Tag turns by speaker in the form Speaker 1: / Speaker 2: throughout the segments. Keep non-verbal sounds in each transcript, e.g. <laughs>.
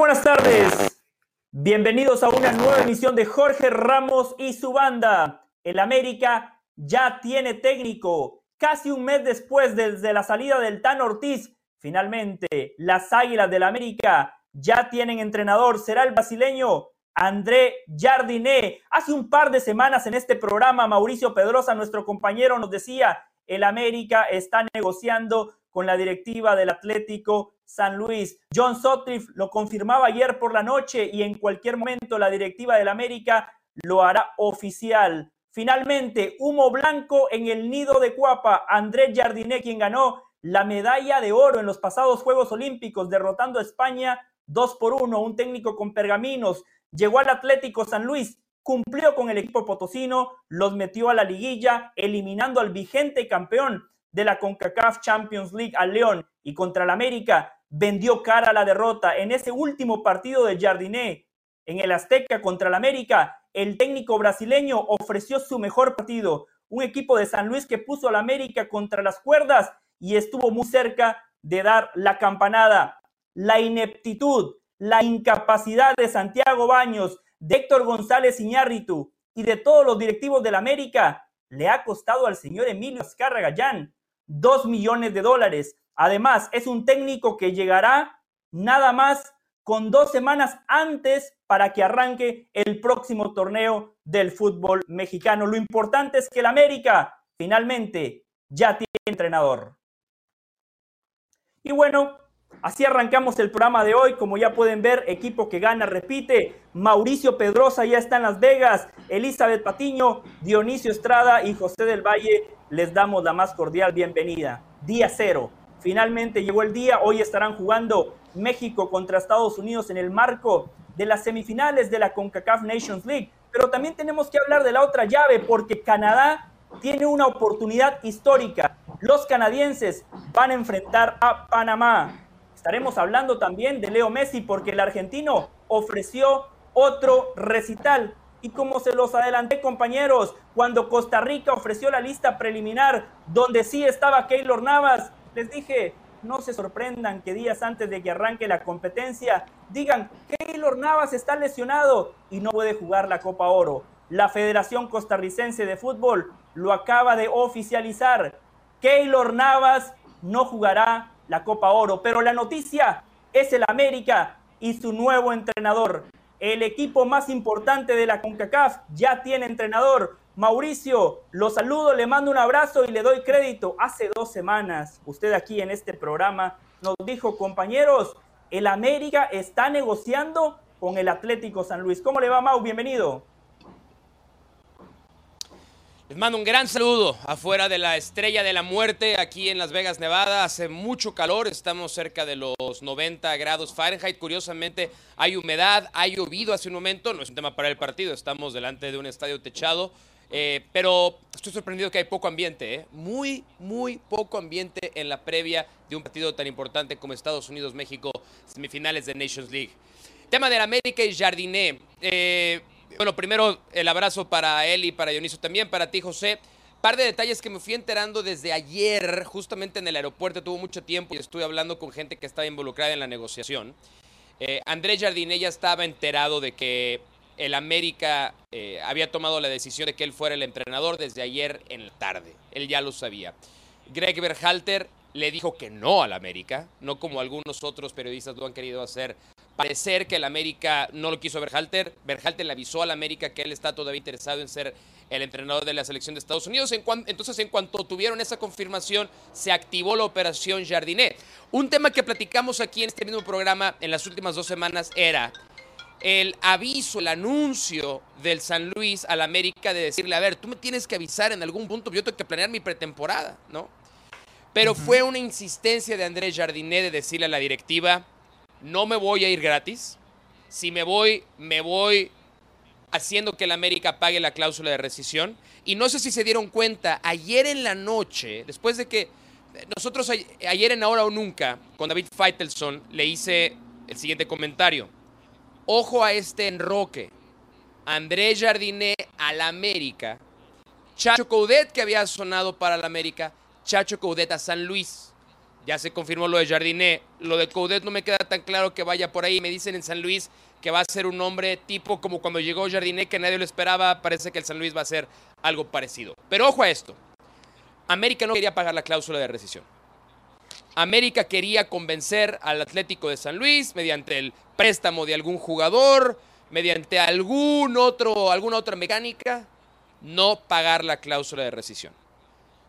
Speaker 1: buenas tardes. Bienvenidos a una nueva emisión de Jorge Ramos y su banda. El América ya tiene técnico. Casi un mes después desde la salida del Tan Ortiz, finalmente las Águilas del América ya tienen entrenador. Será el brasileño André Jardiné. Hace un par de semanas en este programa, Mauricio Pedrosa, nuestro compañero, nos decía, el América está negociando con la directiva del Atlético San Luis. John Sotcliffe lo confirmaba ayer por la noche y en cualquier momento la directiva del América lo hará oficial. Finalmente, humo blanco en el nido de Cuapa. André Jardiné, quien ganó la medalla de oro en los pasados Juegos Olímpicos, derrotando a España 2 por 1, un técnico con pergaminos. Llegó al Atlético San Luis, cumplió con el equipo potosino, los metió a la liguilla, eliminando al vigente campeón de la CONCACAF Champions League al León y contra el América vendió cara a la derrota. En ese último partido de Jardiné en el Azteca contra el América, el técnico brasileño ofreció su mejor partido. Un equipo de San Luis que puso al América contra las cuerdas y estuvo muy cerca de dar la campanada. La ineptitud, la incapacidad de Santiago Baños, de Héctor González Iñárritu y de todos los directivos del América le ha costado al señor Emilio Azcárraga Gallán dos millones de dólares. Además, es un técnico que llegará nada más con dos semanas antes para que arranque el próximo torneo del fútbol mexicano. Lo importante es que el América finalmente ya tiene entrenador. Y bueno, Así arrancamos el programa de hoy. Como ya pueden ver, equipo que gana, repite. Mauricio Pedrosa ya está en Las Vegas. Elizabeth Patiño, Dionisio Estrada y José del Valle les damos la más cordial bienvenida. Día cero. Finalmente llegó el día. Hoy estarán jugando México contra Estados Unidos en el marco de las semifinales de la CONCACAF Nations League. Pero también tenemos que hablar de la otra llave porque Canadá tiene una oportunidad histórica. Los canadienses van a enfrentar a Panamá. Estaremos hablando también de Leo Messi porque el argentino ofreció otro recital. Y como se los adelanté, compañeros, cuando Costa Rica ofreció la lista preliminar donde sí estaba Keylor Navas, les dije, no se sorprendan que días antes de que arranque la competencia digan, Keylor Navas está lesionado y no puede jugar la Copa Oro. La Federación Costarricense de Fútbol lo acaba de oficializar. Keylor Navas no jugará la Copa Oro. Pero la noticia es el América y su nuevo entrenador. El equipo más importante de la CONCACAF ya tiene entrenador. Mauricio, lo saludo, le mando un abrazo y le doy crédito. Hace dos semanas, usted aquí en este programa nos dijo, compañeros, el América está negociando con el Atlético San Luis. ¿Cómo le va, Mau? Bienvenido.
Speaker 2: Les mando un gran saludo afuera de la Estrella de la Muerte aquí en Las Vegas, Nevada. Hace mucho calor, estamos cerca de los 90 grados Fahrenheit. Curiosamente hay humedad, ha llovido hace un momento, no es un tema para el partido, estamos delante de un estadio techado. Eh, pero estoy sorprendido que hay poco ambiente, ¿eh? muy, muy poco ambiente en la previa de un partido tan importante como Estados Unidos-México, semifinales de Nations League. Tema del América y Jardiné. Eh, bueno, primero el abrazo para él y para Dionisio también, para ti, José. Par de detalles que me fui enterando desde ayer, justamente en el aeropuerto, tuvo mucho tiempo y estuve hablando con gente que estaba involucrada en la negociación. Eh, Andrés Jardiné ya estaba enterado de que el América eh, había tomado la decisión de que él fuera el entrenador desde ayer en la tarde. Él ya lo sabía. Greg Berhalter le dijo que no al América, no como algunos otros periodistas lo han querido hacer parecer que el América no lo quiso Berhalter. Berhalter le avisó al América que él está todavía interesado en ser el entrenador de la selección de Estados Unidos. entonces, en cuanto tuvieron esa confirmación, se activó la operación Jardinet. Un tema que platicamos aquí en este mismo programa en las últimas dos semanas era el aviso, el anuncio del San Luis al América de decirle, a ver, tú me tienes que avisar en algún punto, yo tengo que planear mi pretemporada, ¿no? Pero fue una insistencia de Andrés Jardinet de decirle a la directiva, no me voy a ir gratis. Si me voy, me voy haciendo que el América pague la cláusula de rescisión. Y no sé si se dieron cuenta, ayer en la noche, después de que nosotros ayer en Ahora o Nunca, con David Feitelson, le hice el siguiente comentario. Ojo a este enroque. Andrés Jardiné al América. Chacho Coudet, que había sonado para el América. Chacho Coudet a San Luis. Ya se confirmó lo de Jardiné. Lo de Coudet no me queda tan claro que vaya por ahí. Me dicen en San Luis que va a ser un hombre tipo como cuando llegó Jardiné, que nadie lo esperaba. Parece que el San Luis va a ser algo parecido. Pero ojo a esto. América no quería pagar la cláusula de rescisión. América quería convencer al Atlético de San Luis mediante el préstamo de algún jugador, mediante algún otro, alguna otra mecánica, no pagar la cláusula de rescisión.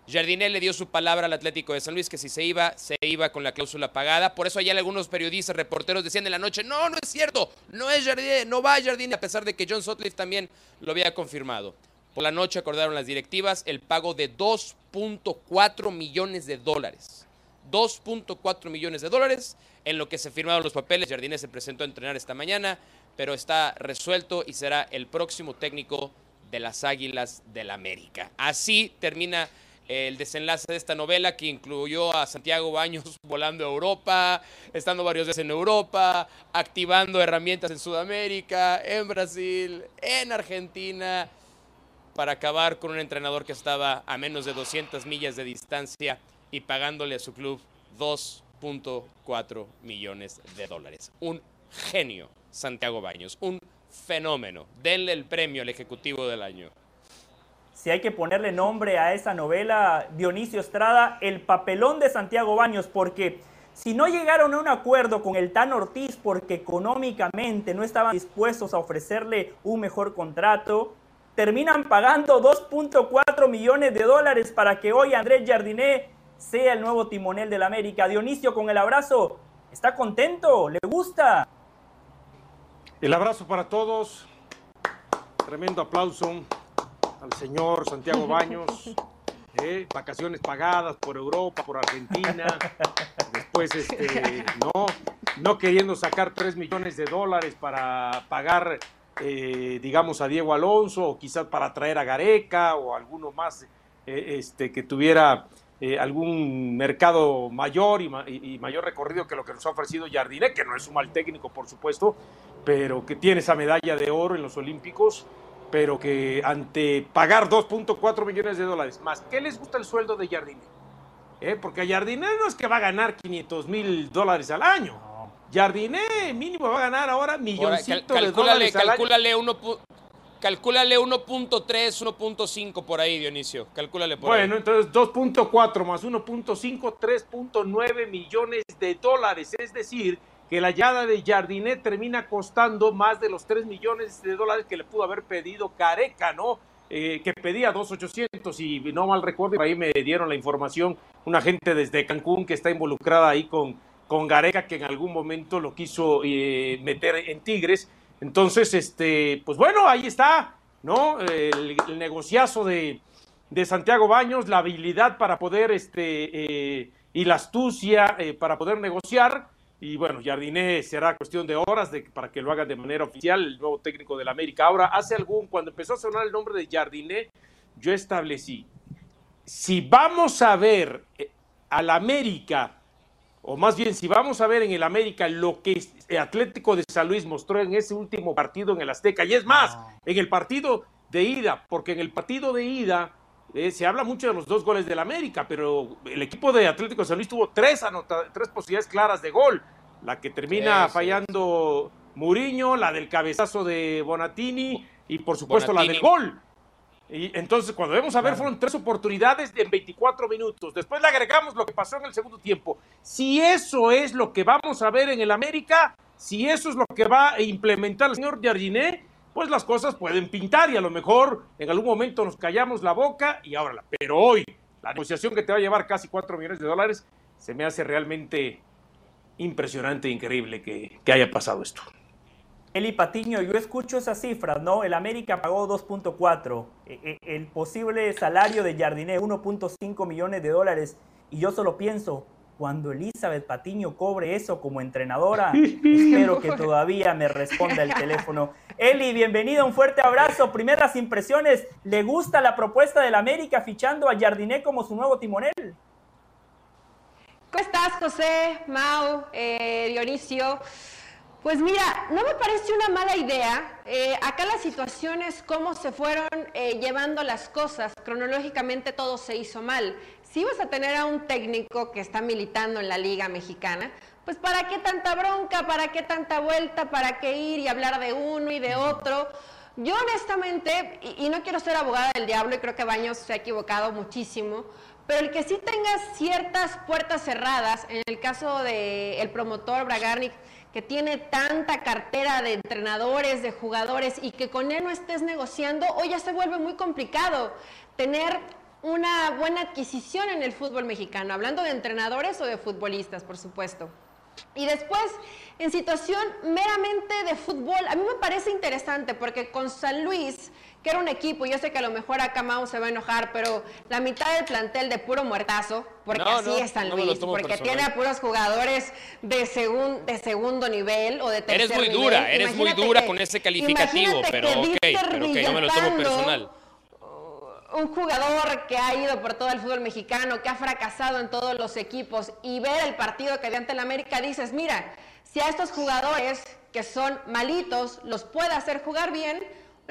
Speaker 2: Jardiné le dio su palabra al Atlético de San Luis que si se iba, se iba con la cláusula pagada. Por eso allá algunos periodistas, reporteros decían en la noche, no, no es cierto, no es Jardiné, no va Jardiné, a pesar de que John Sutcliffe también lo había confirmado. Por la noche acordaron las directivas el pago de 2.4 millones de dólares. 2.4 millones de dólares en lo que se firmaron los papeles. Jardiné se presentó a entrenar esta mañana, pero está resuelto y será el próximo técnico de las Águilas del la América. Así termina el desenlace de esta novela que incluyó a Santiago Baños <laughs> volando a Europa, estando varios días en Europa, activando herramientas en Sudamérica, en Brasil, en Argentina, para acabar con un entrenador que estaba a menos de 200 millas de distancia y pagándole a su club 2.4 millones de dólares. Un genio, Santiago Baños, un fenómeno. Denle el premio al Ejecutivo del Año.
Speaker 1: Si hay que ponerle nombre a esa novela, Dionisio Estrada, el papelón de Santiago Baños, porque si no llegaron a un acuerdo con el Tan Ortiz porque económicamente no estaban dispuestos a ofrecerle un mejor contrato, terminan pagando 2.4 millones de dólares para que hoy Andrés Jardiné sea el nuevo timonel del América. Dionisio, con el abrazo, ¿está contento? ¿Le gusta?
Speaker 3: El abrazo para todos. Tremendo aplauso al señor Santiago <laughs> Baños. ¿eh? vacaciones pagadas por Europa, por Argentina. Después, este, <laughs> no, no queriendo sacar 3 millones de dólares para pagar, eh, digamos, a Diego Alonso, o quizás para traer a Gareca o alguno más eh, este, que tuviera algún mercado mayor y, mayor recorrido que lo que nos ha ofrecido Jardiné, que no es un mal técnico, por supuesto, pero que tiene esa medalla de oro en los Olímpicos pero que ante pagar 2.4 millones de dólares más, ¿qué les gusta el sueldo de Jardine? ¿Eh? Porque Jardine no es que va a ganar 500 mil dólares al año. Jardine mínimo va a ganar ahora milloncito de dólares al
Speaker 2: calcúlale año. Calcúlale 1.3, 1.5 por ahí, Dionisio. Calcúlale por
Speaker 3: bueno, entonces 2.4 más 1.5, 3.9 millones de dólares. Es decir, que la llada de Jardinet termina costando más de los 3 millones de dólares que le pudo haber pedido Careca, ¿no? Eh, que pedía 2.800 y no mal recuerdo, ahí me dieron la información, una gente desde Cancún que está involucrada ahí con, con Gareca, que en algún momento lo quiso eh, meter en Tigres. Entonces, este, pues bueno, ahí está, ¿no? El, negociazo de, de, Santiago Baños, la habilidad para poder, este, eh, y la astucia para poder negociar. Y bueno, Jardiné será cuestión de horas de, para que lo haga de manera oficial el nuevo técnico del América. Ahora, hace algún, cuando empezó a sonar el nombre de Jardiné, yo establecí, si vamos a ver eh, al América, o más bien si vamos a ver en el América lo que el Atlético de San Luis mostró en ese último partido en el Azteca, y es más, ah. en el partido de ida, porque en el partido de ida eh, se habla mucho de los dos goles del América, pero el equipo de Atlético de San Luis tuvo tres, tres posibilidades claras de gol. La que termina fallando Muriño, la del cabezazo de Bonatini y por supuesto la del gol. Y entonces, cuando vemos a ver, fueron tres oportunidades en 24 minutos. Después le agregamos lo que pasó en el segundo tiempo. Si eso es lo que vamos a ver en el América, si eso es lo que va a implementar el señor Jardiné, pues las cosas pueden pintar y a lo mejor en algún momento nos callamos la boca y ahora Pero hoy, la negociación que te va a llevar casi 4 millones de dólares, se me hace realmente impresionante e increíble que, haya pasado esto.
Speaker 1: Eli Patiño, yo escucho esas cifras, ¿no? El América pagó 2.4, e, e, el posible salario de Jardiné 1.5 millones de dólares y yo solo pienso, cuando Elizabeth Patiño cobre eso como entrenadora, <laughs> espero que todavía me responda el teléfono. Eli, bienvenida, un fuerte abrazo. Primeras impresiones, ¿le gusta la propuesta del América fichando a Jardiné como su nuevo timonel?
Speaker 4: ¿Cómo estás, José, Mau, eh, Dionisio? Pues mira, no me parece una mala idea. Eh, acá la situación es cómo se fueron eh, llevando las cosas. Cronológicamente todo se hizo mal. Si vas a tener a un técnico que está militando en la Liga Mexicana, pues ¿para qué tanta bronca? ¿Para qué tanta vuelta? ¿Para qué ir y hablar de uno y de otro? Yo honestamente, y, no quiero ser abogada del diablo, y creo que Baños se ha equivocado muchísimo, pero el que sí tenga ciertas puertas cerradas, en el caso del promotor Bragarnik, que tiene tanta cartera de entrenadores, de jugadores, y que con él no estés negociando, hoy ya se vuelve muy complicado tener una buena adquisición en el fútbol mexicano, hablando de entrenadores o de futbolistas, por supuesto. Y después, en situación meramente de fútbol, a mí me parece interesante porque con San Luis, que era un equipo, yo sé que a lo mejor acá Mau se va a enojar, pero la mitad del plantel de puro muertazo, porque así es San Luis, porque tiene a puros jugadores de, de segundo nivel o de tercer
Speaker 2: nivel. Eres muy dura, eres muy dura con ese calificativo, pero ok, pero ok, no me lo tomo personal
Speaker 4: un jugador que ha ido por todo el fútbol mexicano, que ha fracasado en todos los equipos y ver el partido que dio ante el América, dices, mira, si a estos jugadores que son malitos los puede hacer jugar bien,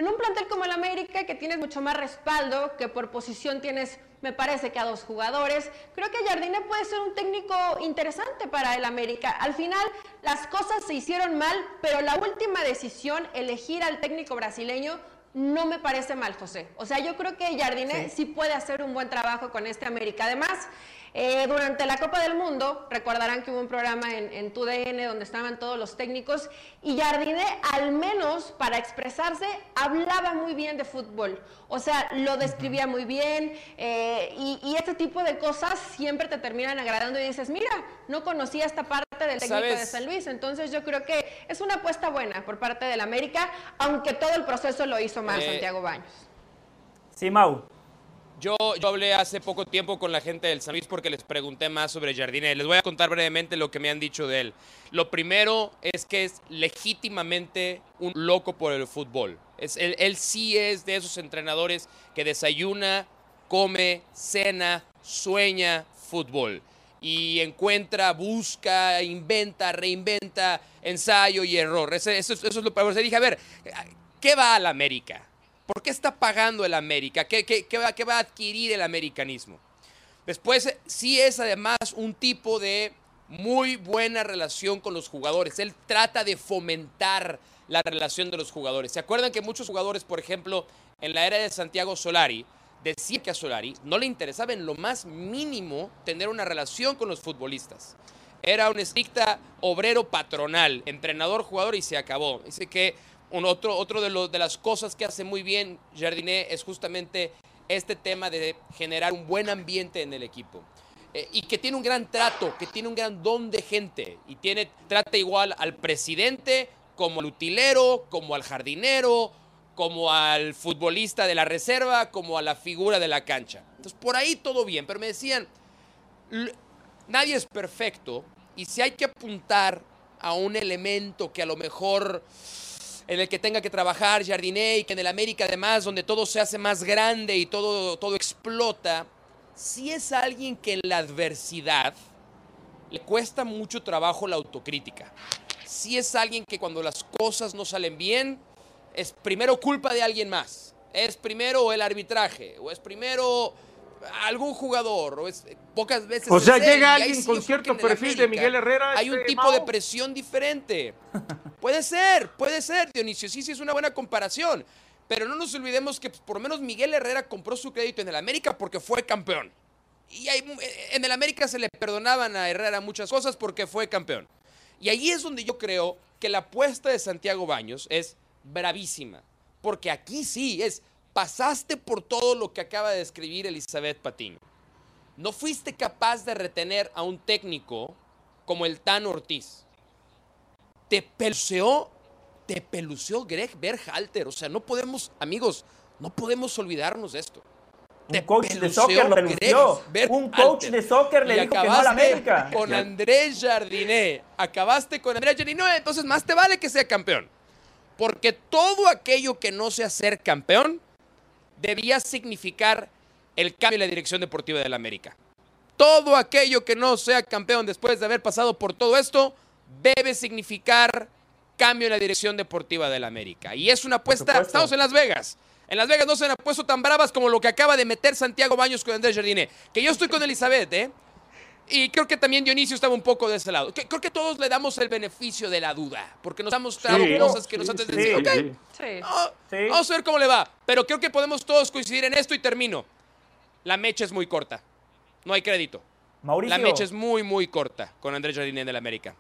Speaker 4: en un plantel como el América, que tienes mucho más respaldo, que por posición tienes, me parece que a dos jugadores, creo que Jardine puede ser un técnico interesante para el América. Al final, las cosas se hicieron mal, pero la última decisión, elegir al técnico brasileño, no me parece mal, José. O sea, yo creo que Jardine sí. puede hacer un buen trabajo con este América. Además, eh, durante la Copa del Mundo, recordarán que hubo un programa en, en TUDN donde estaban todos los técnicos y Jardine, al menos para expresarse, hablaba muy bien de fútbol. O sea, lo describía muy bien eh, y, este tipo de cosas siempre te terminan agradando y dices, mira, no conocía esta parte del técnico de San Luis. Entonces yo creo que es una apuesta buena por parte del América, aunque todo el proceso lo hizo mal eh, Santiago Baños.
Speaker 1: Sí, Mau.
Speaker 2: Yo, hablé hace poco tiempo con la gente del San porque les pregunté más sobre Jardine. Les voy a contar brevemente lo que me han dicho de él. Lo primero es que es legítimamente un loco por el fútbol. Es, él, sí es de esos entrenadores que desayuna, come, cena, sueña fútbol. Y encuentra, busca, inventa, reinventa, ensayo y error. Eso, eso, eso es lo que dije, a ver, ¿qué va a la América? ¿Por qué está pagando el América? ¿Qué, va, va, a adquirir el americanismo? Después, sí es además un tipo de muy buena relación con los jugadores. Él trata de fomentar la relación de los jugadores. ¿Se acuerdan que muchos jugadores, por ejemplo, en la era de Santiago Solari, decían que a Solari no le interesaba en lo más mínimo tener una relación con los futbolistas? Era un estricta obrero patronal, entrenador, jugador y se acabó. Dice que un otro, otro de, de las cosas que hace muy bien Jardiné es justamente este tema de generar un buen ambiente en el equipo. Eh, y que tiene un gran trato, que tiene un gran don de gente y tiene, trata igual al presidente como al utilero, como al jardinero, como al futbolista de la reserva, como a la figura de la cancha. Entonces por ahí todo bien, pero me decían, nadie es perfecto y si hay que apuntar a un elemento que a lo mejor en el que tenga que trabajar Jardiné y que en el América además, donde todo se hace más grande y todo, todo explota, si es alguien que en la adversidad le cuesta mucho trabajo la autocrítica. Si es alguien que cuando las cosas no salen bien, es primero culpa de alguien más. Es primero el arbitraje, o es primero algún jugador, o es pocas veces.
Speaker 3: O sea, llega alguien con cierto perfil de Miguel Herrera.
Speaker 2: Hay un este, tipo de presión diferente. Puede ser, puede ser, Dionisio. Sí, sí, es una buena comparación. Pero no nos olvidemos que pues, por lo menos Miguel Herrera compró su crédito en el América porque fue campeón. Y en el América se le perdonaban a Herrera muchas cosas porque fue campeón. Y ahí es donde yo creo que la apuesta de Santiago Baños es bravísima. Porque aquí sí es, pasaste por todo lo que acaba de describir Elizabeth Patino. No fuiste capaz de retener a un técnico como el Tan Ortiz te peluceó, te peluceó Greg Berhalter. O sea, no podemos, amigos, no podemos olvidarnos de esto.
Speaker 1: Un coach de soccer lo pelució. Un coach de soccer le dijo que no a la América.
Speaker 2: Con Andrés Jardiné. Acabaste con Andrés Jardiné. Entonces más te vale que sea campeón. Porque todo aquello que no sea ser campeón debía significar el cambio en la dirección deportiva de la América. Todo aquello que no sea campeón después de haber pasado por todo esto debe significar cambio en la dirección deportiva del América. Y es una apuesta, estamos en Las Vegas. En Las Vegas no se han puesto tan bravas como lo que acaba de meter Santiago Baños con Andrés Jardine. Que yo estoy con Elizabeth, ¿eh? Y creo que también Dionisio estaba un poco de ese lado. Creo que todos le damos el beneficio de la duda, porque nos ha mostrado cosas que nos antes de decir, ok, vamos a ver cómo le va. Pero creo que podemos todos coincidir en esto y termino. La mecha es muy corta. No hay crédito. Mauricio. La mecha es muy, muy corta con Andrés Jardine del América.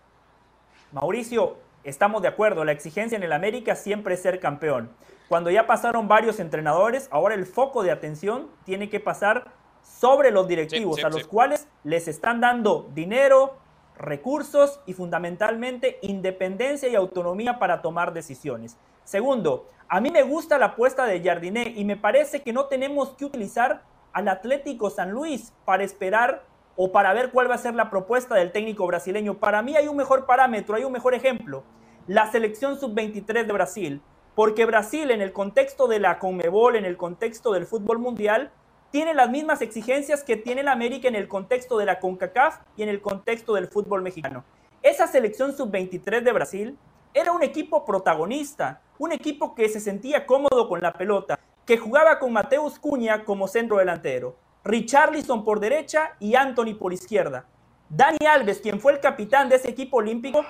Speaker 1: Mauricio, estamos de acuerdo. La exigencia en el América siempre es ser campeón. Cuando ya pasaron varios entrenadores, ahora el foco de atención tiene que pasar sobre los directivos, a los cuales les están dando dinero, recursos y fundamentalmente independencia y autonomía para tomar decisiones. Segundo, a mí me gusta la apuesta de Jardiné y me parece que no tenemos que utilizar al Atlético San Luis para esperar o para ver cuál va a ser la propuesta del técnico brasileño. Para mí hay un mejor parámetro, hay un mejor ejemplo. La selección sub-23 de Brasil. Porque Brasil en el contexto de la Conmebol, en el contexto del fútbol mundial, tiene las mismas exigencias que tiene el América en el contexto de la CONCACAF y en el contexto del fútbol mexicano. Esa selección sub-23 de Brasil era un equipo protagonista, un equipo que se sentía cómodo con la pelota, que jugaba con Mateus Cuña como centro delantero, Richarlison por derecha y Anthony por izquierda. Dani Alves, quien fue el capitán de ese equipo olímpico,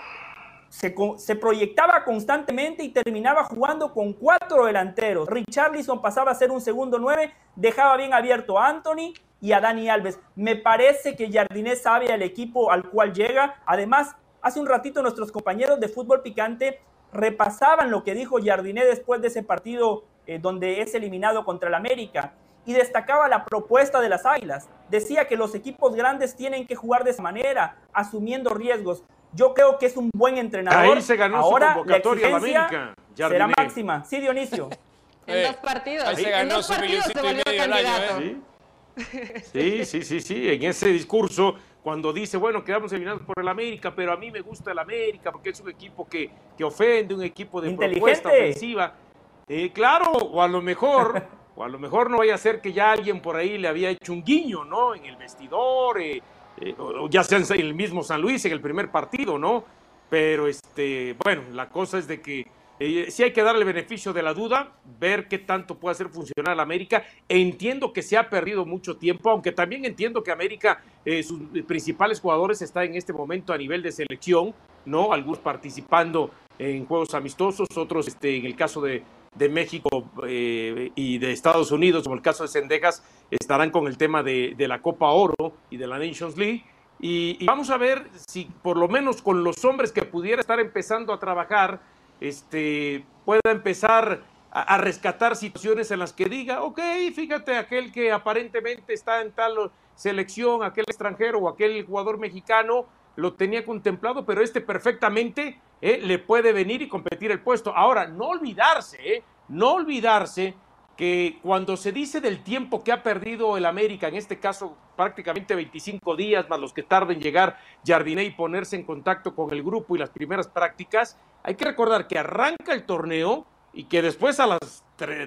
Speaker 1: se, proyectaba constantemente y terminaba jugando con cuatro delanteros. Richarlison pasaba a ser un segundo nueve, dejaba bien abierto a Anthony y a Dani Alves. Me parece que Jardiné sabe al equipo al cual llega. Además, hace un ratito nuestros compañeros de fútbol picante repasaban lo que dijo Jardiné después de ese partido eh, donde es eliminado contra el América y destacaba la propuesta de las Águilas. Decía que los equipos grandes tienen que jugar de esa manera, asumiendo riesgos. Yo creo que es un buen entrenador.
Speaker 3: Ahí se ganó Ahora, su convocatoria la América.
Speaker 1: Será máxima. Sí, Dionisio. <laughs>
Speaker 4: en dos partidos.
Speaker 2: Ahí se ganó su milloncito y medio al año, ¿eh?
Speaker 3: Sí, sí, sí, sí. En ese discurso, cuando dice, bueno, quedamos eliminados por el América, pero a mí me gusta el América porque es un equipo que, que ofende, un equipo de propuesta ofensiva. Eh, claro, o a lo mejor, <laughs> o a lo mejor no vaya a ser que ya alguien por ahí le había hecho un guiño, ¿no? En el vestidor, eh, eh, ya sea en el mismo San Luis en el primer partido, ¿no? Pero este, bueno, la cosa es de que eh, sí hay que darle beneficio de la duda, ver qué tanto puede hacer funcionar América. Entiendo que se ha perdido mucho tiempo, aunque también entiendo que América, eh, sus principales jugadores están en este momento a nivel de selección, ¿no? Algunos participando en juegos amistosos, otros este, en el caso de, de México eh, y de Estados Unidos, como el caso de Sendejas, estarán con el tema de, la Copa Oro y de la Nations League. Y, vamos a ver si por lo menos con los hombres que pudiera estar empezando a trabajar, este, pueda empezar a, rescatar situaciones en las que diga, ok, fíjate, aquel que aparentemente está en tal selección, aquel extranjero o aquel jugador mexicano, lo tenía contemplado, pero este perfectamente eh, le puede venir y competir el puesto. Ahora, no olvidarse, eh, no olvidarse que cuando se dice del tiempo que ha perdido el América, en este caso prácticamente 25 días, más los que tarden en llegar Jardiné y ponerse en contacto con el grupo y las primeras prácticas, hay que recordar que arranca el torneo y que después a la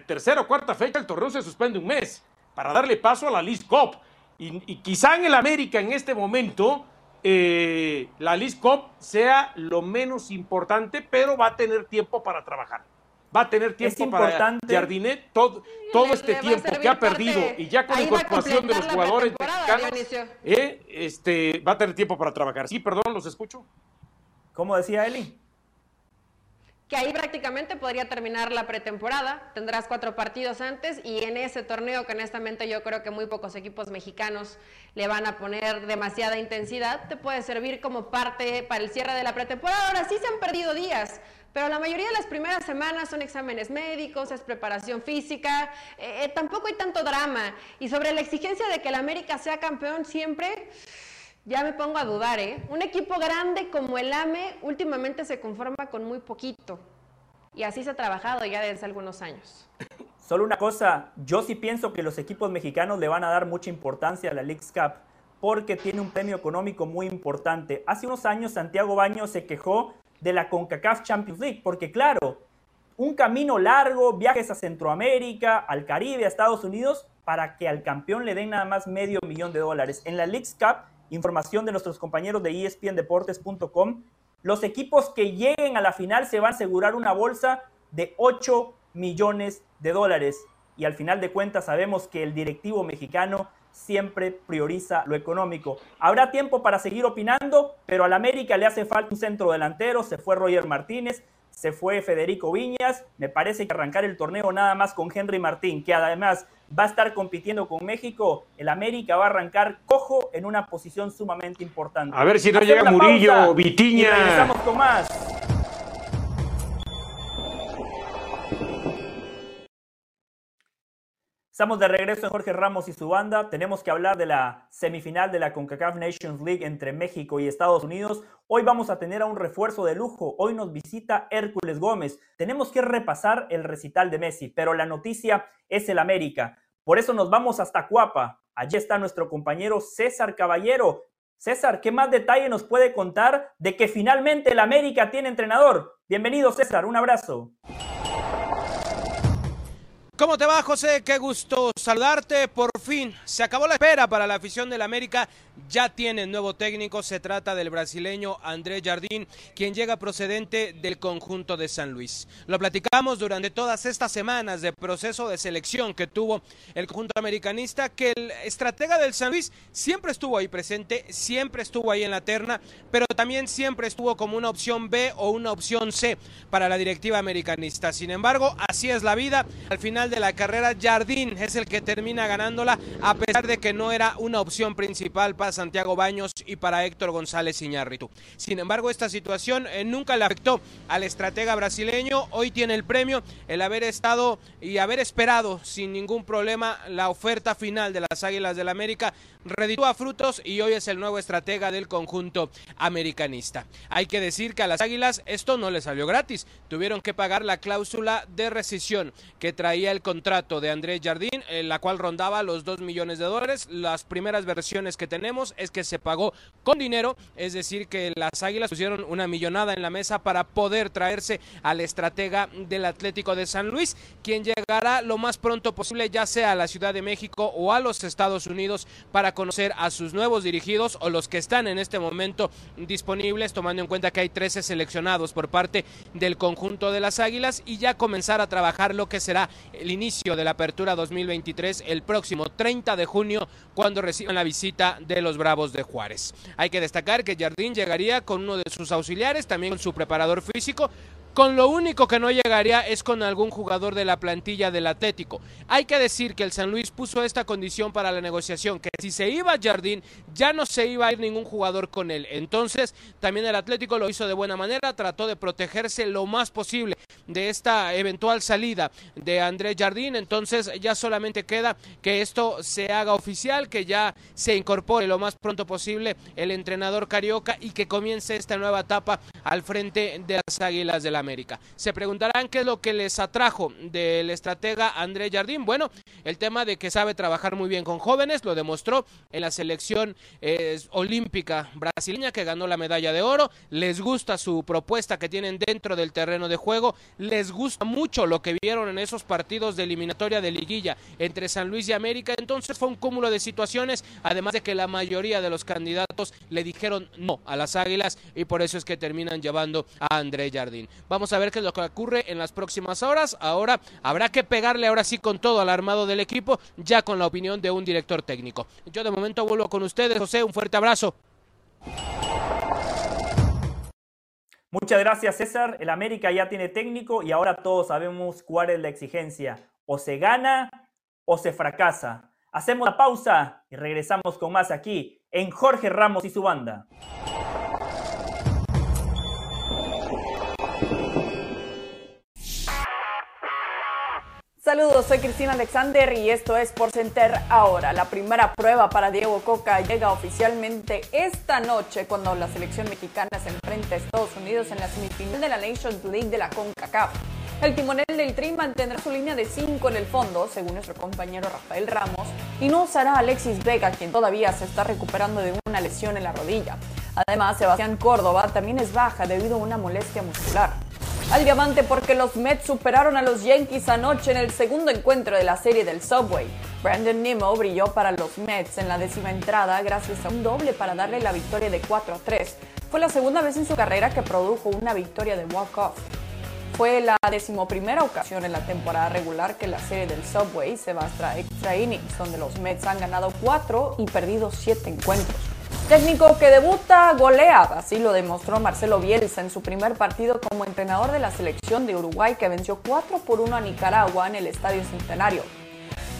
Speaker 3: tercera o cuarta fecha el torneo se suspende un mes para darle paso a la League Cup. Y, y quizá en el América en este momento eh, la Liz Cup sea lo menos importante, pero va a tener tiempo para trabajar. Va a tener tiempo para Jardinet todo, todo este tiempo que ha perdido y ya con la incorporación de los jugadores mexicanos, eh, este, va a tener tiempo para trabajar. Sí, perdón, los escucho.
Speaker 1: ¿Cómo decía Eli?
Speaker 4: Que ahí prácticamente podría terminar la pretemporada, tendrás cuatro partidos antes y en ese torneo que honestamente yo creo que muy pocos equipos mexicanos le van a poner demasiada intensidad, te puede servir como parte para el cierre de la pretemporada. Ahora sí se han perdido días, pero la mayoría de las primeras semanas son exámenes médicos, es preparación física, eh, eh, tampoco hay tanto drama. Y sobre la exigencia de que el América sea campeón siempre, ya me pongo a dudar, ¿eh? Un equipo grande como el AME últimamente se conforma con muy poquito. Y así se ha trabajado ya desde algunos años. <coughs>
Speaker 1: Solo una cosa, yo sí pienso que los equipos mexicanos le van a dar mucha importancia a la League's Cup porque tiene un premio económico muy importante. Hace unos años Santiago Baño se quejó de la CONCACAF Champions League porque claro, un camino largo, viajes a Centroamérica, al Caribe, a Estados Unidos, para que al campeón le den nada más medio millón de dólares. En la League's Cup Información de nuestros compañeros de espndeportes.com. Los equipos que lleguen a la final se van a asegurar una bolsa de 8 millones de dólares. Y al final de cuentas sabemos que el directivo mexicano siempre prioriza lo económico. Habrá tiempo para seguir opinando, pero al América le hace falta un centro delantero, se fue Roger Martínez, se fue Federico Viñas, me parece que arrancar el torneo nada más con Henry Martín, que además va a estar compitiendo con México, el América va a arrancar cojo en una posición sumamente importante.
Speaker 3: A ver si no llega Murillo, Vitiña.
Speaker 1: Y regresamos con más. Estamos de regreso en Jorge Ramos y su banda. Tenemos que hablar de la semifinal de la CONCACAF Nations League entre México y Estados Unidos. Hoy vamos a tener a un refuerzo de lujo. Hoy nos visita Hércules Gómez. Tenemos que repasar el recital de Messi, pero la noticia es el América. Por eso nos vamos hasta Cuapa. Allí está nuestro compañero César Caballero. César, ¿qué más detalle nos puede contar de que finalmente el América tiene entrenador? Bienvenido César, un abrazo.
Speaker 5: ¿Cómo te va, José? Qué gusto saludarte. Por fin se acabó la espera para la afición del América ya tiene nuevo técnico. Se trata del brasileño André Jardín, quien llega procedente del conjunto de San Luis. Lo platicamos durante todas estas semanas de proceso de selección que tuvo el conjunto americanista, que el estratega del San Luis siempre estuvo ahí presente, siempre estuvo ahí en la terna, pero también siempre estuvo como una opción B o una opción C para la directiva americanista. Sin embargo, así es la vida. Al final de la carrera, Jardín es el que termina ganándola, a pesar de que no era una opción principal para Santiago Baños y para Héctor González Iñárritu. Sin embargo, esta situación eh, nunca le afectó al estratega brasileño. Hoy tiene el premio el haber estado y haber esperado sin ningún problema la oferta final de las Águilas del América reditúa frutos y hoy es el nuevo estratega del conjunto americanista. Hay que decir que a las Águilas esto no le salió gratis, tuvieron que pagar la cláusula de rescisión que traía el contrato de Andrés Jardín, en la cual rondaba los 2 millones de dólares. Las primeras versiones que tenemos es que se pagó con dinero, es decir, que las Águilas pusieron una millonada en la mesa para poder traerse al estratega del Atlético de San Luis, quien llegará lo más pronto posible ya sea a la Ciudad de México o a los Estados Unidos para conocer a sus nuevos dirigidos o los que están en este momento disponibles, tomando en cuenta que hay 13 seleccionados por parte del conjunto de las Águilas y ya comenzar a trabajar lo que será el inicio de la apertura 2023 el próximo 30 de junio cuando reciban la visita de los Bravos de Juárez. Hay que destacar que Jardín llegaría con uno de sus auxiliares, también con su preparador físico, con lo único que no llegaría es con algún jugador de la plantilla del Atlético. Hay que decir que el San Luis puso esta condición para la negociación, que si se iba Jardín, ya no se iba a ir ningún jugador con él. Entonces, también el Atlético lo hizo de buena manera, trató de protegerse lo más posible de esta eventual salida de Andrés Jardín. Entonces, ya solamente queda que esto se haga oficial, que ya se incorpore lo más pronto posible el entrenador carioca y que comience esta nueva etapa al frente de las Águilas de la América. Se preguntarán qué es lo que les atrajo del estratega André Jardín. Bueno, el tema de que sabe trabajar muy bien con jóvenes, lo demostró en la selección eh, olímpica brasileña que ganó la medalla de oro. Les gusta su propuesta que tienen dentro del terreno de juego. Les gusta mucho lo que vieron en esos partidos de eliminatoria de liguilla entre San Luis y América. Entonces fue un cúmulo de situaciones, además de que la mayoría de los candidatos le dijeron no a las Águilas y por eso es que terminan llevando a André Jardín. Vamos a ver qué es lo que ocurre en las próximas horas. Ahora habrá que pegarle ahora sí con todo al armado del equipo, ya con la opinión de un director técnico. Yo de momento vuelvo con ustedes, José, un fuerte abrazo.
Speaker 1: Muchas gracias, César. El América ya tiene técnico y ahora todos sabemos cuál es la exigencia. O se gana o se fracasa. Hacemos la pausa y regresamos con más aquí en Jorge Ramos y su banda.
Speaker 6: Saludos, soy Cristina Alexander y esto es Por Center ahora. La primera prueba para Diego Coca llega oficialmente esta noche cuando la selección mexicana se enfrenta a Estados Unidos en la semifinal de la Nations League de la CONCACAF. El timonel del Tri mantendrá su línea de 5 en el fondo, según nuestro compañero Rafael Ramos, y no usará a Alexis Vega, quien todavía se está recuperando de una lesión en la rodilla. Además, Sebastián Córdoba también es baja debido a una molestia muscular al diamante porque los Mets superaron a los Yankees anoche en el segundo encuentro de la serie del Subway. Brandon Nimmo brilló para los Mets en la décima entrada gracias a un doble para darle la victoria de 4 a 3 Fue la segunda vez en su carrera que produjo una victoria de walk-off. Fue la decimoprimera ocasión en la temporada regular que la serie del Subway se va a extra innings, donde los Mets han ganado cuatro y perdido siete encuentros. Técnico que debuta goleada, así lo demostró Marcelo Bielsa en su primer partido como entrenador de la selección de Uruguay que venció 4 por 1 a Nicaragua en el Estadio Centenario.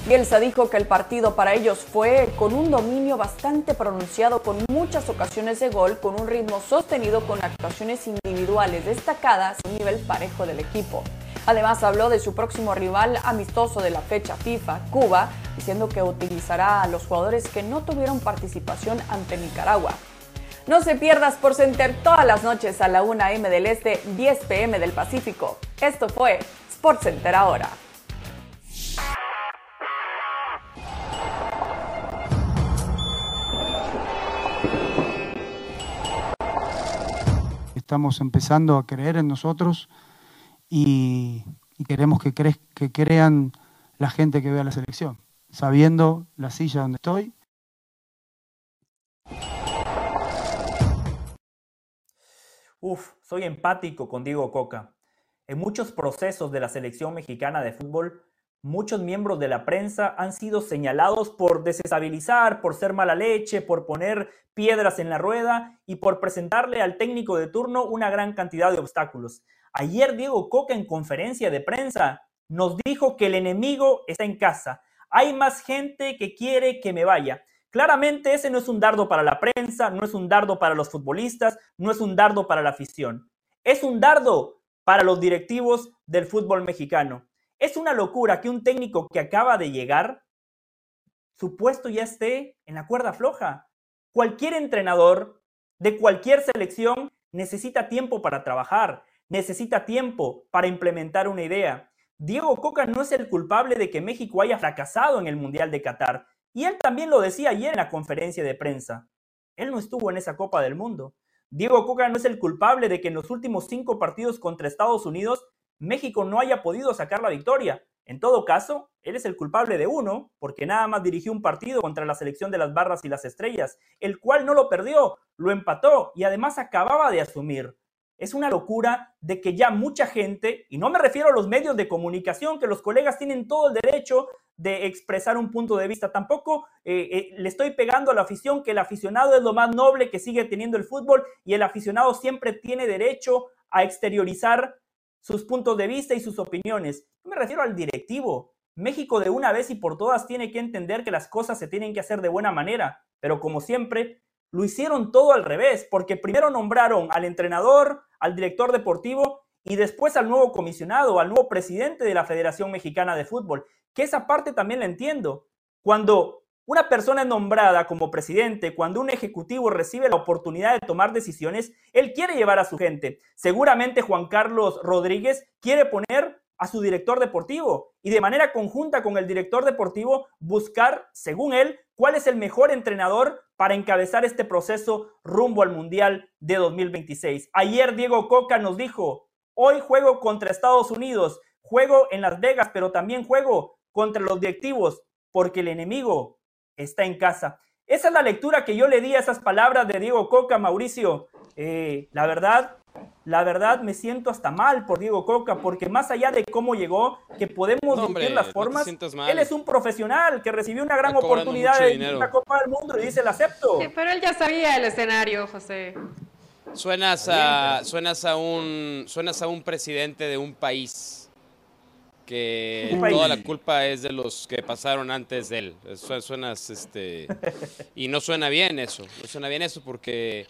Speaker 6: Bielsa dijo que el partido para ellos fue con un dominio bastante pronunciado, con muchas ocasiones de gol, con un ritmo sostenido, con actuaciones individuales destacadas y un nivel parejo del equipo. Además habló de su próximo rival amistoso de la fecha FIFA, Cuba, diciendo que utilizará a los jugadores que no tuvieron participación ante Nicaragua. No se pierdas por Center todas las noches a la 1 m del Este, 10 pm del Pacífico. Esto fue Center ahora.
Speaker 7: Estamos empezando a creer en nosotros y, queremos que, que crean la gente que vea la selección, sabiendo la silla donde estoy.
Speaker 1: Uf, soy empático con Diego Coca. En muchos procesos de la selección mexicana de fútbol, muchos miembros de la prensa han sido señalados por desestabilizar, por ser mala leche, por poner piedras en la rueda y por presentarle al técnico de turno una gran cantidad de obstáculos. Ayer Diego Coca en conferencia de prensa nos dijo que el enemigo está en casa. Hay más gente que quiere que me vaya. Claramente ese no es un dardo para la prensa, no es un dardo para los futbolistas, no es un dardo para la afición. Es un dardo para los directivos del fútbol mexicano. Es una locura que un técnico que acaba de llegar, su puesto ya esté en la cuerda floja. Cualquier entrenador de cualquier selección necesita tiempo para trabajar, necesita tiempo para implementar una idea. Diego Coca no es el culpable de que México haya fracasado en el Mundial de Qatar. Y él también lo decía ayer en la conferencia de prensa. Él no estuvo en esa Copa del Mundo. Diego Coca no es el culpable de que en los últimos cinco partidos contra Estados Unidos México no haya podido sacar la victoria. En todo caso, él es el culpable de uno, porque nada más dirigió un partido contra la selección de las barras y las estrellas, el cual no lo perdió, lo empató y además acababa de asumir. Es una locura de que ya mucha gente, y no me refiero a los medios de comunicación, que los colegas tienen todo el derecho de expresar un punto de vista. Tampoco eh, eh, le estoy pegando a la afición que el aficionado es lo más noble que sigue teniendo el fútbol y el aficionado siempre tiene derecho a exteriorizar sus puntos de vista y sus opiniones. me refiero al directivo. México de una vez y por todas tiene que entender que las cosas se tienen que hacer de buena manera, pero como siempre, lo hicieron todo al revés, porque primero nombraron al entrenador, al director deportivo y después al nuevo comisionado, al nuevo presidente de la Federación Mexicana de Fútbol, que esa parte también la entiendo. Cuando una persona es nombrada como presidente, cuando un ejecutivo recibe la oportunidad de tomar decisiones, él quiere llevar a su gente. Seguramente Juan Carlos Rodríguez quiere poner a su director deportivo y de manera conjunta con el director deportivo buscar, según él, cuál es el mejor entrenador para encabezar este proceso rumbo al Mundial de 2026. Ayer Diego Coca nos dijo, hoy juego contra Estados Unidos, juego en Las Vegas, pero también juego contra los directivos, porque el enemigo está en casa. Esa es la lectura que yo le di a esas palabras de Diego Coca, Mauricio. Eh, la verdad, la verdad me siento hasta mal por Diego Coca, porque más allá de cómo llegó, que podemos no, las formas, él es un profesional que recibió una gran oportunidad de la Copa del Mundo y dice, la acepto.
Speaker 4: pero él ya sabía el escenario, José.
Speaker 2: Suenas a, suenas a un, suenas a un presidente de un país que toda la culpa es de los que pasaron antes de él. Este, y no suena bien eso, no suena bien eso porque,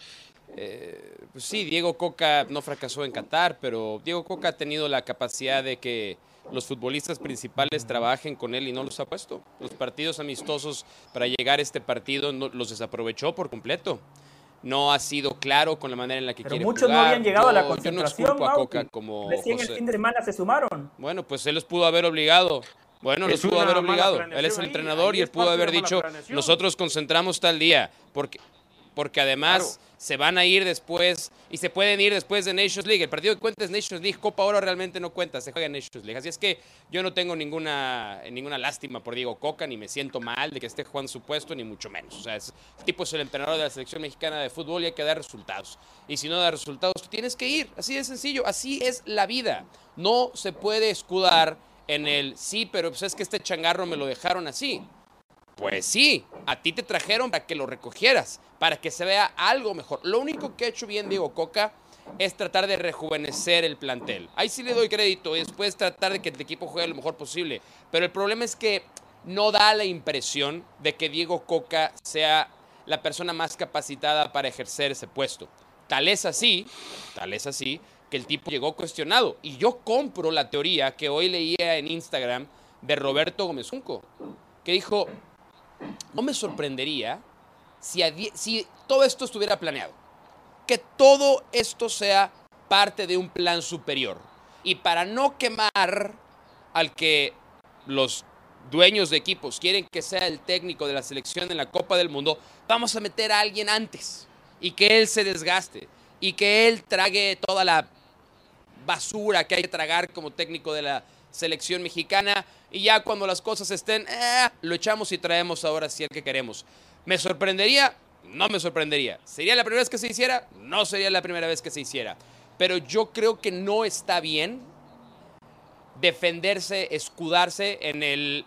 Speaker 2: eh, pues sí, Diego Coca no fracasó en Qatar, pero Diego Coca ha tenido la capacidad de que los futbolistas principales trabajen con él y no los ha puesto. Los partidos amistosos para llegar a este partido los desaprovechó por completo no ha sido claro con la manera en la que
Speaker 1: Pero
Speaker 2: quiere
Speaker 1: muchos
Speaker 2: no
Speaker 1: habían llegado a la concentración,
Speaker 2: no a Coca como
Speaker 1: Recién el fin de semana se sumaron.
Speaker 2: Bueno, pues él los pudo haber obligado. Bueno, los pudo haber obligado. Él es el entrenador y él pudo haber dicho, nosotros concentramos tal día. Porque porque además se van a ir después y se pueden ir después de Nations League. El partido que cuenta es Nations League, Copa Oro realmente no cuenta, se juega en Nations League. Así es que yo no tengo ninguna, ninguna lástima por Diego Coca, ni me siento mal de que esté jugando su puesto, ni mucho menos. O sea, es, el tipo es el entrenador de la selección mexicana de fútbol y hay que dar resultados. Y si no da resultados, tú tienes que ir. Así de sencillo, así es la vida. No se puede escudar en el sí, pero pues es que este changarro me lo dejaron así. Pues sí, a ti te trajeron para que lo recogieras, para que se vea algo mejor. Lo único que ha hecho bien Diego Coca es tratar de rejuvenecer el plantel. Ahí sí le doy crédito y después tratar de que el equipo juegue lo mejor posible. Pero el problema es que no da la impresión de que Diego Coca sea la persona más capacitada para ejercer ese puesto. Tal es así, tal es así, que el tipo llegó cuestionado. Y yo compro la teoría que hoy leía en Instagram de Roberto Gómez Junco, que dijo, no me sorprendería si, todo esto estuviera planeado. Que todo esto sea parte de un plan superior. Y para no quemar al que los dueños de equipos quieren que sea el técnico de la selección en la Copa del Mundo, vamos a meter a alguien antes y que él se desgaste y que él trague toda la basura que hay que tragar como técnico de la selección mexicana y ya cuando las cosas estén, eh, lo echamos y traemos ahora sí el que queremos. ¿Me sorprendería? No me sorprendería. ¿Sería la primera vez que se hiciera? No sería la primera vez que se hiciera. Pero yo creo que no está bien defenderse, escudarse en el,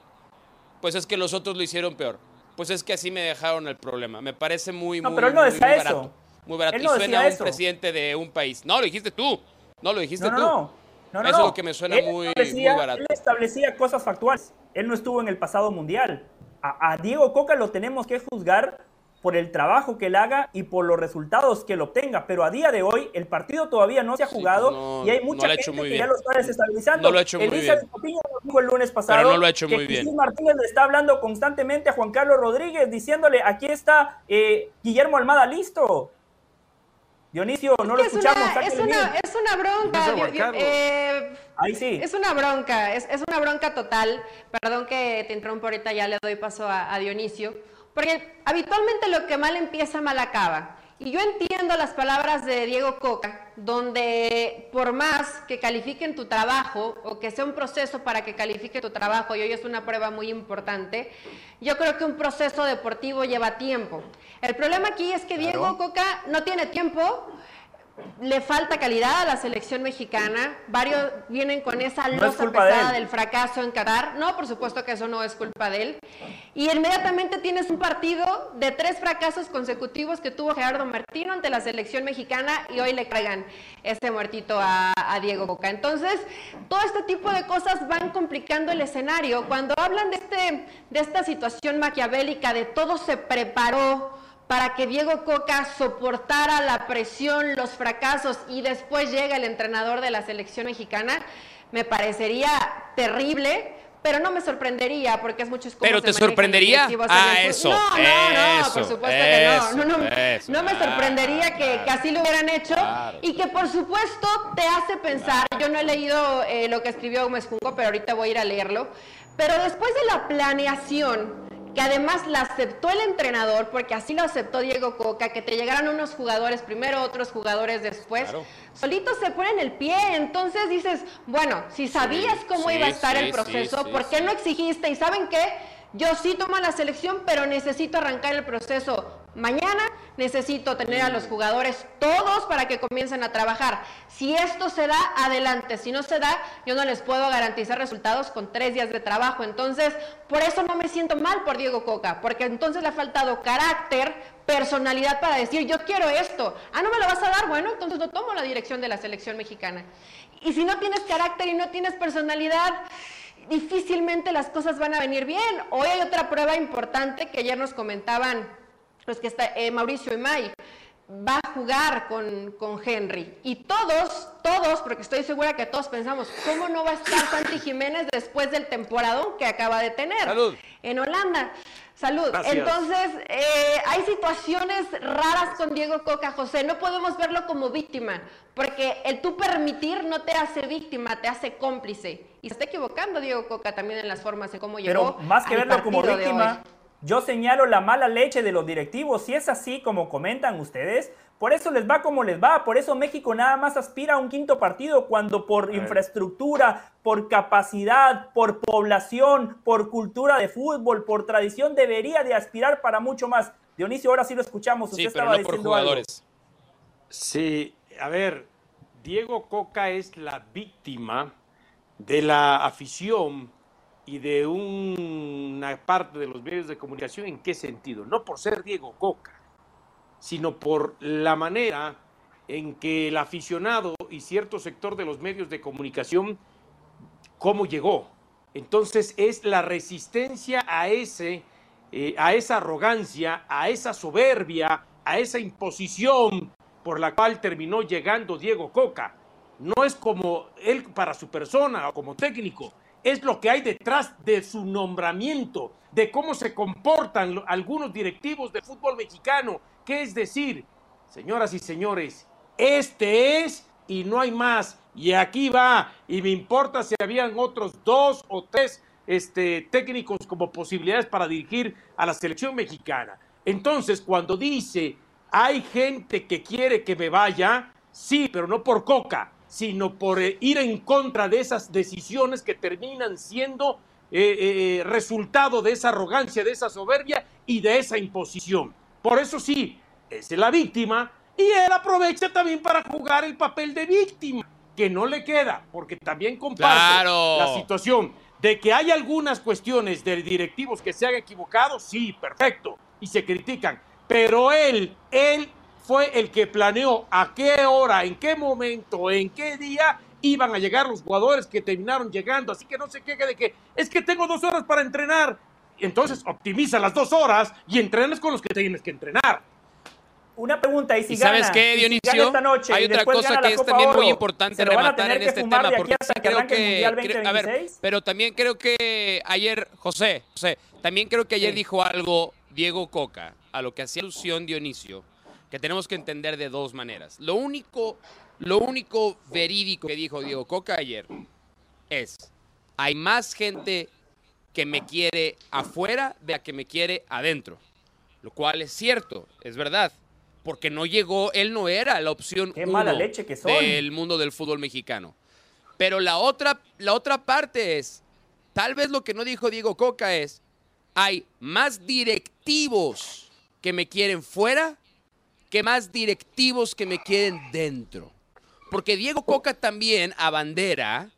Speaker 2: pues es que los otros lo hicieron peor. Pues es que así me dejaron el problema. Me parece muy,
Speaker 1: no,
Speaker 2: muy,
Speaker 1: pero él no
Speaker 2: muy,
Speaker 1: decía
Speaker 2: muy
Speaker 1: eso.
Speaker 2: barato. Muy barato.
Speaker 1: Él
Speaker 2: y suena
Speaker 1: decía
Speaker 2: un
Speaker 1: eso.
Speaker 2: presidente de un país. No, lo dijiste tú. No, lo dijiste
Speaker 1: no,
Speaker 2: tú.
Speaker 1: no. No, no,
Speaker 2: Eso es lo que me suena muy, muy barato.
Speaker 1: Él establecía cosas factuales. Él no estuvo en el pasado mundial. A, a Diego Coca lo tenemos que juzgar por el trabajo que él haga y por los resultados que él obtenga. Pero a día de hoy el partido todavía no se ha
Speaker 2: Sí,
Speaker 1: jugado
Speaker 2: no-
Speaker 1: y hay mucha
Speaker 2: lo ha
Speaker 1: gente que
Speaker 2: bien.
Speaker 1: ya lo está desestabilizando.
Speaker 2: No lo ha hecho muy bien.
Speaker 1: Nos dijo el lunes pasado
Speaker 2: Pero no lo ha hecho
Speaker 1: que
Speaker 2: muy bien.
Speaker 1: Martínez le está hablando constantemente a Juan Carlos Rodríguez diciéndole, aquí está eh, Guillermo Almada listo. Dionisio, no lo
Speaker 4: es,
Speaker 1: escuchamos.
Speaker 4: una, es, una, es una bronca. Eh,
Speaker 1: Ahí sí.
Speaker 4: Es una bronca, es, es una bronca total. Perdón que te interrumpo ahorita, ya le doy paso a, a Dionisio. Porque habitualmente lo que mal empieza, mal acaba. Y yo entiendo las palabras de Diego Coca, donde por más que califiquen tu trabajo o que sea un proceso para que califique tu trabajo, y hoy es una prueba muy importante, yo creo que un proceso deportivo lleva tiempo. El problema aquí es que Diego Coca no tiene tiempo, le falta calidad a la selección mexicana. Varios vienen con esa
Speaker 1: No es
Speaker 4: losa
Speaker 1: de
Speaker 4: pesada del fracaso en Qatar. No, por supuesto que eso no es culpa de él. Y inmediatamente tienes un partido de tres fracasos consecutivos que tuvo Gerardo Martino ante la selección mexicana y hoy le cargan ese muertito a, a Diego Coca. Entonces, todo este tipo de cosas van complicando el escenario. Cuando hablan de, este, de esta situación maquiavélica, de todo se preparó para que Diego Coca soportara la presión, los fracasos y después llega el entrenador de la selección mexicana, me parecería terrible. Pero no me sorprendería porque es mucho
Speaker 2: ¿Pero te sorprendería? Ah, eso,
Speaker 4: No, no, no, por supuesto que no. No, no,
Speaker 2: eso,
Speaker 4: no me
Speaker 2: claro,
Speaker 4: sorprendería que, que así lo hubieran hecho
Speaker 2: Claro.
Speaker 4: y que por supuesto te hace pensar. Yo no he leído eh, lo que escribió Gómez Junco, pero ahorita voy a ir a leerlo. Pero después de la planeación, que además la aceptó el entrenador, porque así lo aceptó Diego Coca, que te llegaran unos jugadores primero, otros jugadores después,
Speaker 2: Claro.
Speaker 4: solitos se ponen el pie. Entonces dices, bueno, si sabías cómo
Speaker 2: sí,
Speaker 4: iba a estar
Speaker 2: sí,
Speaker 4: el proceso,
Speaker 2: sí,
Speaker 4: ¿por qué no exigiste? ¿Y saben qué? Yo sí tomo la selección, pero necesito arrancar el proceso mañana. Necesito tener a los jugadores todos para que comiencen a trabajar. Si esto se da, adelante. Si no se da, yo no les puedo garantizar resultados con tres días de trabajo. Entonces, por eso no me siento mal por Diego Coca, porque entonces le ha faltado carácter, personalidad para decir, yo quiero esto. Ah, no me lo vas a dar. Bueno, entonces no tomo la dirección de la selección mexicana. Y si no tienes carácter y no tienes personalidad, difícilmente las cosas van a venir bien. Hoy hay otra prueba importante que ayer nos comentaban los que está eh, Mauricio y May. Va a jugar con, con Henry. Y todos, todos, porque estoy segura que todos pensamos, ¿cómo no va a estar Santi Jiménez después del temporadón que acaba de tener
Speaker 2: Salud.
Speaker 4: en Holanda? Salud.
Speaker 3: Gracias.
Speaker 4: Entonces, eh, hay situaciones raras con Diego Coca, José. No podemos verlo como víctima, porque el tú permitir no te hace víctima, te hace cómplice. Y se está equivocando Diego Coca también en las formas de cómo llegó.
Speaker 1: Pero más que
Speaker 4: al
Speaker 1: verlo como víctima, yo señalo la mala leche de los directivos. Si es así como comentan ustedes, por eso les va como les va. Por eso México nada más aspira a un quinto partido cuando por infraestructura, por capacidad, por población, por cultura de fútbol, por tradición debería de aspirar para mucho más. Dionisio, ahora sí lo escuchamos. Usted
Speaker 2: Sí, pero
Speaker 1: estaba
Speaker 2: no por
Speaker 1: diciendo
Speaker 2: jugadores.
Speaker 3: Sí, a ver, Diego Coca es la víctima de la afición y de una parte de los medios de comunicación. ¿En qué sentido? No por ser Diego Coca, sino por la manera en que el aficionado y cierto sector de los medios de comunicación, cómo llegó. Entonces es la resistencia a ese, eh, a esa arrogancia, a esa soberbia, a esa imposición por la cual terminó llegando Diego Coca. No es como él para su persona o como técnico, es lo que hay detrás de su nombramiento, de cómo se comportan algunos directivos del fútbol mexicano, que es decir, señoras y señores, este es y no hay más. Y aquí va, y me importa si habían otros dos o tres este, técnicos como posibilidades para dirigir a la selección mexicana. Entonces, cuando dice, hay gente que quiere que me vaya, sí, pero no por coca, sino por eh, ir en contra de esas decisiones que terminan siendo eh, eh, resultado de esa arrogancia, de esa soberbia y de esa imposición. Por eso sí, es la víctima y él aprovecha también para jugar el papel de víctima, que no le queda, porque también comparte
Speaker 2: Claro.
Speaker 3: la situación de que hay algunas cuestiones de directivos que se han equivocado, sí, perfecto, y se critican, pero él, él fue el que planeó a qué hora, en qué momento, en qué día iban a llegar los jugadores que terminaron llegando, así que no se queje de que es que tengo dos horas para entrenar, entonces optimiza las dos horas y entrenas con los que tienes que entrenar.
Speaker 1: Una pregunta, y si
Speaker 2: ¿Y sabes qué,
Speaker 1: si
Speaker 2: Dionisio?
Speaker 1: esta noche
Speaker 2: Hay otra cosa que es
Speaker 1: Copa
Speaker 2: también muy importante
Speaker 1: ¿se lo van a
Speaker 2: rematar en este tema, porque creo que, creo- a ver,
Speaker 1: 2026?
Speaker 2: pero también creo que ayer, José, José, también creo que ayer
Speaker 1: Sí.
Speaker 2: dijo algo Diego Coca, a lo que hacía alusión Dionisio, que tenemos que entender de dos maneras. Lo único, lo único verídico que dijo Diego Coca ayer es, hay más gente que me quiere afuera de la que me quiere adentro. Lo cual es cierto, es verdad. Porque no llegó, él no era la opción
Speaker 1: Qué mala
Speaker 2: uno
Speaker 1: leche que son.
Speaker 2: del mundo del fútbol mexicano. Pero la otra, la otra parte es, tal vez lo que no dijo Diego Coca es, hay más directivos que me quieren fuera que más directivos que me quieren dentro. Porque Diego Coca también abandera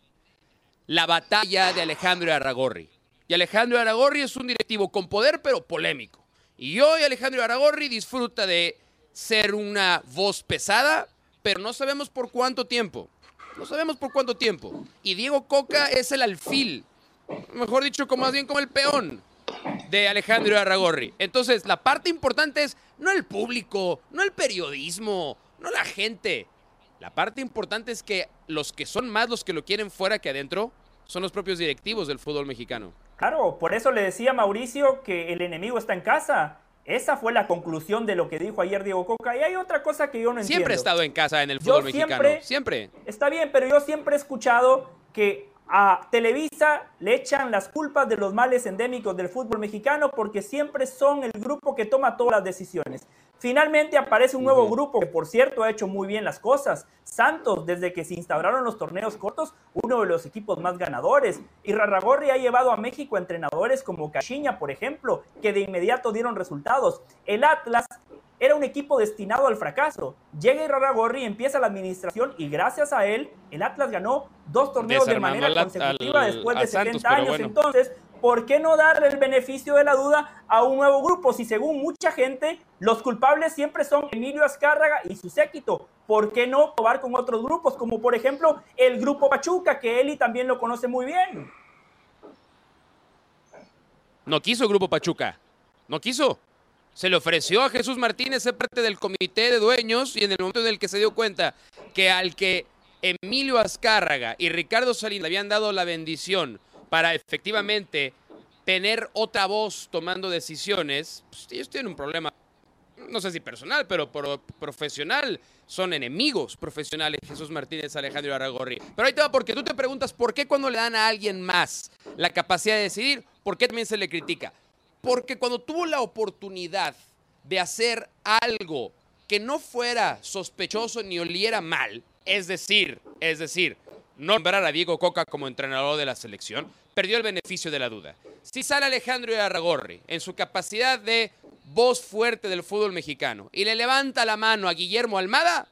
Speaker 2: la batalla de Alejandro Aragorri. Y Alejandro Aragorri es un directivo con poder, pero polémico. Y hoy Alejandro Aragorri disfruta de ser una voz pesada, pero no sabemos por cuánto tiempo. No sabemos por cuánto tiempo. Y Diego Coca es el alfil, mejor dicho, como más bien como el peón de Alejandro Aragorri. Entonces, la parte importante es no el público, no el periodismo, no la gente. La parte importante es que los que son más los que lo quieren fuera que adentro son los propios directivos del fútbol mexicano.
Speaker 1: Claro, por eso le decía a Mauricio que el enemigo está en casa. Esa fue la conclusión de lo que dijo ayer Diego Coca. Y hay otra cosa que yo no entiendo.
Speaker 2: Siempre he estado en casa en el
Speaker 1: Yo
Speaker 2: fútbol mexicano.
Speaker 1: siempre-
Speaker 2: Siempre.
Speaker 1: Está bien, pero yo siempre he escuchado que a Televisa le echan las culpas de los males endémicos del fútbol mexicano porque siempre son el grupo que toma todas las decisiones. Finalmente aparece un nuevo grupo que, por cierto, ha hecho muy bien las cosas. Santos, desde que se instauraron los torneos cortos, uno de los equipos más ganadores. Y Rarragorri ha llevado a México a entrenadores como Cachiña, por ejemplo, que de inmediato dieron resultados. El Atlas era un equipo destinado al fracaso. Llega Irarragorri, empieza la administración y gracias a él, el Atlas ganó dos torneos de manera consecutiva
Speaker 2: al-
Speaker 1: después de
Speaker 2: Santos,
Speaker 1: 70
Speaker 2: pero
Speaker 1: años.
Speaker 2: bueno.
Speaker 1: Entonces, ¿por qué no darle el beneficio de la duda a un nuevo grupo? Si según mucha gente, los culpables siempre son Emilio Azcárraga y su séquito. ¿Por qué no probar con otros grupos? Como por ejemplo el grupo Pachuca, que Eli también lo conoce muy bien.
Speaker 2: No quiso el Grupo Pachuca. No quiso. Se le ofreció a Jesús Martínez ser parte del comité de dueños y en el momento en el que se dio cuenta que al que Emilio Azcárraga y Ricardo Salinas habían dado la bendición para efectivamente tener otra voz tomando decisiones, pues ellos tienen un problema, no sé si personal, pero pro- profesional. Son enemigos profesionales Jesús Martínez, Alejandro Aragorri. Pero ahí te va, porque tú te preguntas por qué cuando le dan a alguien más la capacidad de decidir, por qué también se le critica. Porque cuando tuvo la oportunidad de hacer algo que no fuera sospechoso ni oliera mal, es decir, es decir, nombrar a Diego Coca como entrenador de la selección, perdió el beneficio de la duda. Si sale Alejandro Arragorri en su capacidad de voz fuerte del fútbol mexicano y le levanta la mano a Guillermo Almada,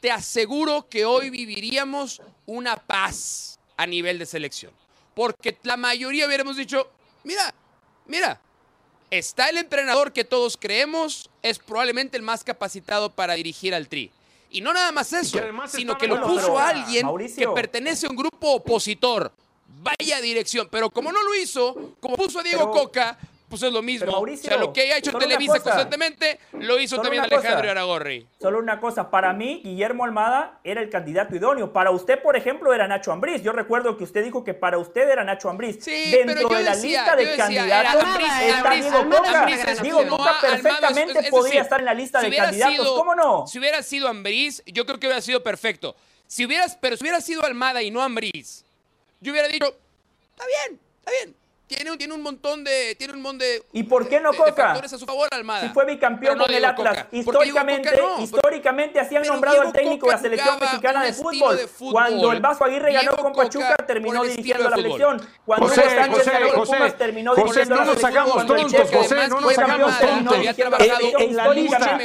Speaker 2: te aseguro que hoy viviríamos una paz a nivel de selección. Porque la mayoría hubiéramos dicho, mira, mira, está el entrenador que todos creemos es probablemente el más capacitado para dirigir al Tri. Y no nada más eso, sino que lo puso a alguien que pertenece a un grupo opositor. Vaya dirección, pero como no lo hizo, como puso a Diego Coca, pues es lo mismo. o sea, lo que ha hecho Televisa constantemente, lo hizo también Alejandro Aragorri.
Speaker 1: Solo una cosa, para mí, Guillermo Almada era el candidato idóneo. Para usted, por ejemplo, era Nacho Ambriz. Yo recuerdo que usted dijo que para usted era Nacho Ambriz.
Speaker 2: Sí,
Speaker 1: Dentro
Speaker 2: pero yo
Speaker 1: de la
Speaker 2: decía,
Speaker 1: lista de
Speaker 2: decía,
Speaker 1: candidatos está Diego Coca. Coca perfectamente
Speaker 2: es- es
Speaker 1: podía
Speaker 2: decir,
Speaker 1: estar en la lista
Speaker 2: si
Speaker 1: de candidatos.
Speaker 2: sido-
Speaker 1: ¿Cómo no?
Speaker 2: Si hubiera sido Ambriz, yo creo que hubiera sido perfecto. Si hubieras, pero si hubiera sido Almada y no Ambriz, yo hubiera dicho, está bien, está bien. Tiene, un- tiene un montón de, tiene un montón de,
Speaker 1: ¿Y por qué no
Speaker 2: de- de
Speaker 1: Coca?
Speaker 2: factores a su favor, Almada.
Speaker 1: Si fue bicampeón
Speaker 2: no
Speaker 1: con el Atlas.
Speaker 2: Coca.
Speaker 1: Históricamente,
Speaker 2: Coca no,
Speaker 1: históricamente así han nombrado al técnico de la selección mexicana de fútbol.
Speaker 2: de fútbol.
Speaker 1: Cuando el Vasco Aguirre ganó con
Speaker 2: Coca
Speaker 1: Pachuca, terminó dirigiendo la
Speaker 2: de
Speaker 1: selección. Cuando
Speaker 3: José,
Speaker 1: Hugo Sánchez
Speaker 3: José,
Speaker 1: ganó
Speaker 3: José,
Speaker 1: Pumas, terminó
Speaker 3: José, no nos
Speaker 1: el
Speaker 3: tontos, José,
Speaker 1: además
Speaker 3: no nos
Speaker 1: terminó
Speaker 3: tontos.
Speaker 1: selección.
Speaker 3: En la lista,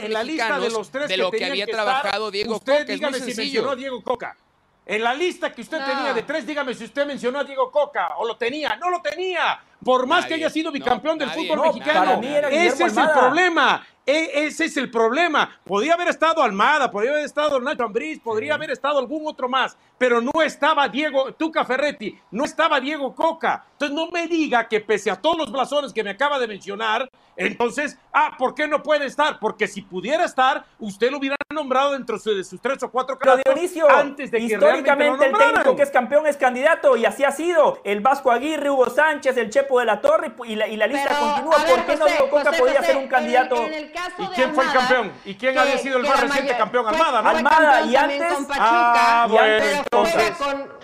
Speaker 3: en la lista, de los tres
Speaker 2: de lo que había trabajado Diego
Speaker 3: usted
Speaker 2: Coca, es muy
Speaker 3: dígame si
Speaker 2: sencillo.
Speaker 3: Diego Coca. En la lista que usted
Speaker 4: No.
Speaker 3: tenía de tres, dígame si usted mencionó a Diego Coca o lo tenía. No lo tenía. Por más que haya sido
Speaker 2: No,
Speaker 3: bicampeón del
Speaker 2: nadie.
Speaker 3: fútbol
Speaker 2: No,
Speaker 3: mexicano. Ese es el problema. E- ese es el problema. Podía haber estado Almada, podría haber estado Nacho Ambriz, podría haber estado algún otro más, pero no estaba Diego Tuca Ferretti, no estaba Diego Coca. Entonces no me diga que pese a todos los blasones que me acaba de mencionar, entonces, ah, ¿por qué no puede estar? Porque si pudiera estar, usted lo hubiera nombrado dentro de sus tres o cuatro candidatos antes de que lo
Speaker 1: históricamente el técnico que es campeón es candidato y así ha sido. El Vasco Aguirre, Hugo Sánchez, el Chepo de la Torre y la, y la lista
Speaker 4: Pero,
Speaker 1: continúa.
Speaker 4: ver,
Speaker 1: ¿Por qué no Diego Coca
Speaker 4: José,
Speaker 1: podía
Speaker 4: José,
Speaker 1: ser un
Speaker 4: en-
Speaker 1: candidato?
Speaker 4: En, el caso
Speaker 3: ¿Y
Speaker 4: de
Speaker 3: quién fue el campeón? ¿Y quién
Speaker 4: que-
Speaker 3: había sido el más reciente
Speaker 4: mayor-
Speaker 3: campeón?
Speaker 4: fue-
Speaker 3: Almada, ¿no?
Speaker 4: fue
Speaker 1: Almada, y
Speaker 4: también
Speaker 1: antes-
Speaker 4: con Pachuca,
Speaker 3: Ah,
Speaker 1: bueno,
Speaker 4: pero
Speaker 3: entonces.
Speaker 4: juega con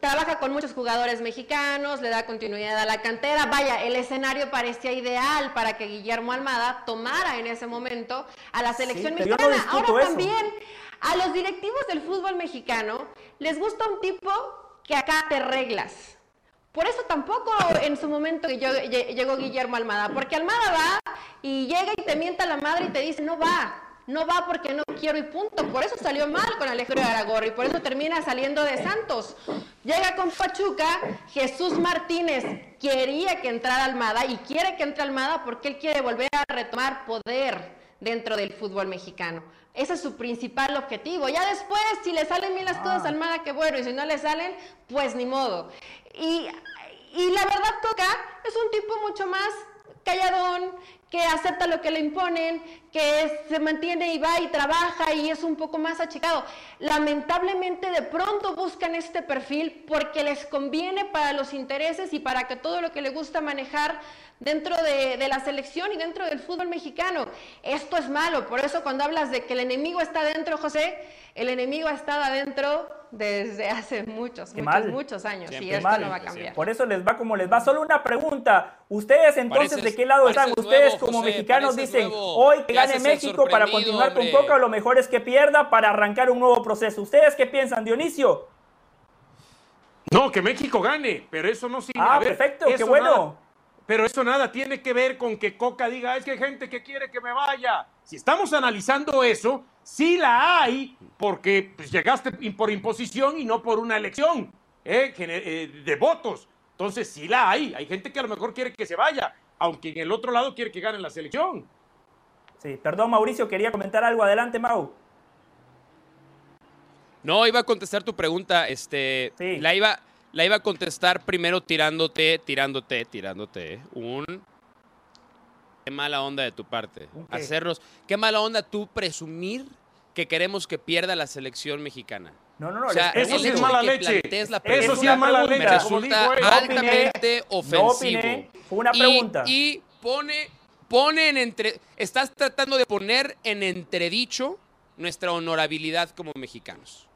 Speaker 4: trabaja con muchos jugadores mexicanos, le da continuidad a la cantera. Vaya, el escenario parecía ideal para que Guillermo Almada tomara en ese momento a la selección
Speaker 1: no
Speaker 4: mexicana. Ahora
Speaker 1: eso.
Speaker 4: también a los directivos del fútbol mexicano les gusta un tipo que acate reglas. Por eso tampoco en su momento que llegó Guillermo Almada, porque Almada va y llega y te mienta la madre y te dice, no va, no va porque no quiero y punto. Por eso salió mal con Alejandro Aragorri, por eso termina saliendo de Santos. Llega con Pachuca, Jesús Martínez quería que entrara Almada y quiere que entre Almada porque él quiere volver a retomar poder dentro del fútbol mexicano. Ese es su principal objetivo. Ya después, si le salen bien las cosas a Almada, qué bueno, y si no le salen, pues ni modo. Y, y la verdad, Coca es un tipo mucho más calladón, que acepta lo que le imponen, que se mantiene y va y trabaja y es un poco más achicado. Lamentablemente de pronto buscan este perfil porque les conviene para los intereses y para que todo lo que le gusta manejar dentro de, de la selección y dentro del fútbol mexicano. Esto es malo, por eso cuando hablas de que el enemigo está dentro, José, el enemigo ha estado adentro desde hace muchos, muchos,
Speaker 1: mal.
Speaker 4: muchos años y esto
Speaker 1: mal.
Speaker 4: no va a cambiar.
Speaker 1: Por eso les va como les va. Solo una pregunta. ¿Ustedes entonces
Speaker 2: Pareces-
Speaker 1: de qué lado están? Ustedes
Speaker 2: nuevo,
Speaker 1: como
Speaker 2: José,
Speaker 1: mexicanos dicen,
Speaker 2: nuevo.
Speaker 1: hoy que gane México para continuar con. Coca, lo mejor es que pierda para arrancar un nuevo proceso. ¿Ustedes qué piensan, Dionisio?
Speaker 3: No, que México gane, pero eso no significa.
Speaker 1: Ah,
Speaker 3: a ver,
Speaker 1: perfecto, qué bueno.
Speaker 3: nada- pero eso nada tiene que ver con que Coca diga, es que hay gente que quiere que me vaya. Si estamos analizando eso, sí la hay, porque pues, llegaste por imposición y no por una elección ¿eh? Eh, de votos. Entonces sí la hay. Hay gente que a lo mejor quiere que se vaya, aunque en el otro lado quiere que gane la selección.
Speaker 1: Sí, perdón, Mauricio, quería comentar algo. Adelante, Mau.
Speaker 2: No, iba a contestar tu pregunta, este,
Speaker 1: Sí.
Speaker 2: la iba, la iba a contestar primero tirándote, tirándote, tirándote un qué mala onda de tu parte, hacernos, qué mala onda tú presumir que queremos que pierda la selección mexicana.
Speaker 1: No, no, no.
Speaker 2: O sea,
Speaker 3: eso sí es mala leche. Eso sí es mala
Speaker 2: me
Speaker 3: leche,
Speaker 2: resulta.
Speaker 1: No
Speaker 2: altamente
Speaker 1: opiné,
Speaker 2: ofensivo.
Speaker 1: no opiné, fue una
Speaker 2: Y-
Speaker 1: pregunta.
Speaker 2: Y, pone, pone en entre, estás tratando de poner en entredicho nuestra honorabilidad como mexicanos,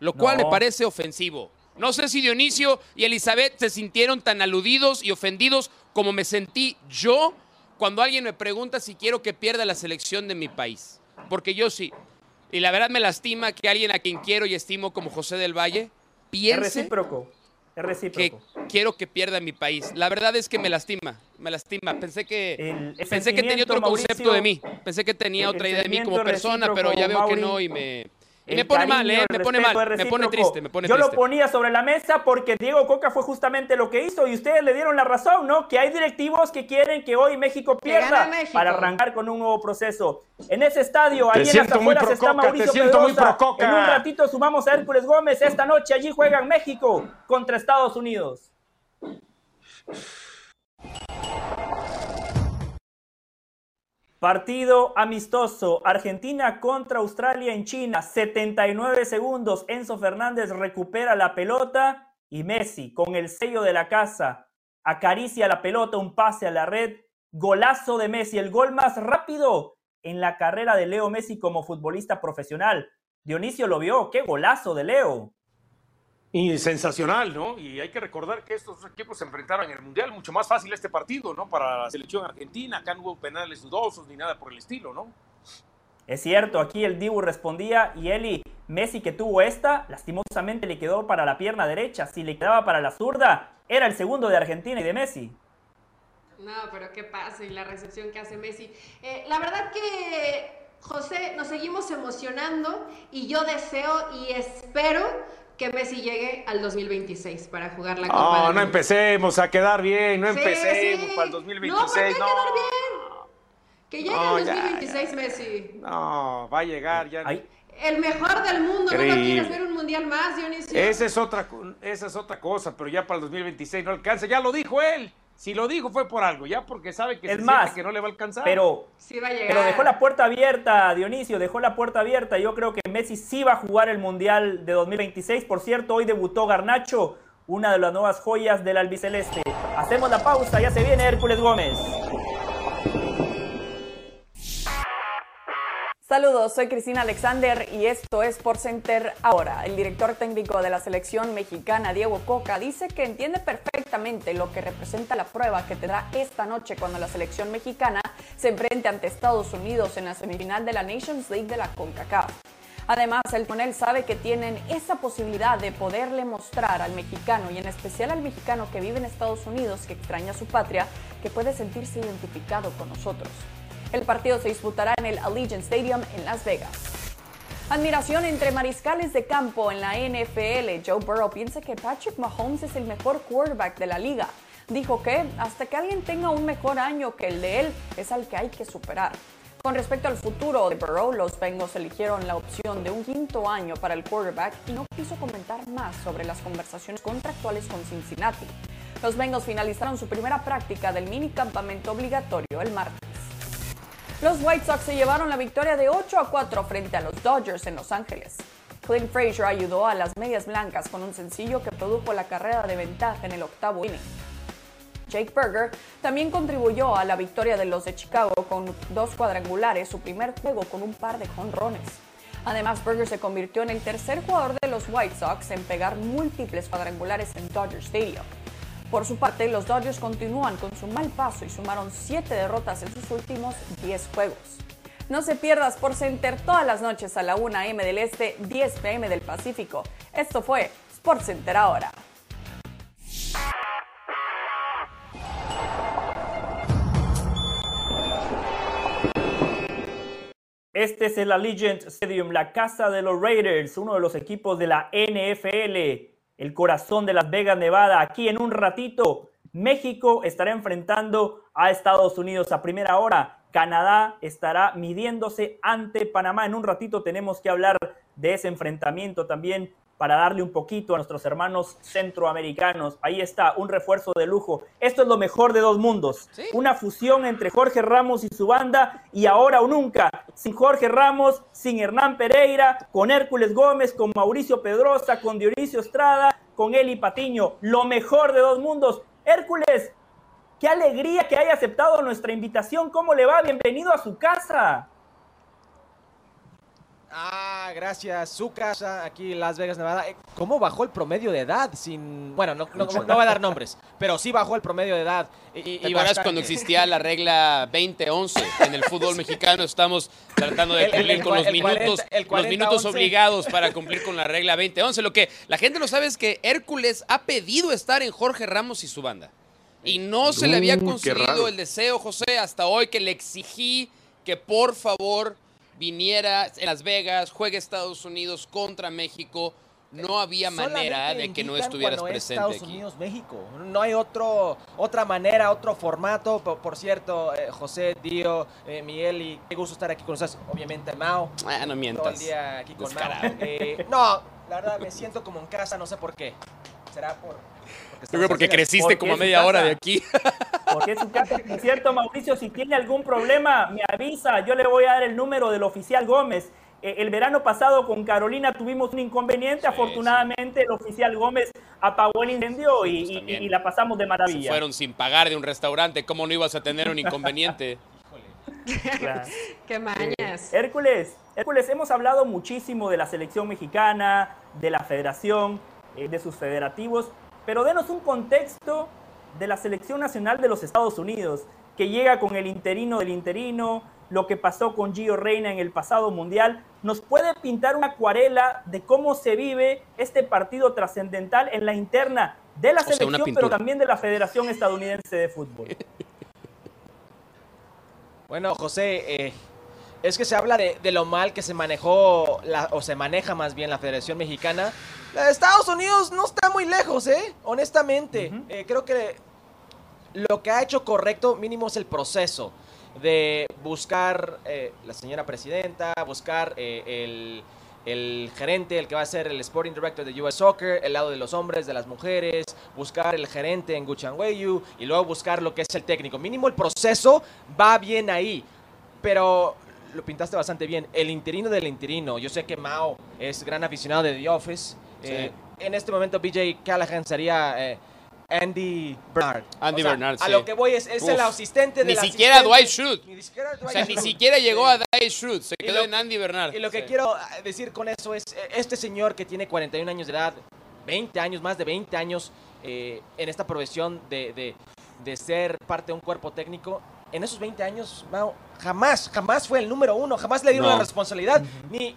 Speaker 2: lo cual
Speaker 1: No.
Speaker 2: me parece ofensivo. No sé si Dionisio y Elizabeth se sintieron tan aludidos y ofendidos como me sentí yo cuando alguien me pregunta si quiero que pierda la selección de mi país. Porque yo sí. Y la verdad me lastima que alguien a quien quiero y estimo como José del Valle piense
Speaker 1: Es recíproco. Es
Speaker 2: que
Speaker 1: recíproco.
Speaker 2: quiero que pierda mi país. La verdad es que me lastima, me lastima. Pensé que
Speaker 1: El- el
Speaker 2: pensé que tenía otro concepto de mí. Pensé que tenía otra idea de mí como persona, pero ya veo que no y me y me pone mal, ¿eh? Me pone mal, me pone triste, me pone
Speaker 1: Yo
Speaker 2: triste.
Speaker 1: lo ponía sobre la mesa porque Diego Coca fue justamente lo que hizo y ustedes le dieron la razón, ¿no? Que hay directivos que quieren que hoy México pierda
Speaker 4: México.
Speaker 1: para arrancar con un nuevo proceso. En ese estadio, ahí en las afueras está
Speaker 3: Coca, te
Speaker 1: Mauricio
Speaker 3: siento muy
Speaker 1: Pedrosa.
Speaker 3: pro Coca.
Speaker 1: En un ratito sumamos a Hércules Gómez. Esta noche allí juegan México contra Estados Unidos. Partido amistoso. Argentina contra Australia en China. 79 segundos. Enzo Fernández recupera la pelota y Messi, con el sello de la casa, acaricia la pelota, un pase a la red. Golazo de Messi, el gol más rápido en la carrera de Leo Messi como futbolista profesional. Dionisio lo vio. ¡Qué golazo de Leo!
Speaker 3: Y sensacional, ¿no? Y hay que recordar que estos dos equipos se enfrentaron en el Mundial, mucho más fácil este partido, ¿no? Para la selección argentina, acá no hubo penales dudosos ni nada por el estilo, ¿no?
Speaker 1: Es cierto, aquí el Dibu respondía y Eli, Messi que tuvo esta, lastimosamente le quedó para la pierna derecha. Si le quedaba para la zurda, era el segundo de Argentina y de Messi.
Speaker 4: No, pero qué pasa y la recepción que hace Messi. Eh, la verdad que, José, nos seguimos emocionando y yo deseo y espero que Messi llegue al 2026 para jugar la Copa
Speaker 3: No,
Speaker 4: del
Speaker 3: no empecemos a quedar bien, no
Speaker 4: Sí,
Speaker 3: empecemos
Speaker 4: sí.
Speaker 3: para el
Speaker 4: No,
Speaker 3: 2026,
Speaker 4: ¿por qué
Speaker 3: no.
Speaker 4: quedar bien? Que llegue
Speaker 3: No,
Speaker 4: al
Speaker 3: ya,
Speaker 4: 2026 Messi.
Speaker 3: No, va a llegar ya.
Speaker 1: Ay,
Speaker 4: El mejor del mundo. ¿No lo
Speaker 3: Increíble.
Speaker 4: quieres ver un mundial más, Dionisio?
Speaker 3: Esa es otra, esa es otra cosa, pero ya para el 2026 no alcanza. Ya lo dijo él. Si lo dijo fue por algo, ya porque sabe que
Speaker 1: Es
Speaker 3: se
Speaker 1: más,
Speaker 3: que no le va a alcanzar.
Speaker 1: pero,
Speaker 4: Sí va a llegar.
Speaker 1: pero dejó la puerta abierta, Dionisio, dejó la puerta abierta. Yo creo que Messi sí va a jugar el Mundial de 2026. Por cierto, hoy debutó Garnacho, una de las nuevas joyas del albiceleste. Hacemos la pausa, ya se viene Hércules Gómez.
Speaker 6: Saludos, soy Cristina Alexander y esto es Por Center ahora. El director técnico de la selección mexicana, Diego Coca, dice que entiende perfectamente lo que representa la prueba que tendrá esta noche cuando la selección mexicana se enfrente ante Estados Unidos en la semifinal de la Nations League de la CONCACAF. Además, el Conel sabe que tienen esa posibilidad de poderle mostrar al mexicano y en especial al mexicano que vive en Estados Unidos, que extraña su patria, que puede sentirse identificado con nosotros. El partido se disputará en el Allegiant Stadium en Las Vegas. Admiración entre mariscales de campo en la NFL. Joe Burrow piensa que Patrick Mahomes es el mejor quarterback de la liga. Dijo que hasta que alguien tenga un mejor año que el de él es al que hay que superar. Con respecto al futuro de Burrow, los Bengals eligieron la opción de un quinto año para el quarterback y no quiso comentar más sobre las conversaciones contractuales con Cincinnati. Los Bengals finalizaron su primera práctica del mini campamento obligatorio el martes. Los White Sox se llevaron la victoria de 8 a 4 frente a los Dodgers en Los Ángeles. Clint Frazier ayudó a las medias blancas con un sencillo que produjo la carrera de ventaja en el octavo inning. Jake Berger también contribuyó a la victoria de los de Chicago con dos cuadrangulares, su primer juego con un par de jonrones. Además, Berger se convirtió en el tercer jugador de los White Sox en pegar múltiples cuadrangulares en Dodger Stadium. Por su parte, los Dodgers continúan con su mal paso y sumaron 7 derrotas en sus últimos 10 juegos. No se pierdas por Center todas las noches a la 1 a.m. del Este, 10 p.m. del Pacífico. Esto fue Sports Center ahora.
Speaker 1: Este es el Allegiant Stadium, la casa de los Raiders, uno de los equipos de la NFL, el corazón de Las Vegas, Nevada. Aquí en un ratito, México estará enfrentando a Estados Unidos a primera hora. Canadá estará midiéndose ante Panamá. En un ratito tenemos que hablar de ese enfrentamiento también para darle un poquito a nuestros hermanos centroamericanos. Ahí está, un refuerzo de lujo. Esto es lo mejor de dos mundos.
Speaker 2: Sí.
Speaker 1: Una fusión entre Jorge Ramos y su banda y ahora o nunca. Sin Jorge Ramos, sin Hernán Pereira, con Hércules Gómez, con Mauricio Pedrosa, con Dionisio Estrada, con Eli Patiño. Lo mejor de dos mundos. Hércules, qué alegría que haya aceptado nuestra invitación. ¿Cómo le va? Bienvenido a su casa.
Speaker 8: Ah, gracias. Su casa, aquí en Las Vegas, Nevada. Eh, ¿Cómo bajó el promedio de edad? Sin, bueno, no, no, no voy a dar nombres, pero sí bajó el promedio de edad. Y,
Speaker 2: ¿Te
Speaker 8: y
Speaker 2: acuerdas
Speaker 8: bastante.
Speaker 2: cuando existía la regla 20-11 en el fútbol <laughs> mexicano? Estamos tratando de
Speaker 8: el-
Speaker 2: cumplir
Speaker 8: el
Speaker 2: con los
Speaker 8: cua- el 40,
Speaker 2: minutos,
Speaker 8: el
Speaker 2: los
Speaker 8: 40,
Speaker 2: minutos
Speaker 8: 11.
Speaker 2: obligados para <laughs> cumplir con la regla 20-11. Lo que la gente no sabe es que Hércules ha pedido estar en Jorge Ramos y su banda. Y no se le había
Speaker 9: qué
Speaker 2: conseguido el deseo, José, hasta hoy que le exigí que por favor viniera en Las Vegas, juegue Estados Unidos contra México. No había manera de que no estuvieras presente
Speaker 8: Estados
Speaker 2: aquí.
Speaker 8: Unidos, México. No hay otro, otra manera, otro formato. Por, por cierto, eh, José, Dio, eh, Miguel, y qué gusto estar aquí con ustedes. Obviamente, Mao.
Speaker 2: Ah, no
Speaker 8: Todo
Speaker 2: mientas.
Speaker 8: el día aquí con Mao. Eh, no, la verdad me siento como en casa, no sé por qué. ¿Será por...? porque
Speaker 2: Yo creo porque creciste
Speaker 1: Porque
Speaker 2: como a media hora de aquí. <laughs>
Speaker 1: Porque es su casa. Por cierto, Mauricio, si tiene algún problema, me avisa. Yo le voy a dar el número del oficial Gómez. Eh, el verano pasado con Carolina tuvimos un inconveniente. Afortunadamente, el oficial Gómez apagó el incendio y,
Speaker 2: Pues
Speaker 1: y-
Speaker 2: también.
Speaker 1: y la pasamos de
Speaker 2: Se
Speaker 1: maravilla.
Speaker 2: fueron sin pagar de un restaurante. ¿Cómo no ibas a tener un inconveniente?
Speaker 1: Claro. <laughs>
Speaker 4: Qué mañas.
Speaker 1: Hércules, Hércules, hemos hablado muchísimo de la selección mexicana, de la federación, eh, de sus federativos, pero denos un contexto de la selección nacional de los Estados Unidos, que llega con el interino del interino, lo que pasó con Gio Reina en el pasado mundial. ¿Nos puede pintar una acuarela de cómo se vive este partido trascendental en la interna de la
Speaker 2: O
Speaker 1: selección, pero también de la Federación Estadounidense de Fútbol?
Speaker 8: Bueno, José, eh, es que se habla de, de lo mal que se manejó, la- o se maneja más bien la Federación Mexicana. La de Estados Unidos no está muy lejos, ¿eh? Honestamente. Eh, creo que lo que ha hecho correcto mínimo es el proceso de buscar eh, la señora presidenta, buscar eh, el, el gerente, el que va a ser el Sporting Director de US Soccer, el lado de los hombres, de las mujeres, buscar el gerente en Guchanweyu y luego buscar lo que es el técnico. Mínimo el proceso va bien ahí, pero lo pintaste bastante bien. El interino del interino, yo sé que Mao es gran aficionado de The Office. Eh, en este momento BJ Callahan sería... eh, Andy Bernard.
Speaker 2: Andy
Speaker 8: O sea,
Speaker 2: Bernard,
Speaker 8: A
Speaker 2: sí.
Speaker 8: lo que voy es, es el
Speaker 2: Uf.
Speaker 8: asistente
Speaker 2: Ni
Speaker 8: del
Speaker 2: siquiera
Speaker 8: asistente.
Speaker 2: Dwight Schrute.
Speaker 8: Ni siquiera
Speaker 2: O
Speaker 8: Dwight
Speaker 2: sea, ni
Speaker 8: Schrute.
Speaker 2: siquiera llegó
Speaker 8: Sí.
Speaker 2: a Dice Schrute. Se
Speaker 8: Y
Speaker 2: quedó
Speaker 8: lo-
Speaker 2: en Andy Bernard.
Speaker 8: Y lo que
Speaker 2: Sí.
Speaker 8: quiero eh, decir con eso es, eh, este señor que tiene 41 años de edad, 20 años, más de 20 años eh, en esta profesión de, de- de ser parte de un cuerpo técnico, en esos 20 años, Mao, jamás, jamás fue el número uno, jamás le dieron
Speaker 2: No.
Speaker 8: la responsabilidad, ni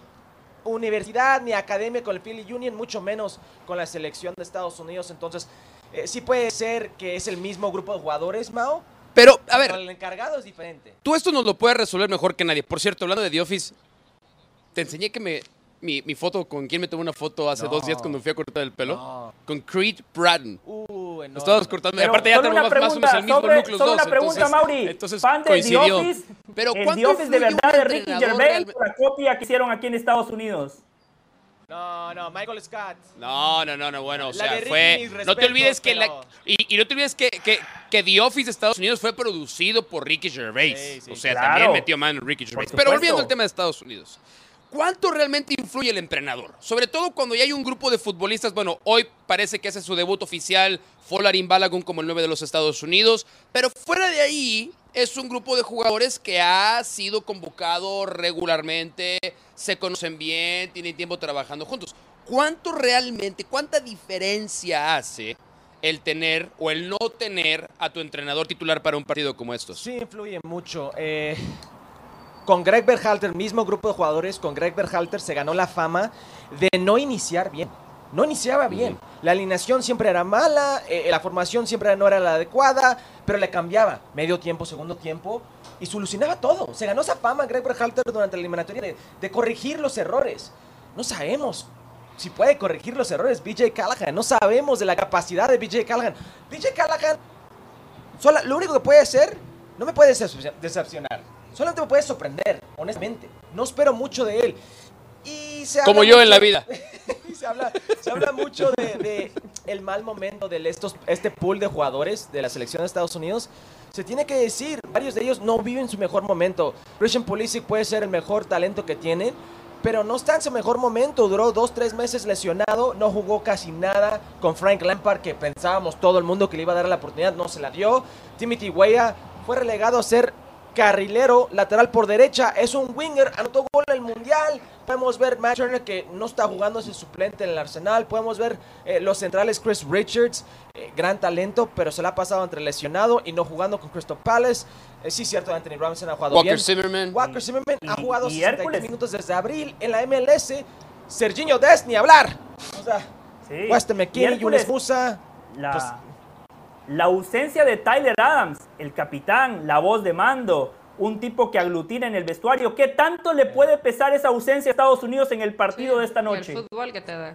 Speaker 8: universidad, ni academia con el Philly Union, mucho menos con la selección de Estados Unidos. Entonces, eh, sí puede ser que es el mismo grupo de jugadores, Mao.
Speaker 2: Pero, a ver,
Speaker 8: pero el encargado es diferente.
Speaker 2: tú esto nos lo puedes resolver mejor que nadie. Por cierto, hablando de The Office, te enseñé que me, mi, mi foto, con quién me tomé una foto hace
Speaker 8: No.
Speaker 2: dos días cuando fui a cortar el pelo.
Speaker 8: No.
Speaker 2: Con Creed Bratton.
Speaker 8: Uh,
Speaker 2: Nos estábamos cortando.
Speaker 1: Pero
Speaker 2: aparte ya tenemos más o menos el mismo
Speaker 1: pregunta,
Speaker 2: núcleo
Speaker 1: solo
Speaker 2: los dos.
Speaker 1: una pregunta,
Speaker 2: entonces,
Speaker 1: Mauri.
Speaker 2: Entonces
Speaker 1: Fan de The
Speaker 2: coincidió.
Speaker 1: Office,
Speaker 2: Pero
Speaker 1: ¿El
Speaker 2: ¿cuánto
Speaker 1: The Office de verdad de Ricky Gervais o la copia que hicieron aquí en Estados Unidos?
Speaker 8: No, no, Michael Scott.
Speaker 2: No, no, no, no, bueno, o
Speaker 8: La
Speaker 2: sea, fue... No te olvides que la... Y, y no te olvides que, que, que The Office de Estados Unidos fue producido por Ricky Gervais.
Speaker 8: Sí, sí,
Speaker 2: o sea,
Speaker 1: claro.
Speaker 2: también metió mano Ricky Gervais. Pero volviendo al tema de Estados Unidos. ¿Cuánto realmente influye el entrenador? Sobre todo cuando ya hay un grupo de futbolistas, bueno, hoy parece que hace su debut oficial Folarin Balagun como el 9 de los Estados Unidos, pero fuera de ahí es un grupo de jugadores que ha sido convocado regularmente, se conocen bien, tienen tiempo trabajando juntos. ¿Cuánto realmente, cuánta diferencia hace el tener o el no tener a tu entrenador titular para un partido como estos?
Speaker 8: Sí, influye mucho. Eh, con Greg Berhalter, mismo grupo de jugadores, con Greg Berhalter se ganó la fama de no iniciar bien. No iniciaba bien. La alineación siempre era mala, eh, la formación siempre no era la adecuada, pero le cambiaba medio tiempo, segundo tiempo y solucionaba todo. Se ganó esa fama Greg Berhalter durante la eliminatoria de, de corregir los errores. No sabemos si puede corregir los errores BJ Callahan. No sabemos de la capacidad de BJ Callahan. BJ Callahan lo único que puede hacer, no me puede decep- decepcionar. Solamente me puede sorprender, honestamente. No espero mucho de él. Y se
Speaker 2: Como yo en la vida. <laughs>
Speaker 8: se habla, se habla mucho de, de el mal momento de estos, este pool de jugadores de la selección de Estados Unidos. Se tiene que decir, varios de ellos no viven su mejor momento. Christian Pulisic puede ser el mejor talento que tienen, pero no está en su mejor momento. Duró dos, tres meses lesionado, no jugó casi nada con Frank Lampard, que pensábamos todo el mundo que le iba a dar la oportunidad, no se la dio. Timothy Weah fue relegado a ser carrilero, lateral por derecha, es un winger, anotó gol en el Mundial. Podemos ver Matt Turner que no está jugando, es el suplente en el Arsenal. Podemos ver eh, los centrales Chris Richards, eh, gran talento, pero se le ha pasado entre lesionado y no jugando con Crystal Palace. Eh, sí, cierto, Anthony Robinson ha jugado
Speaker 2: Walker
Speaker 8: bien.
Speaker 2: Zimmerman.
Speaker 8: Walker Zimmerman ha jugado
Speaker 1: y
Speaker 8: 63
Speaker 1: Hércules.
Speaker 8: minutos desde abril en la MLS. Serginho Dest, ni hablar. O sea,
Speaker 1: Sí.
Speaker 8: Weston McKinney, Yunes Musa.
Speaker 1: la,
Speaker 8: pues-
Speaker 1: la ausencia de Tyler Adams, el capitán, la voz de mando, un tipo que aglutina en el vestuario. ¿Qué tanto le puede pesar esa ausencia a Estados Unidos en el partido de esta noche?
Speaker 4: El fútbol que te da.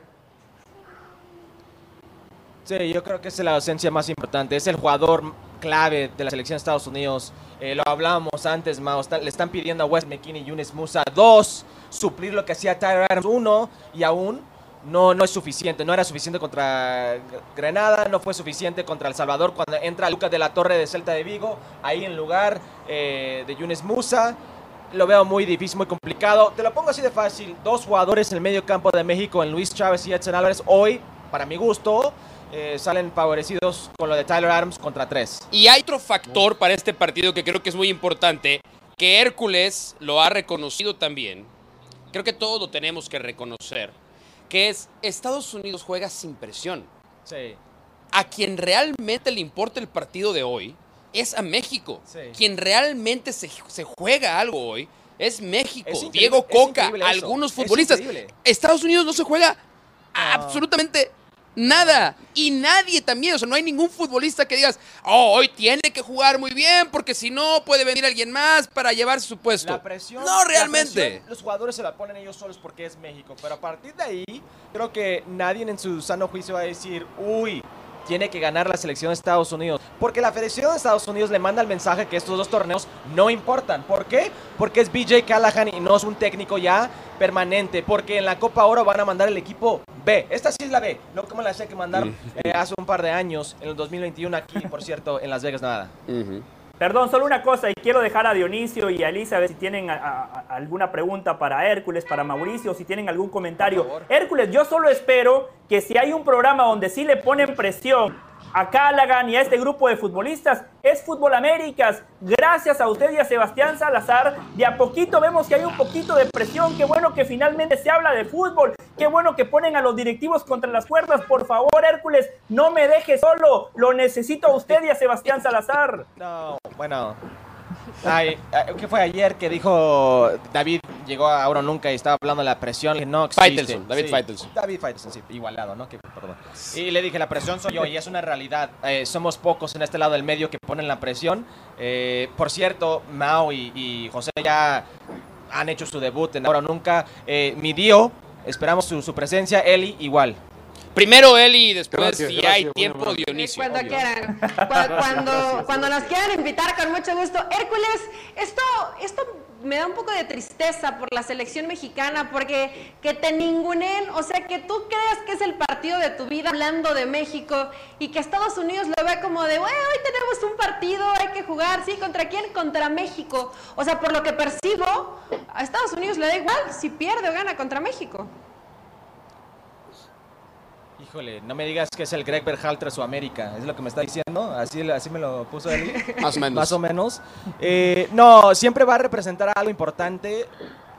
Speaker 8: Sí, yo creo que es la ausencia más importante. Es el jugador clave de la selección de Estados Unidos. Eh, lo hablábamos antes, Mao. está- le están pidiendo a West McKinney y Yunes Musa dos, suplir lo que hacía Tyler Adams uno, y aún no, no es suficiente. No era suficiente contra Granada, no fue suficiente contra El Salvador cuando entra Lucas de la Torre de Celta de Vigo, ahí en lugar eh, de Yunes Musa. Lo veo muy difícil, muy complicado. Te lo pongo así de fácil. Dos jugadores en el medio campo de México, en Luis Chávez y Edson Álvarez, hoy, para mi gusto, eh, salen favorecidos con lo de Tyler Adams contra tres.
Speaker 2: Y hay otro factor para este partido que creo que es muy importante, que Hércules lo ha reconocido también. Creo que todos lo tenemos que reconocer, que es Estados Unidos juega sin presión.
Speaker 8: Sí.
Speaker 2: A quien realmente le importa el partido de hoy es a México.
Speaker 8: Sí.
Speaker 2: Quien realmente se, se juega algo hoy es México.
Speaker 8: Es
Speaker 2: Diego Coca, algunos futbolistas. Estados Unidos no se juega absolutamente nada. Y nadie también. O sea, no hay ningún futbolista que digas, oh, hoy tiene que jugar muy bien porque si no puede venir alguien más para llevarse su puesto.
Speaker 8: La presión.
Speaker 2: no,
Speaker 8: la
Speaker 2: realmente.
Speaker 8: presión, los jugadores se la ponen ellos solos porque es México. Pero a partir de ahí, creo que nadie en su sano juicio va a decir, uy, tiene que ganar la selección de Estados Unidos. Porque la Federación de Estados Unidos le manda el mensaje que estos dos torneos no importan. ¿Por qué? Porque es BJ Callahan y no es un técnico ya permanente. Porque en la Copa Oro van a mandar el equipo B. Esta sí es la B, no como la sé que mandaron eh, hace un par de años, en el 2021 aquí, por cierto, en Las Vegas.
Speaker 2: Ujú.
Speaker 1: Perdón, solo una cosa, y quiero dejar a Dionisio y a Elizabeth si tienen a- a- a- alguna pregunta para Hércules, para Mauricio, si tienen algún comentario. Hércules, yo solo espero que si hay un programa donde sí le ponen presión a Callaghan y a este grupo de futbolistas, es Fútbol Américas. Gracias a usted y a Sebastián Salazar, de a poquito vemos que hay un poquito de presión. Qué bueno que finalmente se habla de fútbol. Qué bueno que ponen a los directivos contra las cuerdas. Por favor, Hércules, no me deje solo. Lo necesito a usted y a Sebastián Salazar.
Speaker 8: No, bueno. Ay, ¿Qué fue ayer que dijo David llegó a Ahora Nunca y estaba hablando de la presión? Dije, no existe.
Speaker 2: Faitelson, David
Speaker 8: Sí,
Speaker 2: Faitelson.
Speaker 8: David Faitelson, sí, igualado, ¿no? Que, perdón. Y le dije, la presión soy yo y es una realidad. Eh, somos pocos en este lado del medio que ponen la presión. Eh, por cierto, Mao y, y José ya han hecho su debut en Ahora Nunca. Eh, mi Dio, esperamos su, su presencia. Eli, igual.
Speaker 2: Primero él y después,
Speaker 3: Gracias,
Speaker 2: si
Speaker 3: gracias,
Speaker 2: hay tiempo,
Speaker 3: amable.
Speaker 2: Dionisio.
Speaker 4: Cuando
Speaker 2: obvio.
Speaker 4: quieran. Cu- <laughs> Cuando, cuando nos quieran invitar, con mucho gusto. Hércules, esto, esto me da un poco de tristeza por la selección mexicana, porque que te ningunen, o sea, que tú creas que es el partido de tu vida hablando de México y que Estados Unidos lo ve como de, bueno, hoy tenemos un partido, hay que jugar, ¿sí? ¿Contra quién? Contra México. O sea, por lo que percibo, a Estados Unidos le da igual si pierde o gana contra México.
Speaker 8: Híjole, no me digas que es el Greg Berhalter su América. ¿Es lo que me está diciendo? Así, así me lo puso Eli. <laughs>
Speaker 2: Más o menos.
Speaker 8: Más o menos. Eh, no, siempre va a representar algo importante.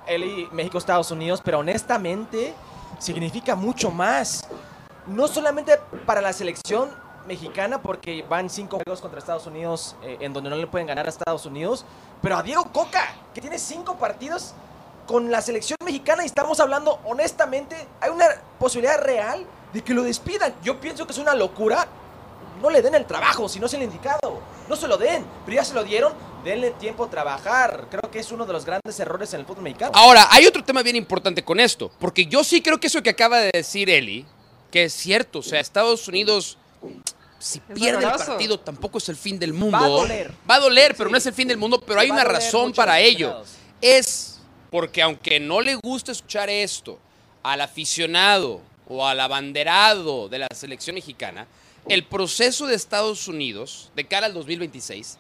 Speaker 8: Eli, México, Estados Unidos, pero honestamente significa mucho más. No solamente para la selección mexicana, porque van cinco juegos contra Estados Unidos eh, en donde no le pueden ganar a Estados Unidos, pero a Diego Coca, que tiene cinco partidos con la selección mexicana y estamos hablando honestamente, hay una posibilidad real de que lo despidan. Yo pienso que es una locura. No le den el trabajo si no es el indicado. No se lo den, pero ya se lo dieron. Denle tiempo a trabajar. Creo que es uno de los grandes errores en el fútbol mexicano.
Speaker 2: Ahora, hay otro tema bien importante con esto, porque yo sí creo que eso que acaba de decir Eli, que es cierto, o sea, Estados Unidos, si
Speaker 4: Es
Speaker 2: pierde el partido, tampoco es el fin del mundo.
Speaker 8: Va a doler.
Speaker 2: Va a doler, pero
Speaker 8: Sí.
Speaker 2: no es el fin del mundo, pero hay una razón para ello. Es porque aunque no le gusta escuchar esto al aficionado o al abanderado de la selección mexicana, el proceso de Estados Unidos de cara al 2026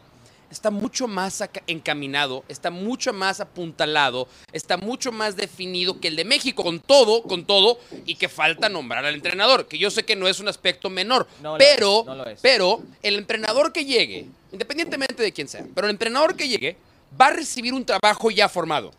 Speaker 2: está mucho más encaminado, está mucho más apuntalado, está mucho más definido que el de México, con todo, con todo, y que falta nombrar al entrenador, que yo sé que no es un aspecto menor,
Speaker 8: No
Speaker 2: pero,
Speaker 8: es, no
Speaker 2: pero el entrenador que llegue, independientemente de quién sea, pero el entrenador que llegue va a recibir un trabajo ya formado.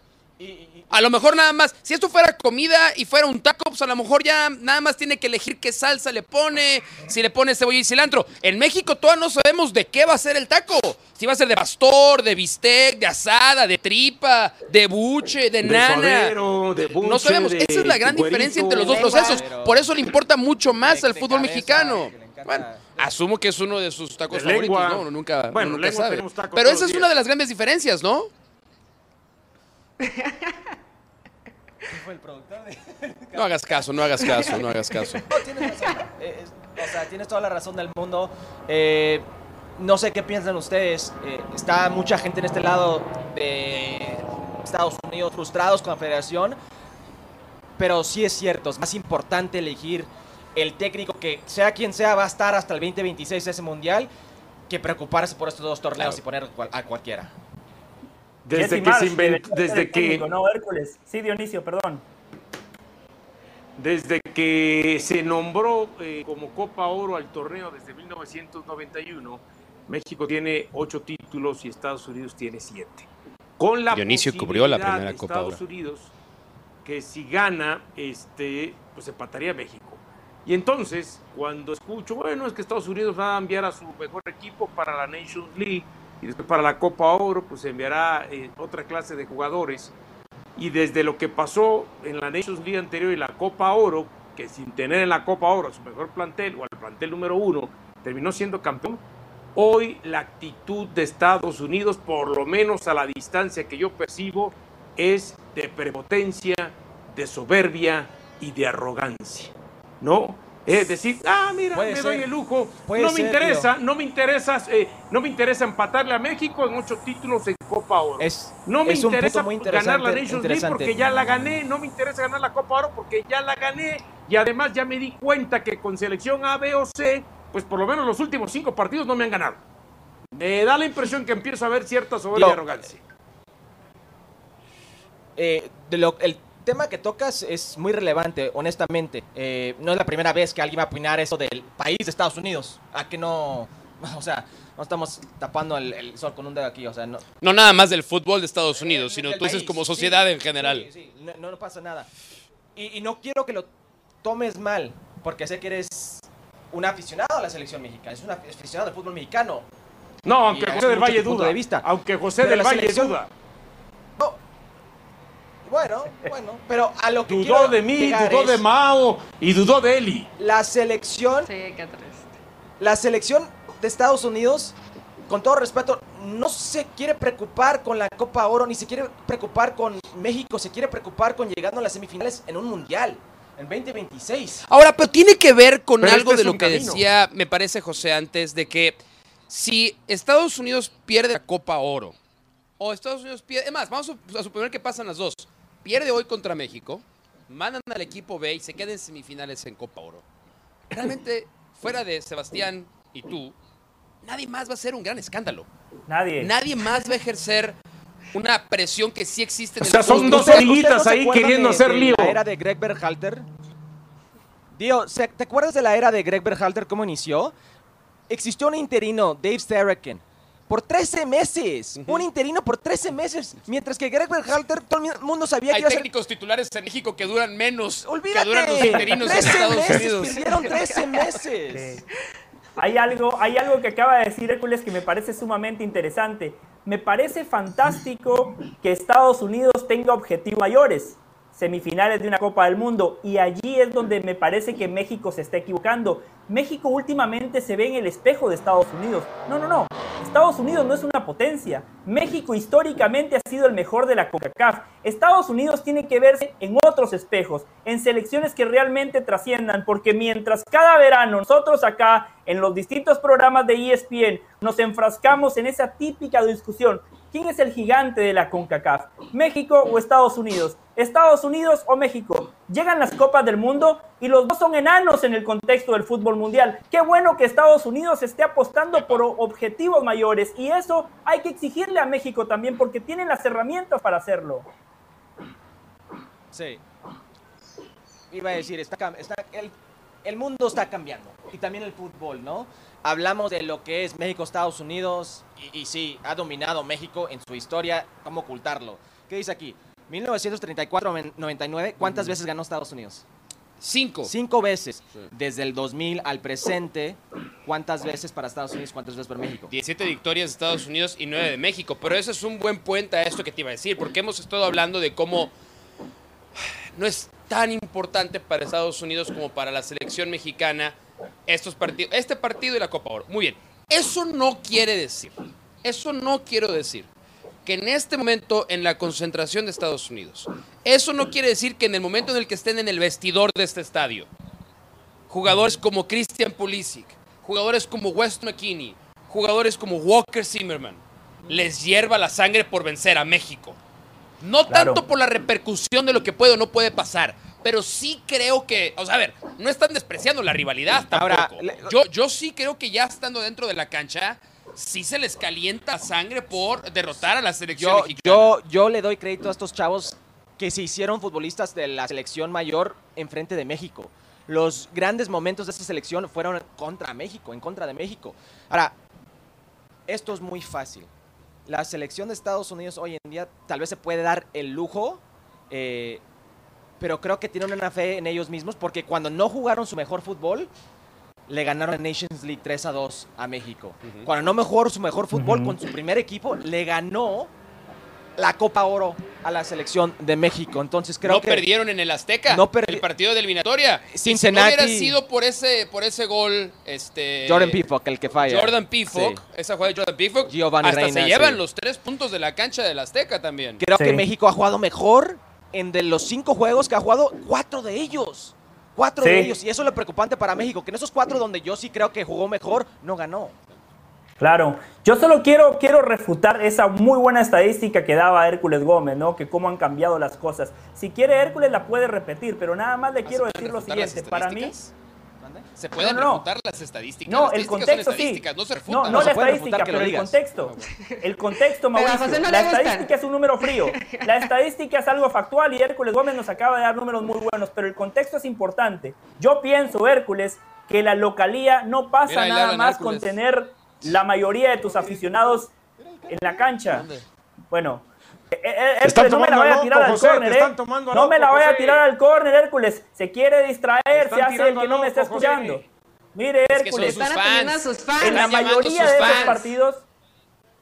Speaker 2: A lo mejor nada más, si esto fuera comida y fuera un taco, pues a lo mejor ya nada más tiene que elegir qué salsa le pone, si le pone cebolla y cilantro. En México todavía no sabemos de qué va a ser el taco. Si va a ser de pastor, de bistec, de asada, de tripa, de buche, de,
Speaker 3: De
Speaker 2: nana.
Speaker 3: suadero, de buche,
Speaker 2: no sabemos.
Speaker 3: de
Speaker 2: Esa es la gran
Speaker 3: cuerito.
Speaker 2: diferencia entre los dos procesos. Por eso le importa mucho más
Speaker 8: De-
Speaker 2: al fútbol
Speaker 8: cabeza,
Speaker 2: mexicano. Bueno, asumo que es uno de sus tacos
Speaker 3: De
Speaker 2: favoritos,
Speaker 3: lengua.
Speaker 2: ¿no? Uno nunca, uno
Speaker 3: Bueno,
Speaker 2: nunca sabe.
Speaker 3: tenemos tacos
Speaker 2: Pero esa es una de las grandes diferencias, ¿no?
Speaker 8: Fue el productor de... <laughs>
Speaker 2: No hagas caso, no hagas caso, no hagas caso.
Speaker 8: No, tienes razón. Eh, es- o sea, tienes toda la razón del mundo. Eh, no sé qué piensan ustedes. Eh, está mucha gente en este lado de Estados Unidos frustrados con la federación. Pero sí es cierto, es más importante elegir el técnico que sea quien sea va a estar hasta el 2026 ese mundial que preocuparse por estos dos torneos
Speaker 2: Claro.
Speaker 8: y poner a cualquiera.
Speaker 3: Desde
Speaker 1: Jesse
Speaker 3: que
Speaker 1: Marsh
Speaker 3: se inventó, desde que,
Speaker 1: técnico, No, Hércules. Sí, Dionisio, perdón.
Speaker 3: desde que se nombró eh, como Copa Oro al torneo desde 1991, México tiene ocho títulos y Estados Unidos tiene siete. Con la
Speaker 2: Dionisio cubrió la primera
Speaker 3: de
Speaker 2: Copa
Speaker 3: Estados
Speaker 2: Oro.
Speaker 3: Unidos que si gana, este, pues empataría a México. Y entonces, cuando escucho, bueno, es que Estados Unidos va a enviar a su mejor equipo para la Nations League y después para la Copa Oro, pues enviará eh, otra clase de jugadores. Y desde lo que pasó en la Nations League anterior y la Copa Oro, que sin tener en la Copa Oro su mejor plantel o al plantel número uno, terminó siendo campeón, hoy la actitud de Estados Unidos, por lo menos a la distancia que yo percibo, es de prepotencia, de soberbia y de arrogancia. ¿No? Es decir, ah, mira,
Speaker 8: Puede
Speaker 3: me
Speaker 8: ser.
Speaker 3: doy el lujo.
Speaker 8: Puede
Speaker 3: no me
Speaker 8: ser,
Speaker 3: interesa, no me interesa, eh, no me interesa empatarle a México en ocho títulos en Copa Oro.
Speaker 8: Es,
Speaker 3: No me
Speaker 8: es
Speaker 3: interesa
Speaker 8: muy
Speaker 3: ganar la. Nations League porque ya la gané. No me interesa ganar la Copa Oro porque ya la gané. Y además ya me di cuenta que con selección A, B o C, pues por lo menos los últimos cinco partidos no me han ganado. Me da la impresión que empiezo a ver cierta soberbia y arrogancia.
Speaker 8: Eh, de lo- el tema que tocas es muy relevante, honestamente. Eh, no es la primera vez que alguien va a opinar eso del país de Estados Unidos. A que no. <laughs> O sea, no estamos tapando el, el sol con un dedo aquí. O sea, no.
Speaker 2: No nada más del fútbol de Estados Unidos, sino
Speaker 8: del
Speaker 2: tú dices
Speaker 8: país,
Speaker 2: como
Speaker 8: sí,
Speaker 2: sociedad en
Speaker 8: sí,
Speaker 2: general.
Speaker 8: Sí, no, no pasa nada. Y, y no quiero que lo tomes mal, porque sé que eres un aficionado a la selección mexicana. Es un aficionado al fútbol mexicano.
Speaker 3: No, aunque
Speaker 8: Y
Speaker 3: José del Valle duda.
Speaker 8: de vista.
Speaker 3: Aunque José
Speaker 8: Pero
Speaker 3: del Valle
Speaker 8: selección-
Speaker 3: duda.
Speaker 8: No. Bueno, bueno, pero a lo que
Speaker 3: Dudó de mí, dudó
Speaker 8: es
Speaker 3: de Mao y dudó de Eli.
Speaker 8: La selección
Speaker 4: Sí, qué triste.
Speaker 8: La selección de Estados Unidos, con todo respeto, no se quiere preocupar con la Copa Oro, ni se quiere preocupar con México, se quiere preocupar con llegando a las semifinales en un mundial, en 2026.
Speaker 2: Ahora, pero tiene que ver con
Speaker 3: Pero
Speaker 2: algo
Speaker 3: este
Speaker 2: de lo que
Speaker 3: camino.
Speaker 2: decía, me parece, José, antes, de que si Estados Unidos pierde la Copa Oro, o Estados Unidos pierde, es más, vamos a suponer que pasan las dos, pierde hoy contra México, mandan al equipo B y se queden semifinales en Copa Oro. Realmente, fuera de Sebastián y tú, nadie más va a hacer un gran escándalo.
Speaker 1: Nadie.
Speaker 2: Nadie más va a ejercer una presión que sí existe en
Speaker 3: O
Speaker 2: el
Speaker 3: sea, son dos
Speaker 8: ¿Ustedes- ustedes
Speaker 3: hormiguitas
Speaker 8: se
Speaker 3: ahí queriendo
Speaker 8: de-
Speaker 3: hacer
Speaker 8: de
Speaker 3: lío.
Speaker 8: La era de Greg Berhalter. Dio, ¿se- ¿te acuerdas de la era de Greg Berhalter cómo inició? Existió un interino, Dave Staraken, por 13 meses. Un interino por 13 meses. Mientras que Greg Berhalter, todo el mundo sabía que
Speaker 2: Hay
Speaker 8: iba a ser
Speaker 2: técnicos titulares en México que duran menos
Speaker 8: Olvídate.
Speaker 2: que duran los interinos en
Speaker 8: 13
Speaker 2: Estados
Speaker 8: meses,
Speaker 2: Unidos.
Speaker 8: pidieron 13 <laughs> meses.
Speaker 1: Hay algo, hay algo que acaba de decir Hércules que me parece sumamente interesante. Me parece fantástico que Estados Unidos tenga objetivos mayores, semifinales de una Copa del Mundo, y allí es donde me parece que México se está equivocando. México últimamente se ve en el espejo de Estados Unidos. No, no, no. Estados Unidos no es una potencia. México históricamente ha sido el mejor de la CONCACAF. Estados Unidos tiene que verse en otros espejos, en selecciones que realmente trasciendan, porque mientras cada verano nosotros acá en los distintos programas de ESPN nos enfrascamos en esa típica discusión, ¿quién es el gigante de la CONCACAF? ¿México o Estados Unidos? ¿Estados Unidos o México? Llegan las Copas del Mundo y los dos son enanos en el contexto del fútbol mundial. Qué bueno que Estados Unidos esté apostando por objetivos mayores y eso hay que exigirle a México también porque tienen las herramientas para hacerlo.
Speaker 8: Sí. Iba a decir, el el mundo está cambiando y también el fútbol, ¿no? Hablamos de lo que es México-Estados Unidos y, y sí, ha dominado México en su historia, ¿cómo ocultarlo? ¿Qué dice aquí? 1934-99, ¿cuántas veces ganó Estados Unidos?
Speaker 2: Cinco.
Speaker 8: Cinco veces. Desde el 2000 al presente, ¿cuántas veces para Estados Unidos, cuántas veces para México?
Speaker 2: 17 victorias de Estados Unidos y 9 de México. Pero eso es un buen puente a esto que te iba a decir, porque hemos estado hablando de cómo no es tan importante para Estados Unidos como para la selección mexicana estos partidos, este partido y la Copa Oro. Muy bien. Eso no quiere decir, eso no quiero decir que en este momento en la concentración de Estados Unidos, eso no quiere decir que en el momento en el que estén en el vestidor de este estadio, jugadores como Christian Pulisic, jugadores como West McKinney, jugadores como Walker Zimmerman, les hierva la sangre por vencer a México. No
Speaker 1: Claro.
Speaker 2: tanto por la repercusión de lo que puede o no puede pasar, pero sí creo que, o sea, a ver, no están despreciando la rivalidad tampoco.
Speaker 8: Ahora,
Speaker 2: yo, yo sí creo que ya estando dentro de la cancha, sí se les calienta sangre por derrotar a la selección
Speaker 8: Yo,
Speaker 2: mexicana.
Speaker 8: yo, yo le doy crédito a estos chavos que se hicieron futbolistas de la selección mayor enfrente de México. Los grandes momentos de esta selección fueron contra México, en contra de México. Ahora, esto es muy fácil. La selección de Estados Unidos hoy en día tal vez se puede dar el lujo, eh, pero creo que tienen una fe en ellos mismos porque cuando no jugaron su mejor fútbol, le ganaron en Nations League 3 a 2 a México. Cuando no mejoró su mejor fútbol con su primer equipo, le ganó la Copa Oro a la selección de México. Entonces creo
Speaker 2: no
Speaker 8: que
Speaker 2: perdieron en el Azteca,
Speaker 8: No perdi-
Speaker 2: el partido de eliminatoria. Y Si no
Speaker 8: Cincinnati-
Speaker 2: hubiera sido por ese, por ese gol, este
Speaker 8: Jordan Pifok, el que falla.
Speaker 2: Jordan Pifok,
Speaker 8: Sí.
Speaker 2: esa jugada de Jordan Pifok,
Speaker 8: Giovanni
Speaker 2: hasta
Speaker 8: Reina,
Speaker 2: se llevan
Speaker 8: sí.
Speaker 2: los tres puntos de la cancha del Azteca también.
Speaker 8: Creo
Speaker 1: Sí.
Speaker 8: que México ha jugado mejor en de los cinco juegos que ha jugado, cuatro de ellos. Cuatro de ellos. Y eso es lo preocupante para México, que en esos cuatro donde yo sí creo que jugó mejor, no ganó.
Speaker 1: Claro, yo solo quiero, quiero refutar esa muy buena estadística que daba Hércules Gómez, ¿no? Que cómo han cambiado las cosas. Si quiere Hércules la puede repetir, pero nada más le quiero
Speaker 2: ¿Se pueden
Speaker 1: decir lo siguiente. Para mí?
Speaker 2: ¿Se pueden
Speaker 1: No, no, no.
Speaker 2: refutar las estadísticas?
Speaker 1: no,
Speaker 2: Las
Speaker 1: el contexto sí.
Speaker 2: no se
Speaker 1: No,
Speaker 2: refutan.
Speaker 1: no
Speaker 8: se
Speaker 1: la estadística, pero el
Speaker 8: digas.
Speaker 1: contexto. El contexto, <laughs> Mauricio.
Speaker 4: No
Speaker 1: la estadística es un número frío. <laughs> La estadística es algo factual y Hércules Gómez nos acaba de dar números muy buenos, pero el contexto es importante. Yo pienso, Hércules, que la localía no pasa
Speaker 2: Mira,
Speaker 1: nada más
Speaker 2: Hércules.
Speaker 1: con tener la mayoría de tus aficionados en la cancha. Bueno. Eh, eh,
Speaker 3: están
Speaker 1: Hércules, no me la vaya a tirar
Speaker 3: loco,
Speaker 1: al córner, ¿eh? No me la vaya a
Speaker 3: José.
Speaker 1: tirar al córner, Hércules. Se quiere distraer, se hace el que no me está
Speaker 3: loco, José.
Speaker 1: escuchando. Mire,
Speaker 2: Es que son
Speaker 1: Hércules.
Speaker 4: Están atendiendo a sus fans.
Speaker 1: En la mayoría de esos partidos,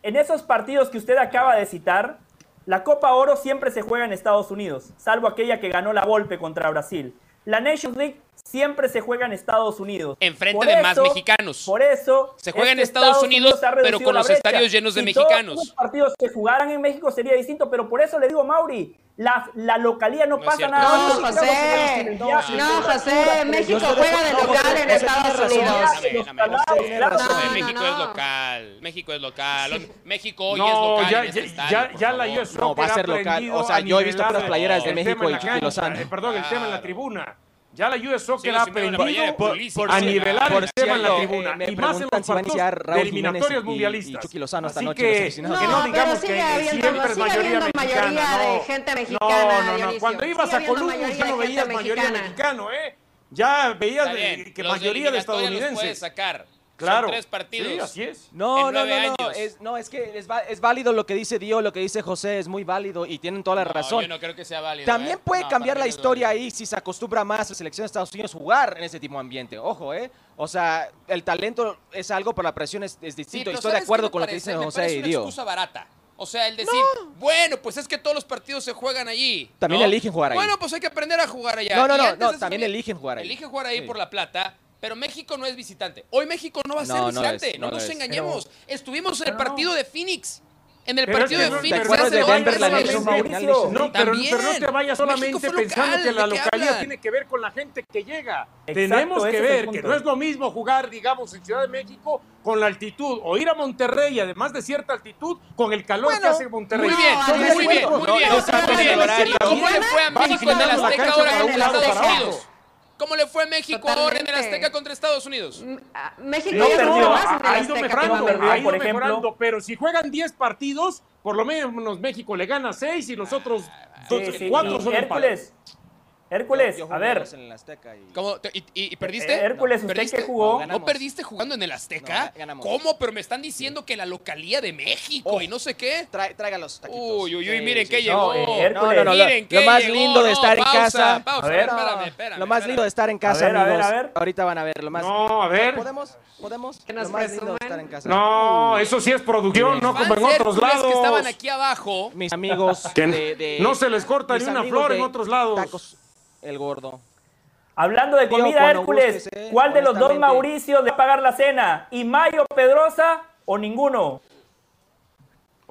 Speaker 1: en esos partidos que usted acaba de citar, la Copa Oro siempre se juega en Estados Unidos, salvo aquella que ganó la Volpe contra Brasil. La Nations League siempre se juega en Estados Unidos.
Speaker 2: Enfrente
Speaker 1: Por
Speaker 2: de más
Speaker 1: eso-
Speaker 2: mexicanos.
Speaker 1: Por eso
Speaker 2: Se juega
Speaker 1: es
Speaker 2: en
Speaker 1: que
Speaker 2: Estados Unidos,
Speaker 1: ha reducido
Speaker 2: pero con los
Speaker 1: brecha.
Speaker 2: estadios llenos de
Speaker 1: Si
Speaker 2: mexicanos.
Speaker 1: Todos los partidos que jugaran en México sería distinto, pero por eso le digo, Mauri, la, la localía no,
Speaker 2: No
Speaker 1: pasa
Speaker 2: cierto.
Speaker 1: nada.
Speaker 4: No,
Speaker 1: más los
Speaker 4: José. No,
Speaker 1: los
Speaker 4: no, José, México juega de
Speaker 1: los
Speaker 4: local en Estados
Speaker 1: los
Speaker 4: Unidos.
Speaker 1: los
Speaker 2: México es local. México es local. México hoy
Speaker 3: no,
Speaker 2: es local.
Speaker 3: ya,
Speaker 2: en este
Speaker 3: ya,
Speaker 2: estadio,
Speaker 3: ya, ya la. US
Speaker 8: No, va a ser local. O sea, yo he visto puras playeras de México y Lozano.
Speaker 3: eh, Perdón, el tema en la tribuna. Ya la US Soccer
Speaker 2: Sí,
Speaker 3: ha aprendido
Speaker 2: Pulisic,
Speaker 3: a
Speaker 2: sí,
Speaker 3: nivelar
Speaker 2: claro.
Speaker 3: el tema en la tribuna.
Speaker 8: eh, me
Speaker 3: y más en los
Speaker 8: si a
Speaker 3: partidos de eliminatorias
Speaker 8: y-
Speaker 3: mundialistas.
Speaker 8: y Chucky Lozano esta
Speaker 3: Así
Speaker 8: noche en los
Speaker 3: que, no
Speaker 4: No,
Speaker 3: digamos que
Speaker 4: habiendo-
Speaker 3: siempre es
Speaker 4: sigue
Speaker 3: mayoría mexicana.
Speaker 4: mayoría de
Speaker 3: no.
Speaker 4: gente
Speaker 3: No,
Speaker 4: mexicana,
Speaker 3: no, no.
Speaker 4: Dionisio.
Speaker 3: Cuando ibas
Speaker 4: Sigue
Speaker 3: a Columbus ya no veías mayoría
Speaker 4: mexicana.
Speaker 3: mexicano, ¿eh? Ya veías que mayoría de estadounidenses.
Speaker 2: sacar.
Speaker 3: Claro.
Speaker 2: Son tres partidos.
Speaker 3: Sí, así es.
Speaker 8: No,
Speaker 2: en
Speaker 8: no,
Speaker 2: nueve
Speaker 8: no, no,
Speaker 2: años.
Speaker 8: es, no, es que es, es válido lo que dice Dio, lo que dice José, es muy válido y tienen toda la
Speaker 2: No,
Speaker 8: razón.
Speaker 2: Yo no creo que sea válido.
Speaker 8: También
Speaker 2: ¿eh?
Speaker 8: puede
Speaker 2: No,
Speaker 8: cambiar la
Speaker 2: no es
Speaker 8: historia ahí si se acostumbra más a la selección de Estados Unidos jugar en ese tipo de ambiente. Ojo, ¿eh? O sea, el talento es algo, pero la presión es, es
Speaker 2: Sí,
Speaker 8: distinto.
Speaker 2: pero
Speaker 8: y estoy de
Speaker 2: ¿sabes qué
Speaker 8: acuerdo con lo que dicen
Speaker 2: Me
Speaker 8: José y
Speaker 2: una
Speaker 8: Dio.
Speaker 2: excusa barata. O sea, el decir, bueno, pues es que todos los partidos se juegan allí.
Speaker 8: También
Speaker 2: ¿no?
Speaker 8: eligen jugar ahí.
Speaker 2: Bueno, pues hay que aprender a jugar allá.
Speaker 8: No, no, no, no, también eligen jugar ahí.
Speaker 2: Eligen jugar ahí
Speaker 8: Sí.
Speaker 2: por la plata. Pero México no es visitante. Hoy México no va a ser
Speaker 8: No, no es,
Speaker 2: visitante. No,
Speaker 8: no
Speaker 2: nos
Speaker 8: es.
Speaker 2: engañemos. Estuvimos en el partido de Phoenix. En el
Speaker 3: es
Speaker 2: partido
Speaker 3: que
Speaker 2: de Phoenix.
Speaker 3: ¿te
Speaker 8: acuerdas
Speaker 2: hace
Speaker 8: de
Speaker 2: dos
Speaker 8: Denver, la
Speaker 1: Mauricio.
Speaker 3: No, pero, no te vayas solamente pensando que la
Speaker 2: ¿de qué
Speaker 3: localía
Speaker 2: hablan?
Speaker 3: tiene que ver con la gente que llega.
Speaker 1: Exacto,
Speaker 3: Tenemos que ver que no es lo mismo jugar, digamos, en Ciudad de México con la altitud o ir a Monterrey, además de cierta altitud, con el calor que hace Monterrey.
Speaker 2: Muy bien,
Speaker 4: No,
Speaker 2: muy bien, muy
Speaker 8: no,
Speaker 2: bien. muy. ¿Cómo le fue a México en el Azteca ahora
Speaker 3: lado,
Speaker 2: Estados Unidos? ¿Cómo le fue a México ahora en el
Speaker 4: Totalmente.
Speaker 2: Azteca contra Estados Unidos?
Speaker 4: Mm, ah, México
Speaker 1: No perdió,
Speaker 4: más en el
Speaker 3: ha ido
Speaker 4: Azteca
Speaker 3: mejorando,
Speaker 1: no perdió,
Speaker 3: ha ido
Speaker 1: por ejemplo.
Speaker 3: mejorando, pero si juegan 10 partidos, por lo menos México le gana 6 y los otros
Speaker 1: Sí,
Speaker 3: dos-
Speaker 1: sí,
Speaker 3: 4
Speaker 1: y
Speaker 3: son
Speaker 1: Hércules, Hércules,
Speaker 8: Yo- yo
Speaker 1: a ver.
Speaker 8: en el Azteca y-
Speaker 2: ¿Cómo? ¿Y, y- y perdiste?
Speaker 1: Eh, Hércules,
Speaker 2: No,
Speaker 1: ¿usted
Speaker 2: ¿perdiste?
Speaker 1: qué jugó?
Speaker 8: No,
Speaker 2: ¿No
Speaker 8: ganamos.
Speaker 2: perdiste jugando en el Azteca?
Speaker 8: No, ganamos.
Speaker 2: ¿Cómo? Pero me están diciendo que la localía de México
Speaker 8: Oh.
Speaker 2: y no sé qué.
Speaker 8: Trae, los taquitos.
Speaker 2: Uy, uy, uy, miren
Speaker 8: sí,
Speaker 2: qué
Speaker 8: sí.
Speaker 2: llegó.
Speaker 1: No, eh, Hércules.
Speaker 8: No, no, no, lo-
Speaker 2: Miren
Speaker 8: lo
Speaker 2: qué
Speaker 8: más
Speaker 2: llegó.
Speaker 8: lindo de
Speaker 2: No,
Speaker 8: estar en
Speaker 2: pausa,
Speaker 8: casa.
Speaker 2: Pausa,
Speaker 1: A ver.
Speaker 2: espérame, espérame,
Speaker 8: Lo más lindo de estar en casa,
Speaker 1: a ver,
Speaker 8: amigos.
Speaker 1: a ver.
Speaker 8: Ahorita van a ver lo más.
Speaker 3: No, a ver.
Speaker 8: ¿Podemos? ¿Podemos? Lo más lindo de estar en casa.
Speaker 3: No, eso sí es producción, no como en otros lados.
Speaker 2: que estaban aquí abajo.
Speaker 8: Mis amigos
Speaker 3: no se les corta ni una flor en otros lados.
Speaker 8: El Gordo.
Speaker 1: Hablando de comida, Hércules,
Speaker 8: eh,
Speaker 1: ¿cuál de los dos. Mauricios de pagar la cena? ¿Y Mayo Pedrosa o ninguno?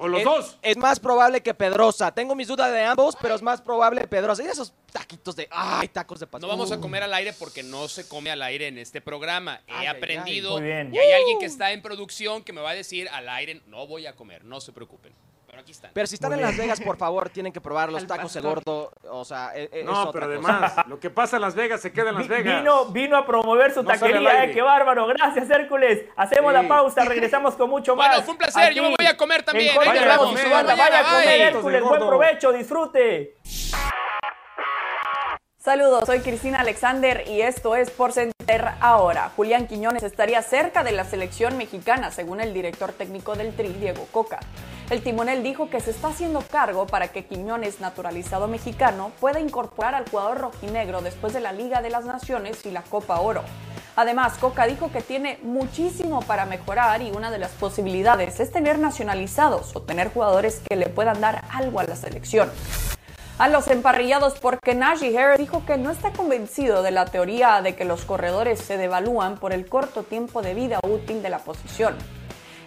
Speaker 3: O los
Speaker 8: es,
Speaker 3: dos.
Speaker 8: Es más probable que Pedrosa. Tengo mis dudas de ambos, pero es más probable Pedrosa. Y esos taquitos de. ¡Ay, tacos de pastor!
Speaker 2: No vamos a comer al aire porque no se come al aire en este programa. He
Speaker 8: Ay, ay,
Speaker 2: aprendido.
Speaker 1: ay. Muy bien.
Speaker 2: Y hay alguien que está en producción que me va a decir al aire, no voy a comer, no se preocupen. Pero aquí están.
Speaker 8: Pero si están
Speaker 1: Muy
Speaker 8: en Las. Vegas, por favor, tienen que probar los tacos el gordo. O sea, e- e- es,
Speaker 3: No,
Speaker 8: otra
Speaker 3: pero
Speaker 8: cosa.
Speaker 3: además, lo que pasa en Las Vegas se queda en Las
Speaker 1: Vi-
Speaker 3: Vegas.
Speaker 1: Vino, vino a promover su
Speaker 3: No sale al
Speaker 1: taquería,
Speaker 3: aire.
Speaker 1: eh, qué bárbaro. Gracias, Hércules. Hacemos
Speaker 3: Sí.
Speaker 1: la pausa, <laughs> regresamos con mucho más.
Speaker 2: Bueno, fue un placer, yo me voy a comer también,
Speaker 1: en
Speaker 3: vaya a
Speaker 1: Ramos y
Speaker 3: comer,
Speaker 1: su banda.
Speaker 2: mañana,
Speaker 1: Vaya a comer,
Speaker 2: bye.
Speaker 1: Hércules. Buen provecho, disfrute.
Speaker 6: Saludos, soy Cristina Alexander y esto es Por Center ahora. Julián Quiñones estaría cerca de la selección mexicana, según el director técnico del Tri, Diego Coca. El timonel dijo que se está haciendo cargo para que Quiñones, naturalizado mexicano, pueda incorporar al jugador rojinegro después de la Liga de las Naciones y la Copa Oro. Además, Coca dijo que tiene muchísimo para mejorar y una de las posibilidades es tener nacionalizados o tener jugadores que le puedan dar algo a la selección. A los emparrillados porque Najee Harris dijo que no está convencido de la teoría de que los corredores se devalúan por el corto tiempo de vida útil de la posición.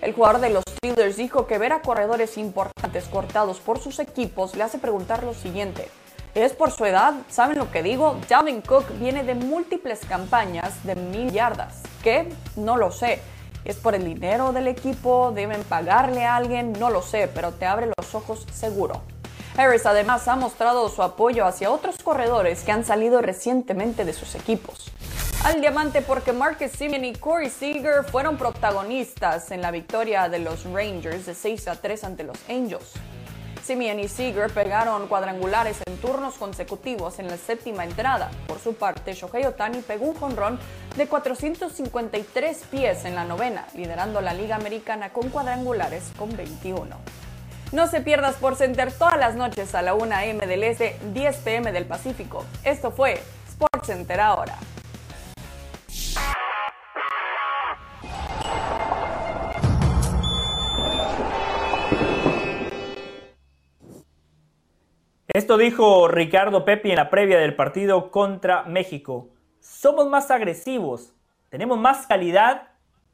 Speaker 6: El jugador de los Steelers dijo que ver a corredores importantes cortados por sus equipos le hace preguntar lo siguiente. ¿Es por su edad? ¿Saben lo que digo? Dalvin Cook viene de múltiples campañas de mil yardas. ¿Qué? No lo sé. ¿Es por el dinero del equipo? ¿Deben pagarle a alguien? No lo sé, pero te abre los ojos seguro. Harris además ha mostrado su apoyo hacia otros corredores que han salido recientemente de sus equipos. Al diamante porque Marcus Simeon y Corey Seager fueron protagonistas en la victoria de los Rangers de 6 a 3 ante los Angels. Simeon y Seager pegaron cuadrangulares en turnos consecutivos en la séptima entrada. Por su parte, Shohei Otani pegó un jonrón de 453 pies en la novena, liderando la Liga Americana con cuadrangulares con 21. No se pierdas por Center todas las noches a la 1 a.m. del Este, 10 p.m. del Pacífico. Esto fue Sports Center ahora.
Speaker 1: Esto dijo Ricardo Pepi en la previa del partido contra México. Somos más agresivos, tenemos más calidad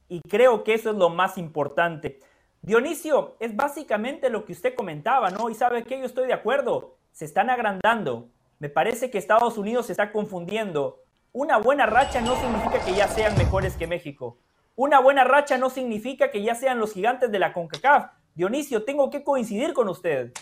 Speaker 1: y creo que eso es lo más importante. Dionisio, es básicamente lo que usted comentaba, ¿no? Y sabe que yo estoy de acuerdo, se están agrandando. Me parece que Estados Unidos se está confundiendo. Una buena racha no significa que ya sean mejores que México. Una buena racha no significa que ya sean los gigantes de la CONCACAF. Dionisio, tengo que coincidir con usted.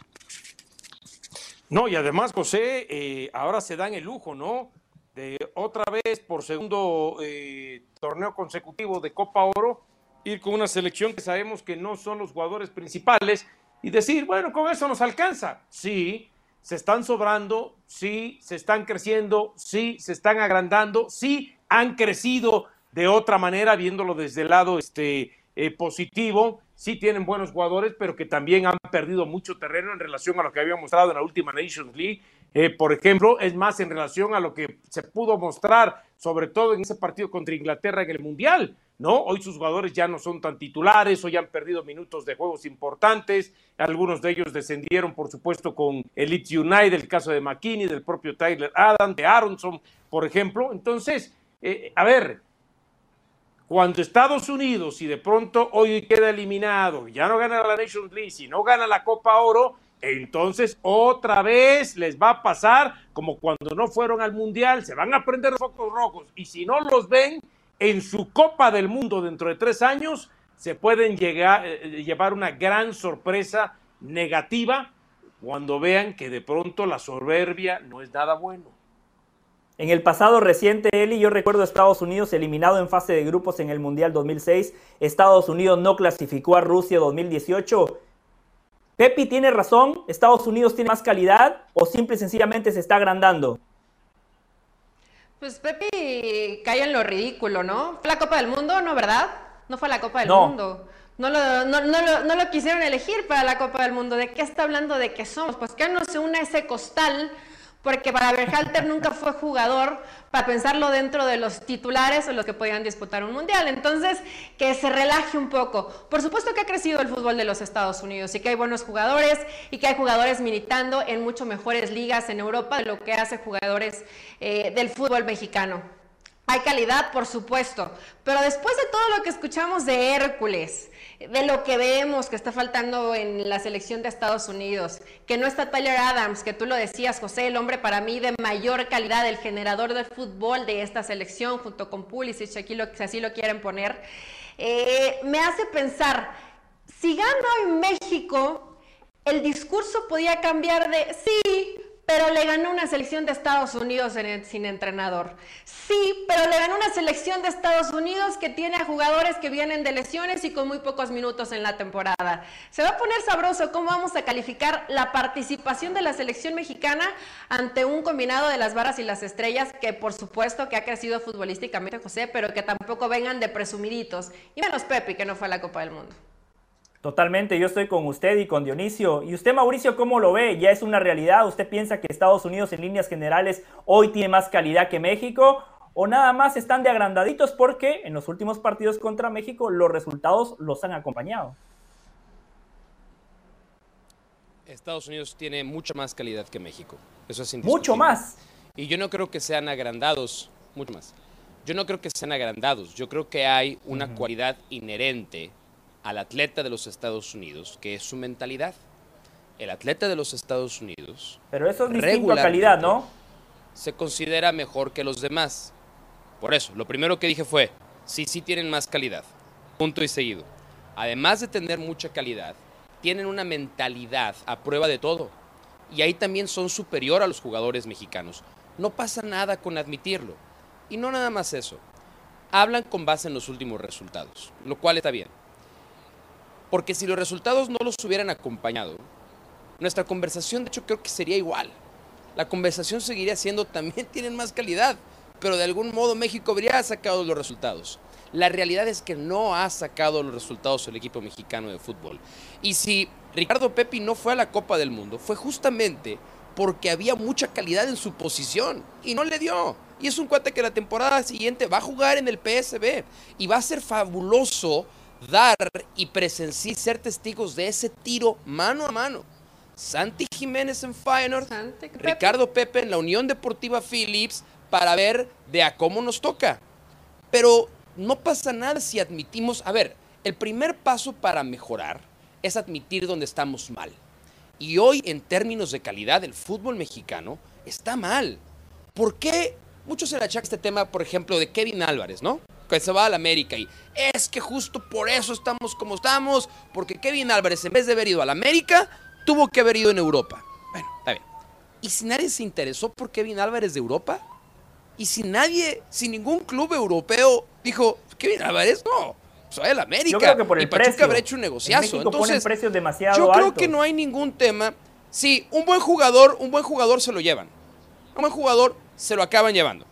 Speaker 3: No, y además, José, eh, ahora se dan el lujo, ¿no? De otra vez por segundo eh, torneo consecutivo de Copa Oro, ir con una selección que sabemos que no son los jugadores principales y decir, bueno, con eso nos alcanza. Sí, se están sobrando, sí, se están creciendo, sí, se están agrandando, sí, han crecido de otra manera, viéndolo desde el lado este, eh, positivo. Sí tienen buenos jugadores, pero que también han perdido mucho terreno en relación a lo que había mostrado en la última Nations League. Eh, por ejemplo, es más en relación a lo que se pudo mostrar, sobre todo en ese partido contra Inglaterra en el Mundial. ¿no? Hoy sus jugadores ya no son tan titulares, hoy han perdido minutos de juegos importantes, algunos de ellos descendieron, por supuesto, con el Leeds United, el caso de McKinney, del propio Tyler Adams, de Aronson, por ejemplo. Entonces, eh, a ver, cuando Estados Unidos, y de pronto hoy queda eliminado, ya no gana la Nations League, si no gana la Copa Oro, entonces otra vez les va a pasar como cuando no fueron al Mundial, se van a prender los focos rojos y si no los ven en su Copa del Mundo dentro de tres años, se pueden llegar, eh, llevar una gran sorpresa negativa cuando vean que de pronto la soberbia no es nada bueno.
Speaker 1: En el pasado reciente, Eli, yo recuerdo a Estados Unidos eliminado en fase de grupos en el Mundial 2006. Estados Unidos no clasificó a Rusia 2018. Pepi tiene razón, Estados Unidos tiene más calidad o simple y sencillamente se está agrandando.
Speaker 4: Pues Pepi cae en lo ridículo, ¿no? ¿Fue la Copa del Mundo? ¿No, verdad? No fue la Copa del Mundo. No lo, no, no, no lo quisieron elegir para la Copa del Mundo. ¿De qué está hablando de qué somos? Pues que no se une a ese costal porque para Berhalter nunca fue jugador para pensarlo dentro de los titulares o los que podían disputar un mundial. Entonces, que se relaje un poco. Por supuesto que ha crecido el fútbol de los Estados Unidos y que hay buenos jugadores y que hay jugadores militando en mucho mejores ligas en Europa de lo que hace jugadores eh, del fútbol mexicano. Hay calidad, por supuesto, pero después de todo lo que escuchamos de Hércules, de lo que vemos que está faltando en la selección de Estados Unidos, que no está Tyler Adams, que tú lo decías, José, el hombre para mí de mayor calidad, el generador del fútbol de esta selección, junto con Pulisic, aquí lo, si así lo quieren poner, eh, me hace pensar, si gano en México, el discurso podía cambiar de, sí, pero le ganó una selección de Estados Unidos sin entrenador. Sí, pero le ganó una selección de Estados Unidos que tiene a jugadores que vienen de lesiones y con muy pocos minutos en la temporada. Se va a poner sabroso cómo vamos a calificar la participación de la selección mexicana ante un combinado de las varas y las estrellas que por supuesto que ha crecido futbolísticamente José, pero que tampoco vengan de presumiditos. Y menos Pepe, que no fue a la Copa del Mundo.
Speaker 1: Totalmente, yo estoy con usted y con Dionisio. ¿Y usted, Mauricio, cómo lo ve? ¿Ya es una realidad? ¿Usted piensa que Estados Unidos en líneas generales hoy tiene más calidad que México? ¿O nada más están de agrandaditos porque en los últimos partidos contra México los resultados los han acompañado?
Speaker 2: Estados Unidos tiene mucha más calidad que México. Eso es
Speaker 1: indiscutible. Mucho más.
Speaker 2: Y yo no creo que sean agrandados, mucho más. Yo no creo que sean agrandados. Yo creo que hay una cualidad inherente al atleta de los Estados Unidos, que es su mentalidad. El atleta de los Estados Unidos.
Speaker 1: Pero eso es distinto a calidad, ¿no?
Speaker 2: Se considera mejor que los demás. Por eso, lo primero que dije fue: sí, sí tienen más calidad. Punto y seguido. Además de tener mucha calidad, tienen una mentalidad a prueba de todo. Y ahí también son superior a los jugadores mexicanos. No pasa nada con admitirlo. Y no nada más eso. Hablan con base en los últimos resultados, lo cual está bien. Porque si los resultados no los hubieran acompañado, nuestra conversación de hecho creo que sería igual. La conversación seguiría siendo <laughs> también tienen más calidad, pero de algún modo México habría sacado los resultados. La realidad es que no ha sacado los resultados el equipo mexicano de fútbol. Y si Ricardo Pepi no fue a la Copa del Mundo, fue justamente porque había mucha calidad en su posición y no le dio. Y es un cuate que la temporada siguiente va a jugar en el PSB y va a ser fabuloso dar y presenciar, ser testigos de ese tiro mano a mano. Santi Jiménez en Feyenoord, Ricardo Pepe en la Unión Deportiva Philips para ver de a cómo nos toca. Pero no pasa nada si admitimos, a ver, el primer paso para mejorar es admitir donde estamos mal. Y hoy en términos de calidad el fútbol mexicano está mal. ¿Por qué? Muchos se le achacan este tema, por ejemplo, de Kevin Álvarez, ¿no? Que se va al América y es que justo por eso estamos como estamos, porque Kevin Álvarez en vez de haber ido al América, tuvo que haber ido en Europa. Bueno, está bien. ¿Y si nadie se interesó por Kevin Álvarez de Europa? ¿Y si nadie, si ningún club europeo dijo, Kevin Álvarez, no, soy el América. Yo
Speaker 1: creo que por el
Speaker 2: y Pachuca
Speaker 1: precio.
Speaker 2: habrá hecho un negociazo.
Speaker 1: Entonces, precios demasiado
Speaker 2: yo creo que no hay ningún tema. Si un buen jugador, un buen jugador se lo llevan. Un buen jugador se lo acaban llevando.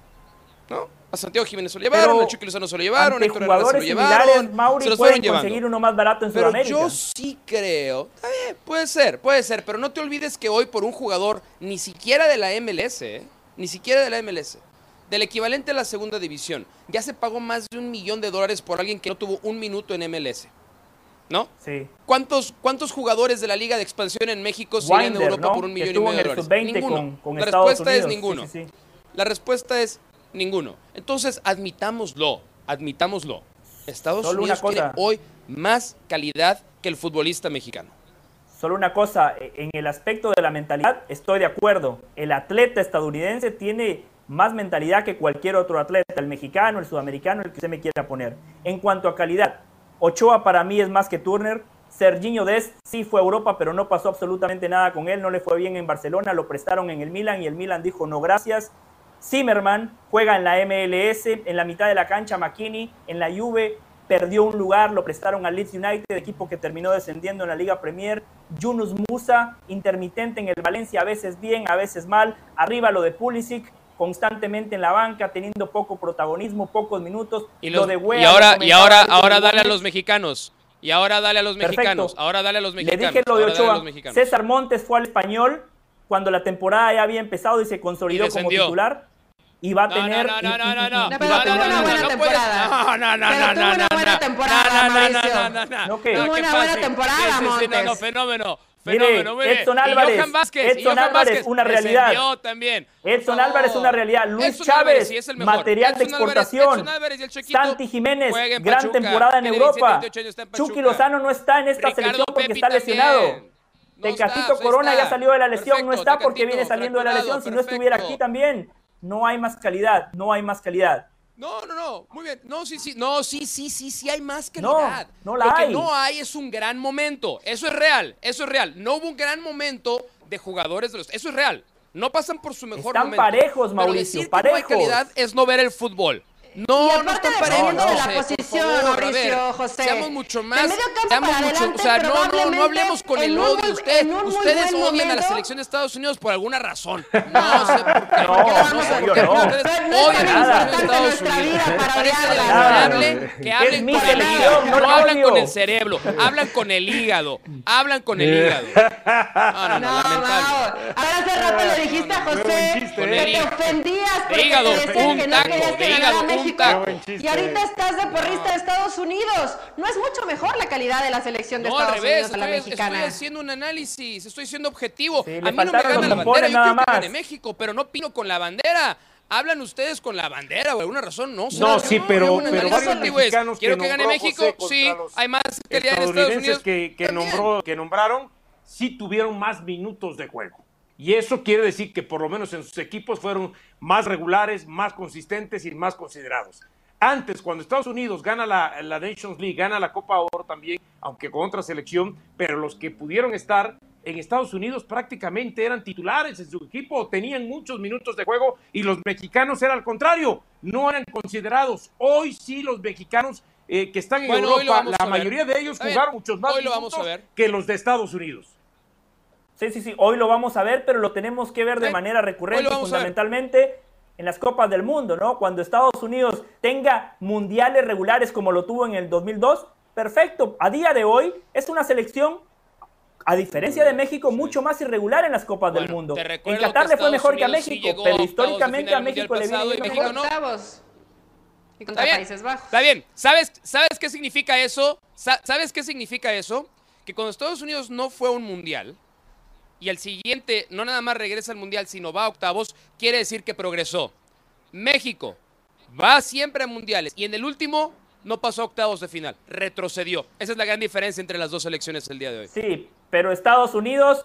Speaker 2: ¿No? A Santiago Jiménez se lo llevaron, a Chucky Lozano se lo llevaron, a Héctor Herrera se lo llevaron.
Speaker 1: Mauri
Speaker 2: se los
Speaker 1: fueron conseguir uno más barato en
Speaker 2: pero
Speaker 1: Sudamérica.
Speaker 2: yo sí creo, puede ser, puede ser, pero no te olvides que hoy por un jugador ni siquiera de la MLS, ¿eh? ni siquiera de la MLS, del equivalente a la segunda división, ya se pagó más de un millón de dólares por alguien que no tuvo un minuto en MLS. ¿No?
Speaker 1: Sí.
Speaker 2: ¿Cuántos, ¿Cuántos jugadores de la Liga de Expansión en México se en Europa
Speaker 1: ¿no?
Speaker 2: por un millón y medio de dólares?
Speaker 1: Ninguno. Con, con
Speaker 2: la
Speaker 1: Estados
Speaker 2: respuesta
Speaker 1: Unidos.
Speaker 2: es ninguno.
Speaker 1: Sí, sí, sí.
Speaker 2: La respuesta es ninguno. Entonces, admitámoslo, admitámoslo. Estados
Speaker 1: Solo
Speaker 2: Unidos tiene hoy más calidad que el futbolista mexicano.
Speaker 1: Solo una cosa, en el aspecto de la mentalidad estoy de acuerdo. El atleta estadounidense tiene más mentalidad que cualquier otro atleta, el mexicano, el sudamericano, el que usted me quiera poner. En cuanto a calidad, Ochoa para mí es más que Turner. Serginho Dest sí fue a Europa, pero no pasó absolutamente nada con él, no le fue bien en Barcelona, lo prestaron en el Milan y el Milan dijo no gracias. Zimmerman juega en la MLS, en la mitad de la cancha McKinney, en la Juve perdió un lugar, lo prestaron al Leeds United, equipo que terminó descendiendo en la Liga Premier. Yunus Musa, intermitente en el Valencia, a veces bien, a veces mal. Arriba lo de Pulisic. constantemente en la banca, teniendo poco protagonismo, pocos minutos.
Speaker 2: Y,
Speaker 1: lo de Wea,
Speaker 2: y ahora, y ahora, ahora dale a los mexicanos. Y ahora dale a los
Speaker 1: Perfecto.
Speaker 2: mexicanos. Ahora dale a los
Speaker 1: Le
Speaker 2: mexicanos.
Speaker 1: dije lo de Ochoa. César Montes fue al español cuando la temporada ya había empezado y se consolidó
Speaker 2: Y
Speaker 1: como titular. Y va a
Speaker 2: No,
Speaker 1: tener.
Speaker 2: no, no, no, no, no.
Speaker 4: No, pero tuvo una buena
Speaker 2: no
Speaker 4: temporada.
Speaker 2: No, no, no,
Speaker 4: Pero
Speaker 2: no,
Speaker 4: tuvo
Speaker 2: no,
Speaker 4: una
Speaker 2: no,
Speaker 4: buena
Speaker 2: no.
Speaker 4: temporada,
Speaker 2: No, no, no,
Speaker 4: Mauricio.
Speaker 2: no, no, no.
Speaker 1: ¿No qué?
Speaker 2: No,
Speaker 4: Tuvo una buena temporada,
Speaker 2: sí, no, no,
Speaker 4: Montes.
Speaker 2: fenómeno.
Speaker 1: Mire,
Speaker 2: Fenómeno, bien.
Speaker 1: Edson Álvarez,
Speaker 2: Johan Vázquez,
Speaker 1: Edson
Speaker 2: Johan
Speaker 1: Álvarez, una realidad.
Speaker 2: también.
Speaker 1: Edson
Speaker 2: favor.
Speaker 1: Álvarez, una realidad. Luis Chávez, material de exportación. Santi Jiménez, gran
Speaker 2: Pachuca.
Speaker 1: temporada en Europa.
Speaker 2: 27, 28 años, está en
Speaker 1: Chucky. Lozano no está en esta
Speaker 2: Ricardo
Speaker 1: selección porque está
Speaker 2: también.
Speaker 1: lesionado.
Speaker 2: No
Speaker 1: Tecatito
Speaker 2: está,
Speaker 1: Corona
Speaker 2: está.
Speaker 1: ya salió de la lesión, no está porque viene saliendo de la lesión. Si no estuviera aquí también, no hay más calidad, no hay más calidad.
Speaker 2: No, no, no, muy bien. No, sí, sí, no, sí, sí, sí, sí hay más
Speaker 1: No,
Speaker 2: calidad.
Speaker 1: no la
Speaker 2: Lo que
Speaker 1: hay.
Speaker 2: no hay es un gran momento. Eso es real, eso es real. No hubo un gran momento de jugadores de los. Eso es real. No pasan por su mejor
Speaker 1: Están
Speaker 2: momento.
Speaker 1: parejos,
Speaker 2: Pero
Speaker 1: Mauricio,
Speaker 2: decir que no hay
Speaker 1: parejos.
Speaker 2: calidad es no ver el fútbol. No,
Speaker 4: Y
Speaker 2: no
Speaker 4: aparte
Speaker 2: están
Speaker 4: dependiendo
Speaker 2: parejos.
Speaker 4: de la
Speaker 2: José,
Speaker 4: posición,
Speaker 2: favor, a
Speaker 4: Mauricio,
Speaker 2: ver,
Speaker 4: José.
Speaker 2: Seamos mucho
Speaker 4: De
Speaker 2: más.
Speaker 4: medio campo
Speaker 2: seamos
Speaker 4: para
Speaker 2: mucho,
Speaker 4: adelante,
Speaker 2: o sea, no, no, no hablemos con el odio.
Speaker 4: muy-
Speaker 2: Usted, ustedes odian a la
Speaker 4: momento.
Speaker 2: selección de Estados Unidos por alguna razón. No sé por qué.
Speaker 1: No,
Speaker 2: no,
Speaker 1: no,
Speaker 2: sé por qué.
Speaker 1: no.
Speaker 2: Ustedes
Speaker 4: no
Speaker 2: odian a la selección de Estados
Speaker 4: nuestra
Speaker 2: Unidos.
Speaker 4: vida para
Speaker 2: Me parece
Speaker 4: odiarla.
Speaker 2: deleznable que hablen con el hígado.
Speaker 1: no
Speaker 2: No
Speaker 1: la
Speaker 2: hablan con el cerebro, hablan con el hígado. Hablan con el hígado. No, no, no,
Speaker 4: No. Ahora hace rato le dijiste a José que
Speaker 2: el
Speaker 4: te
Speaker 2: hígado.
Speaker 4: ofendías porque
Speaker 2: De hígado,
Speaker 4: te decían que no querías
Speaker 2: de
Speaker 4: que ganara
Speaker 2: hígado,
Speaker 4: México. Y ahorita estás de porrista de Estados Unidos. ¿No es mucho mejor la calidad de la selección de
Speaker 2: No, al
Speaker 4: Estados
Speaker 2: revés,
Speaker 4: Unidos a la
Speaker 2: estoy, estoy
Speaker 4: mexicana?
Speaker 2: haciendo un análisis, estoy siendo objetivo.
Speaker 1: Sí,
Speaker 2: a mí no me gana la bandera, yo
Speaker 1: nada
Speaker 2: quiero que gane
Speaker 1: más.
Speaker 2: México, pero no pino con la bandera. Hablan ustedes con la bandera, por alguna razón, no sé.
Speaker 3: No, sí, pero-
Speaker 2: un
Speaker 3: pero
Speaker 2: análisis
Speaker 3: varios mexicanos
Speaker 2: Quiero
Speaker 3: que
Speaker 2: que gane México, sí, hay más calidad en Estados Unidos.
Speaker 3: que, que, nombró, que nombraron sí tuvieron más minutos de juego. Y eso quiere decir que por lo menos en sus equipos fueron más regulares, más consistentes y más considerados. Antes, cuando Estados Unidos gana la, la Nations League, gana la Copa Oro también, aunque con otra selección, pero los que pudieron estar en Estados Unidos prácticamente eran titulares en su equipo, tenían muchos minutos de juego y los mexicanos era al contrario, no eran considerados. Hoy sí los mexicanos eh, que están en
Speaker 2: Bueno,
Speaker 3: Europa, la mayoría de ellos jugaron muchos más
Speaker 2: hoy lo vamos
Speaker 3: minutos
Speaker 2: a ver.
Speaker 3: que los de Estados Unidos.
Speaker 1: Sí, sí, sí, hoy lo vamos a ver, pero lo tenemos que ver de
Speaker 2: Sí,
Speaker 1: manera recurrente fundamentalmente en las Copas del Mundo, ¿no? Cuando Estados Unidos tenga mundiales regulares como lo tuvo en el 2002, perfecto. A día de hoy es una selección, a diferencia de México, mucho más irregular en las Copas del Mundo. En Qatar le fue mejor que a
Speaker 2: sí
Speaker 1: México, pero históricamente a México le viene mejor.
Speaker 2: no.
Speaker 4: octavos. Y contra
Speaker 2: Está bien,
Speaker 4: Países Bajos.
Speaker 2: Está bien. ¿Sabes, ¿Sabes qué significa eso? Sa- ¿Sabes qué significa eso? Que cuando Estados Unidos no fue a un mundial y el siguiente no nada más regresa al mundial, sino va a octavos, quiere decir que progresó. México va siempre a mundiales y en el último no pasó a octavos de final, retrocedió. Esa es la gran diferencia entre las dos selecciones el día de hoy.
Speaker 1: Sí, pero Estados Unidos,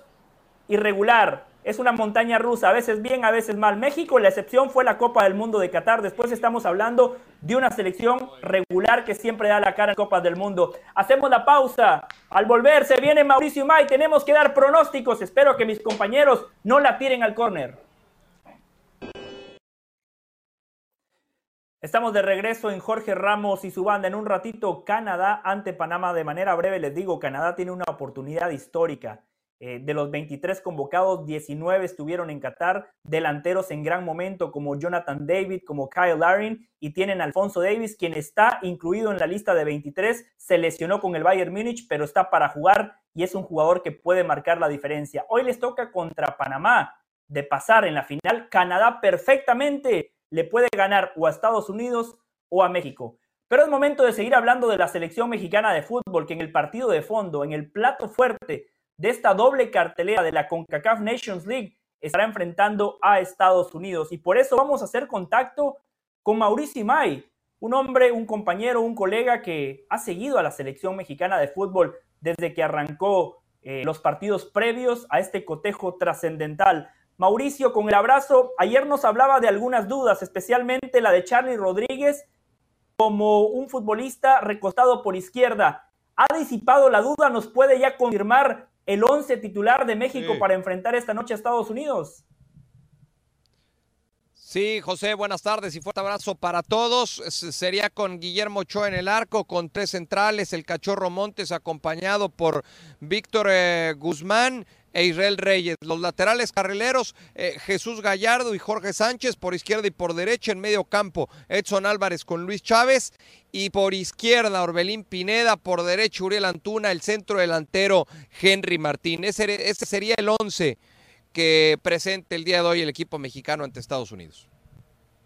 Speaker 1: irregular. Es una montaña rusa, a veces bien, a veces mal. México, la excepción fue la Copa del Mundo de Qatar. Después estamos hablando de una selección regular que siempre da la cara en Copas del Mundo. Hacemos la pausa. Al volver se viene Mauricio May. Tenemos que dar pronósticos. Espero que mis compañeros no la tiren al córner. Estamos de regreso en Jorge Ramos y su banda. En un ratito, Canadá ante Panamá. De manera breve les digo, Canadá tiene una oportunidad histórica. Eh, de los 23 convocados, 19 estuvieron en Qatar, delanteros en gran momento como Jonathan David, como Kyle Larin, y tienen a Alfonso Davis, quien está incluido en la lista de 23, se lesionó con el Bayern Múnich, pero está para jugar y es un jugador que puede marcar la diferencia. Hoy les toca contra Panamá de pasar en la final. Canadá perfectamente le puede ganar o a Estados Unidos o a México. Pero es momento de seguir hablando de la selección mexicana de fútbol, que en el partido de fondo, en el plato fuerte de esta doble cartelera de la CONCACAF Nations League, estará enfrentando a Estados Unidos. Y por eso vamos a hacer contacto con Mauricio May, un hombre, un compañero, un colega que ha seguido a la selección mexicana de fútbol desde que arrancó eh, los partidos previos a este cotejo trascendental. Mauricio, con el abrazo, ayer nos hablaba de algunas dudas, especialmente la de Charlie Rodríguez como un futbolista recostado por izquierda. ¿Ha disipado la duda? ¿Nos puede ya confirmar el 11 titular de México
Speaker 5: Sí.
Speaker 1: para enfrentar esta noche a Estados Unidos?
Speaker 9: Sí, José, buenas tardes y fuerte abrazo para todos. Sería con Guillermo Ochoa en el arco, con tres centrales, el Cachorro Montes acompañado por Víctor eh, Guzmán, e Israel Reyes. Los laterales carrileros, eh, Jesús Gallardo y Jorge Sánchez por izquierda y por derecha en medio campo, Edson Álvarez con Luis Chávez y por izquierda Orbelín Pineda, por derecha Uriel Antuna, el centro delantero Henry Martín. Ese, ese sería el 11 que presente el día de hoy el equipo mexicano ante Estados Unidos.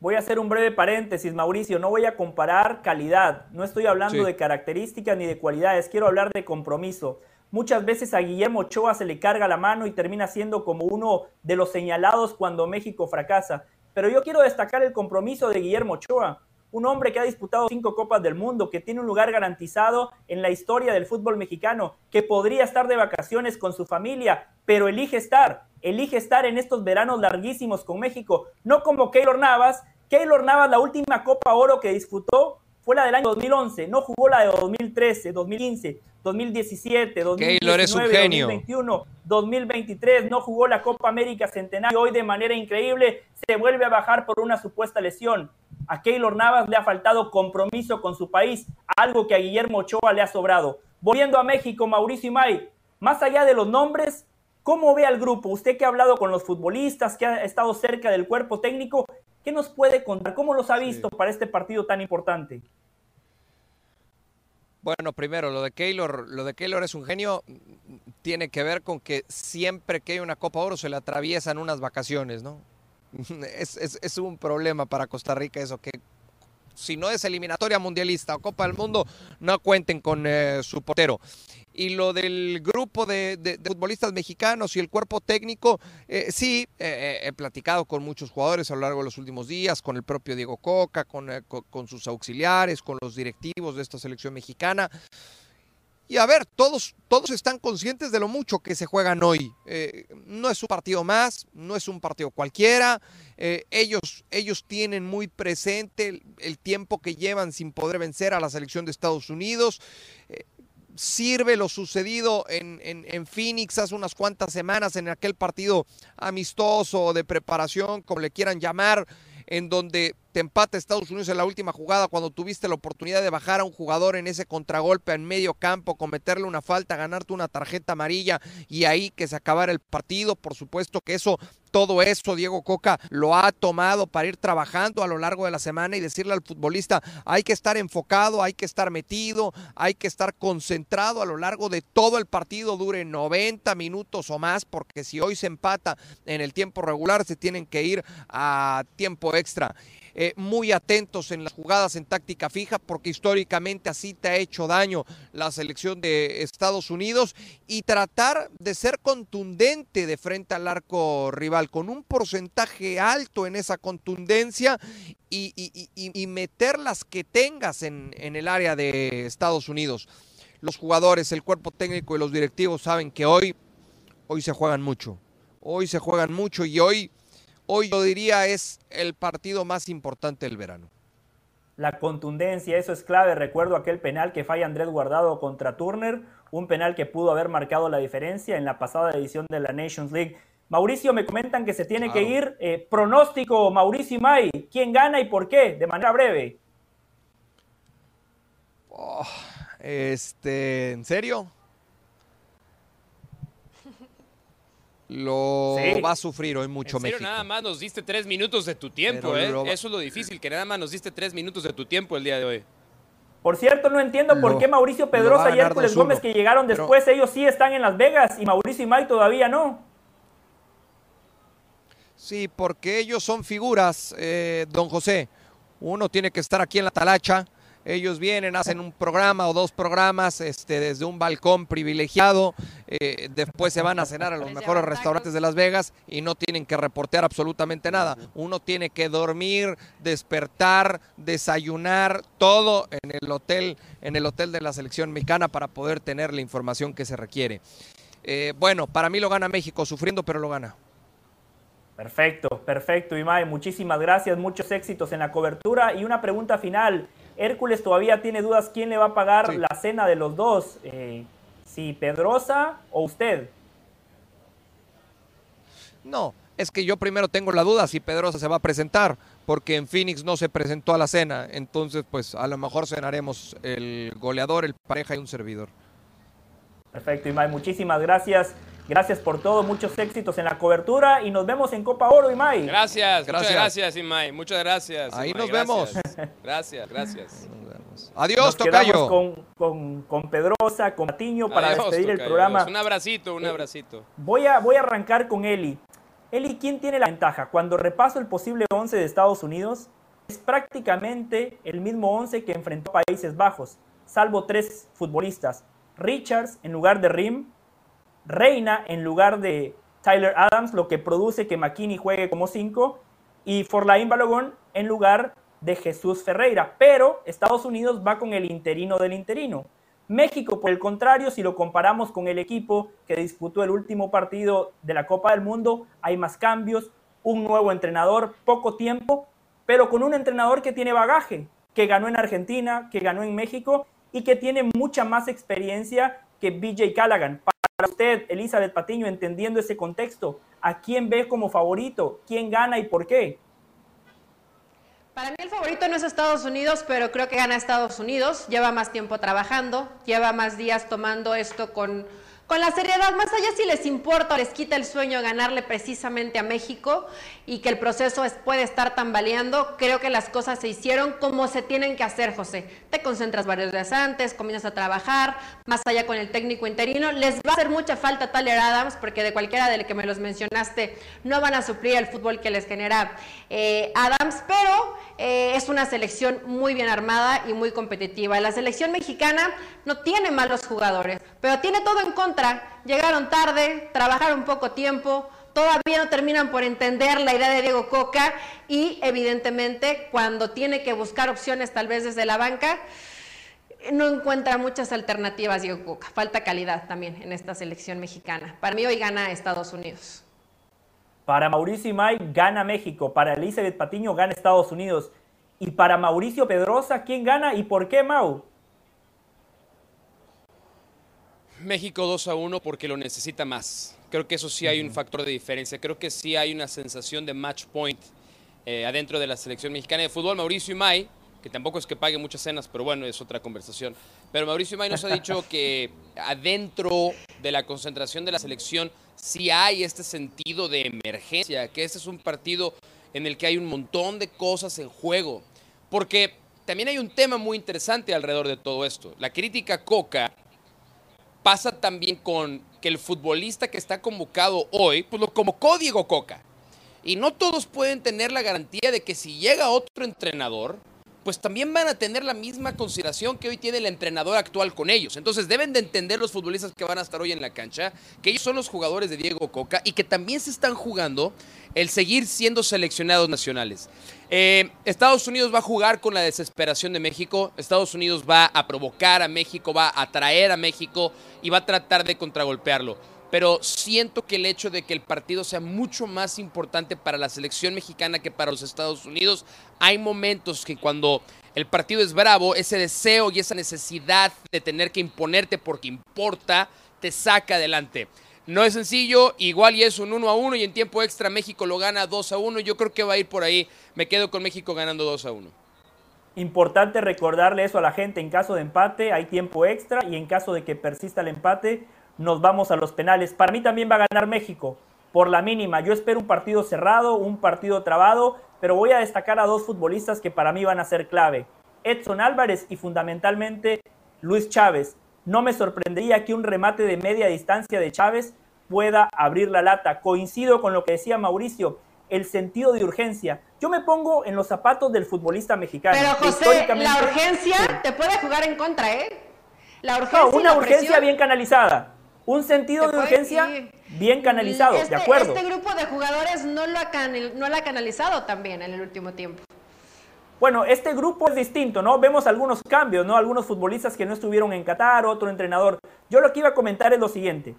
Speaker 1: Voy a hacer un breve paréntesis, Mauricio. No voy a comparar calidad. No estoy hablando
Speaker 9: Sí.
Speaker 1: de características ni de cualidades. Quiero hablar de compromiso. Muchas veces a Guillermo Ochoa se le carga la mano y termina siendo como uno de los señalados cuando México fracasa. Pero yo quiero destacar el compromiso de Guillermo Ochoa, un hombre que ha disputado cinco Copas del Mundo, que tiene un lugar garantizado en la historia del fútbol mexicano, que podría estar de vacaciones con su familia, pero elige estar, elige estar en estos veranos larguísimos con México, no como Keylor Navas. Keylor Navas, la última Copa Oro que disputó fue la del año 2011, no jugó la de 2013, 2015, 2017, 2019,
Speaker 9: Keylor es un genio.
Speaker 1: 2021, 2023, no jugó la Copa América Centenario, hoy de manera increíble se vuelve a bajar por una supuesta lesión. A Keylor Navas le ha faltado compromiso con su país, algo que a Guillermo Ochoa le ha sobrado. Volviendo a México, Mauricio Imay, más allá de los nombres, ¿cómo ve al grupo? Usted que ha hablado con los futbolistas, que ha estado cerca del cuerpo técnico, ¿qué nos puede contar? ¿Cómo los ha visto para este partido tan importante?
Speaker 9: Bueno, primero, lo de Keylor, lo de Keylor es un genio, tiene que ver con que siempre que hay una Copa Oro se le atraviesan unas vacaciones, ¿no? <laughs> Es, es- es un problema para Costa Rica eso, que si no es eliminatoria mundialista o Copa del Mundo, no cuenten con eh, su portero. Y lo del grupo de, futbolistas mexicanos y el cuerpo técnico, eh, sí, eh, eh, he platicado con muchos jugadores a lo largo de los últimos días, con el propio Diego Coca, con, con- sus auxiliares, con los directivos de esta selección mexicana. Y a ver, todos, todos están conscientes de lo mucho que se juegan hoy. No es un partido más, no es un partido cualquiera. Ellos, ellos tienen muy presente el tiempo que llevan sin poder vencer a la selección de Estados Unidos. Sirve lo sucedido en, en, en Phoenix hace unas cuantas semanas en aquel partido amistoso de preparación, como le quieran llamar, en donde te empata Estados Unidos en la última jugada cuando tuviste la oportunidad de bajar a un jugador en ese contragolpe en medio campo, cometerle una falta, ganarte una tarjeta amarilla y ahí que se acabara el partido. Por supuesto que eso, todo eso, Diego Coca lo ha tomado para ir trabajando a lo largo de la semana y decirle al futbolista, hay que estar enfocado, hay que estar metido, hay que estar concentrado a lo largo de todo el partido, dure 90 minutos o más, porque si hoy se empata en el tiempo regular, se tienen que ir a tiempo extra eh, muy atentos en las jugadas en táctica fija, porque históricamente así te ha hecho daño la selección de Estados Unidos, y tratar de ser contundente de frente al arco rival, con un porcentaje alto en esa contundencia y, y- y- y meter las que tengas en, en el área de Estados Unidos. Los jugadores, el cuerpo técnico y los directivos saben que hoy, hoy se juegan mucho. Hoy se juegan mucho y hoy hoy yo diría es el partido más importante del verano.
Speaker 1: La contundencia, eso es clave. Recuerdo aquel penal que falla Andrés Guardado contra Turner, un penal que pudo haber marcado la diferencia en la pasada edición de la Nations League. Mauricio, me comentan que se tiene que ir. Eh, pronóstico, Mauricio y May, ¿quién gana y por qué? De manera breve.
Speaker 9: Oh, este, ¿en serio? Lo
Speaker 2: Sí.
Speaker 9: va a sufrir hoy mucho
Speaker 2: en serio,
Speaker 9: México.
Speaker 2: nada más nos diste tres minutos de tu tiempo,
Speaker 9: Pero
Speaker 2: ¿eh?
Speaker 9: va-
Speaker 2: Eso es lo difícil, que nada más nos diste tres minutos de tu tiempo el día de hoy.
Speaker 1: Por cierto, no entiendo por qué Mauricio Pedrosa y Hércules
Speaker 9: 2-1,
Speaker 1: Gómez que llegaron
Speaker 9: pero-
Speaker 1: después, ellos sí están en Las Vegas y Mauricio y May todavía no.
Speaker 9: Sí, porque ellos son figuras, eh, don José. Uno tiene que estar aquí en la talacha. Ellos vienen, hacen un programa o dos programas este, desde un balcón privilegiado. eh, después se van a cenar a los mejores restaurantes de Las Vegas y no tienen que reportear absolutamente nada. Uno tiene que dormir, despertar, desayunar, todo en el hotel, en el hotel de la selección mexicana para poder tener la información que se requiere. Eh, bueno, para mí lo gana México, sufriendo, pero lo gana.
Speaker 1: Perfecto, perfecto, Imai. Muchísimas gracias, muchos éxitos en la cobertura. Y una pregunta final. Hércules todavía tiene dudas quién le va a pagar
Speaker 9: Sí.
Speaker 1: la cena de los dos. Eh, si Pedrosa o usted.
Speaker 9: No, es que yo primero tengo la duda si Pedrosa se va a presentar, porque en Phoenix no se presentó a la cena. Entonces, pues a lo mejor cenaremos el goleador, el pareja y un servidor.
Speaker 1: Perfecto, Imai. Muchísimas gracias. Gracias por todo, muchos éxitos en la cobertura y nos vemos en Copa Oro, Imai.
Speaker 2: Gracias,
Speaker 9: Gracias.
Speaker 2: muchas gracias, Imai. Muchas gracias.
Speaker 9: Ahí
Speaker 2: Imai,
Speaker 9: nos
Speaker 2: gracias.
Speaker 9: vemos.
Speaker 2: Gracias, gracias.
Speaker 9: Adiós,
Speaker 1: Nos
Speaker 9: Tocayo.
Speaker 1: con, con, con Pedrosa, con Patiño para
Speaker 2: Adiós,
Speaker 1: despedir el programa.
Speaker 2: adiós. Un abracito, un
Speaker 1: Eh,
Speaker 2: abracito.
Speaker 1: Voy a, voy a arrancar con Eli. Eli, ¿quién tiene la ventaja? Cuando repaso el posible 11 de Estados Unidos, es prácticamente el mismo 11 que enfrentó a Países Bajos, salvo tres futbolistas. Richards en lugar de Rim, Reina en lugar de Tyler Adams, lo que produce que McKinney juegue como 5, y Forlain Balogón en lugar de Jesús Ferreira. Pero Estados Unidos va con el interino del interino. México, por el contrario, si lo comparamos con el equipo que disputó el último partido de la Copa del Mundo, hay más cambios, un nuevo entrenador, poco tiempo, pero con un entrenador que tiene bagaje, que ganó en Argentina, que ganó en México y que tiene mucha más experiencia que BJ Callaghan. Para usted, Elizabeth Patiño, entendiendo ese contexto, ¿a quién ve como favorito? ¿Quién gana y por qué?
Speaker 4: Para mí el favorito no es Estados Unidos, pero creo que gana Estados Unidos. Lleva más tiempo trabajando, lleva más días tomando esto con, con la seriedad, más allá si les importa o les quita el sueño ganarle precisamente a México y que el proceso es- puede estar tambaleando, creo que las cosas se hicieron como se tienen que hacer, José. Te concentras varios días antes, comienzas a trabajar, más allá con el técnico interino. Les va a hacer mucha falta Tyler Adams, porque de cualquiera de los que me los mencionaste no van a suplir el fútbol que les genera eh, Adams, pero eh, es una selección muy bien armada y muy competitiva. La selección mexicana no tiene malos jugadores, pero tiene todo en contra. Llegaron tarde, trabajaron poco tiempo, todavía no terminan por entender la idea de Diego Coca y evidentemente cuando tiene que buscar opciones tal vez desde la banca, no encuentra muchas alternativas Diego Coca. Falta calidad también en esta selección mexicana. Para mí hoy gana Estados Unidos.
Speaker 1: Para Mauricio Imay gana México, para Elizabeth Patiño gana Estados Unidos y para Mauricio Pedrosa, ¿quién gana y por qué, Mau?
Speaker 2: México 2 a 1 porque lo necesita más. Creo que eso sí hay un factor de diferencia. Creo que sí hay una sensación de match point eh, adentro de la selección mexicana de fútbol. Mauricio Imay, que tampoco es que pague muchas cenas, pero bueno, es otra conversación. Pero Mauricio Imay nos ha dicho <laughs> que adentro de la concentración de la selección sí hay este sentido de emergencia, que este es un partido en el que hay un montón de cosas en juego. Porque también hay un tema muy interesante alrededor de todo esto. La crítica Coca pasa también con que el futbolista que está convocado hoy, pues lo convocó Diego Coca. Y no todos pueden tener la garantía de que si llega otro entrenador, pues también van a tener la misma consideración que hoy tiene el entrenador actual con ellos. Entonces deben de entender los futbolistas que van a estar hoy en la cancha, que ellos son los jugadores de Diego Coca y que también se están jugando el seguir siendo seleccionados nacionales. Eh, Estados Unidos va a jugar con la desesperación de México, Estados Unidos va a provocar a México, va a atraer a México y va a tratar de contragolpearlo pero siento que el hecho de que el partido sea mucho más importante para la selección mexicana que para los Estados Unidos, hay momentos que cuando el partido es bravo, ese deseo y esa necesidad de tener que imponerte porque importa, te saca adelante. No es sencillo, igual y es un 1 a 1 y en tiempo extra México lo gana 2 a 1. Yo creo que va a ir por ahí. Me quedo con México ganando 2 a 1.
Speaker 1: Importante recordarle eso a la gente. En caso de empate hay tiempo extra y en caso de que persista el empate nos vamos a los penales. Para mí también va a ganar México por la mínima. Yo espero un partido cerrado, un partido trabado, pero voy a destacar a dos futbolistas que para mí van a ser clave. Edson Álvarez y fundamentalmente Luis Chávez. No me sorprendería que un remate de media distancia de Chávez pueda abrir la lata. Coincido con lo que decía Mauricio, el sentido de urgencia. Yo me pongo en los zapatos del futbolista mexicano.
Speaker 4: Pero José,
Speaker 1: históricamente-
Speaker 4: la urgencia te puede jugar en contra, ¿eh? La urgencia
Speaker 1: No,
Speaker 4: y
Speaker 1: una
Speaker 4: la
Speaker 1: urgencia
Speaker 4: presión.
Speaker 1: bien canalizada. Un sentido de urgencia bien canalizado,
Speaker 4: Este,
Speaker 1: de acuerdo.
Speaker 4: Este grupo de jugadores no lo, ha canal- no lo ha canalizado también en el último tiempo.
Speaker 1: Bueno, este grupo es distinto, ¿no? Vemos algunos cambios, ¿no? Algunos futbolistas que no estuvieron en Qatar, otro entrenador. Yo lo que iba a comentar es lo siguiente.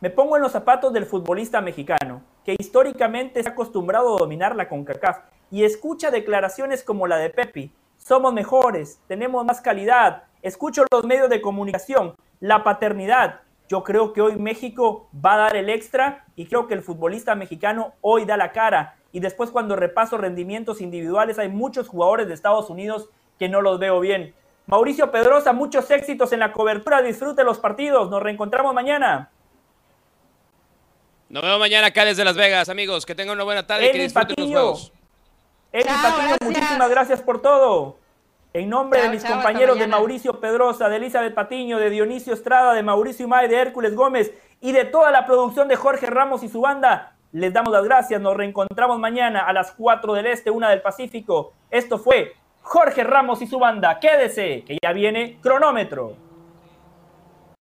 Speaker 1: Me pongo en los zapatos del futbolista mexicano, que históricamente se ha acostumbrado a dominar la CONCACAF y escucha declaraciones como la de Pepi. Somos mejores, tenemos más calidad. Escucho los medios de comunicación, la paternidad. Yo creo que hoy México va a dar el extra y creo que el futbolista mexicano hoy da la cara. Y después cuando repaso rendimientos individuales hay muchos jugadores de Estados Unidos que no los veo bien. Mauricio Pedrosa, muchos éxitos en la cobertura. Disfrute los partidos. Nos reencontramos mañana.
Speaker 2: Nos vemos mañana acá desde Las Vegas, amigos. Que tengan una buena tarde y que disfruten los
Speaker 1: Patiño.
Speaker 2: juegos.
Speaker 1: Eli
Speaker 4: Chao,
Speaker 1: Patiño,
Speaker 4: gracias.
Speaker 1: muchísimas gracias por todo. En nombre de mis
Speaker 4: chao,
Speaker 1: compañeros de. Mauricio Pedrosa, de Elizabeth Patiño, de Dionisio Estrada, de Mauricio Imay, de Hércules Gómez y de toda la producción de Jorge Ramos y su banda, les damos las gracias. Nos reencontramos mañana a las 4 del Este, 1 del Pacífico. Esto fue Jorge Ramos y su banda. Quédese, que ya viene cronómetro.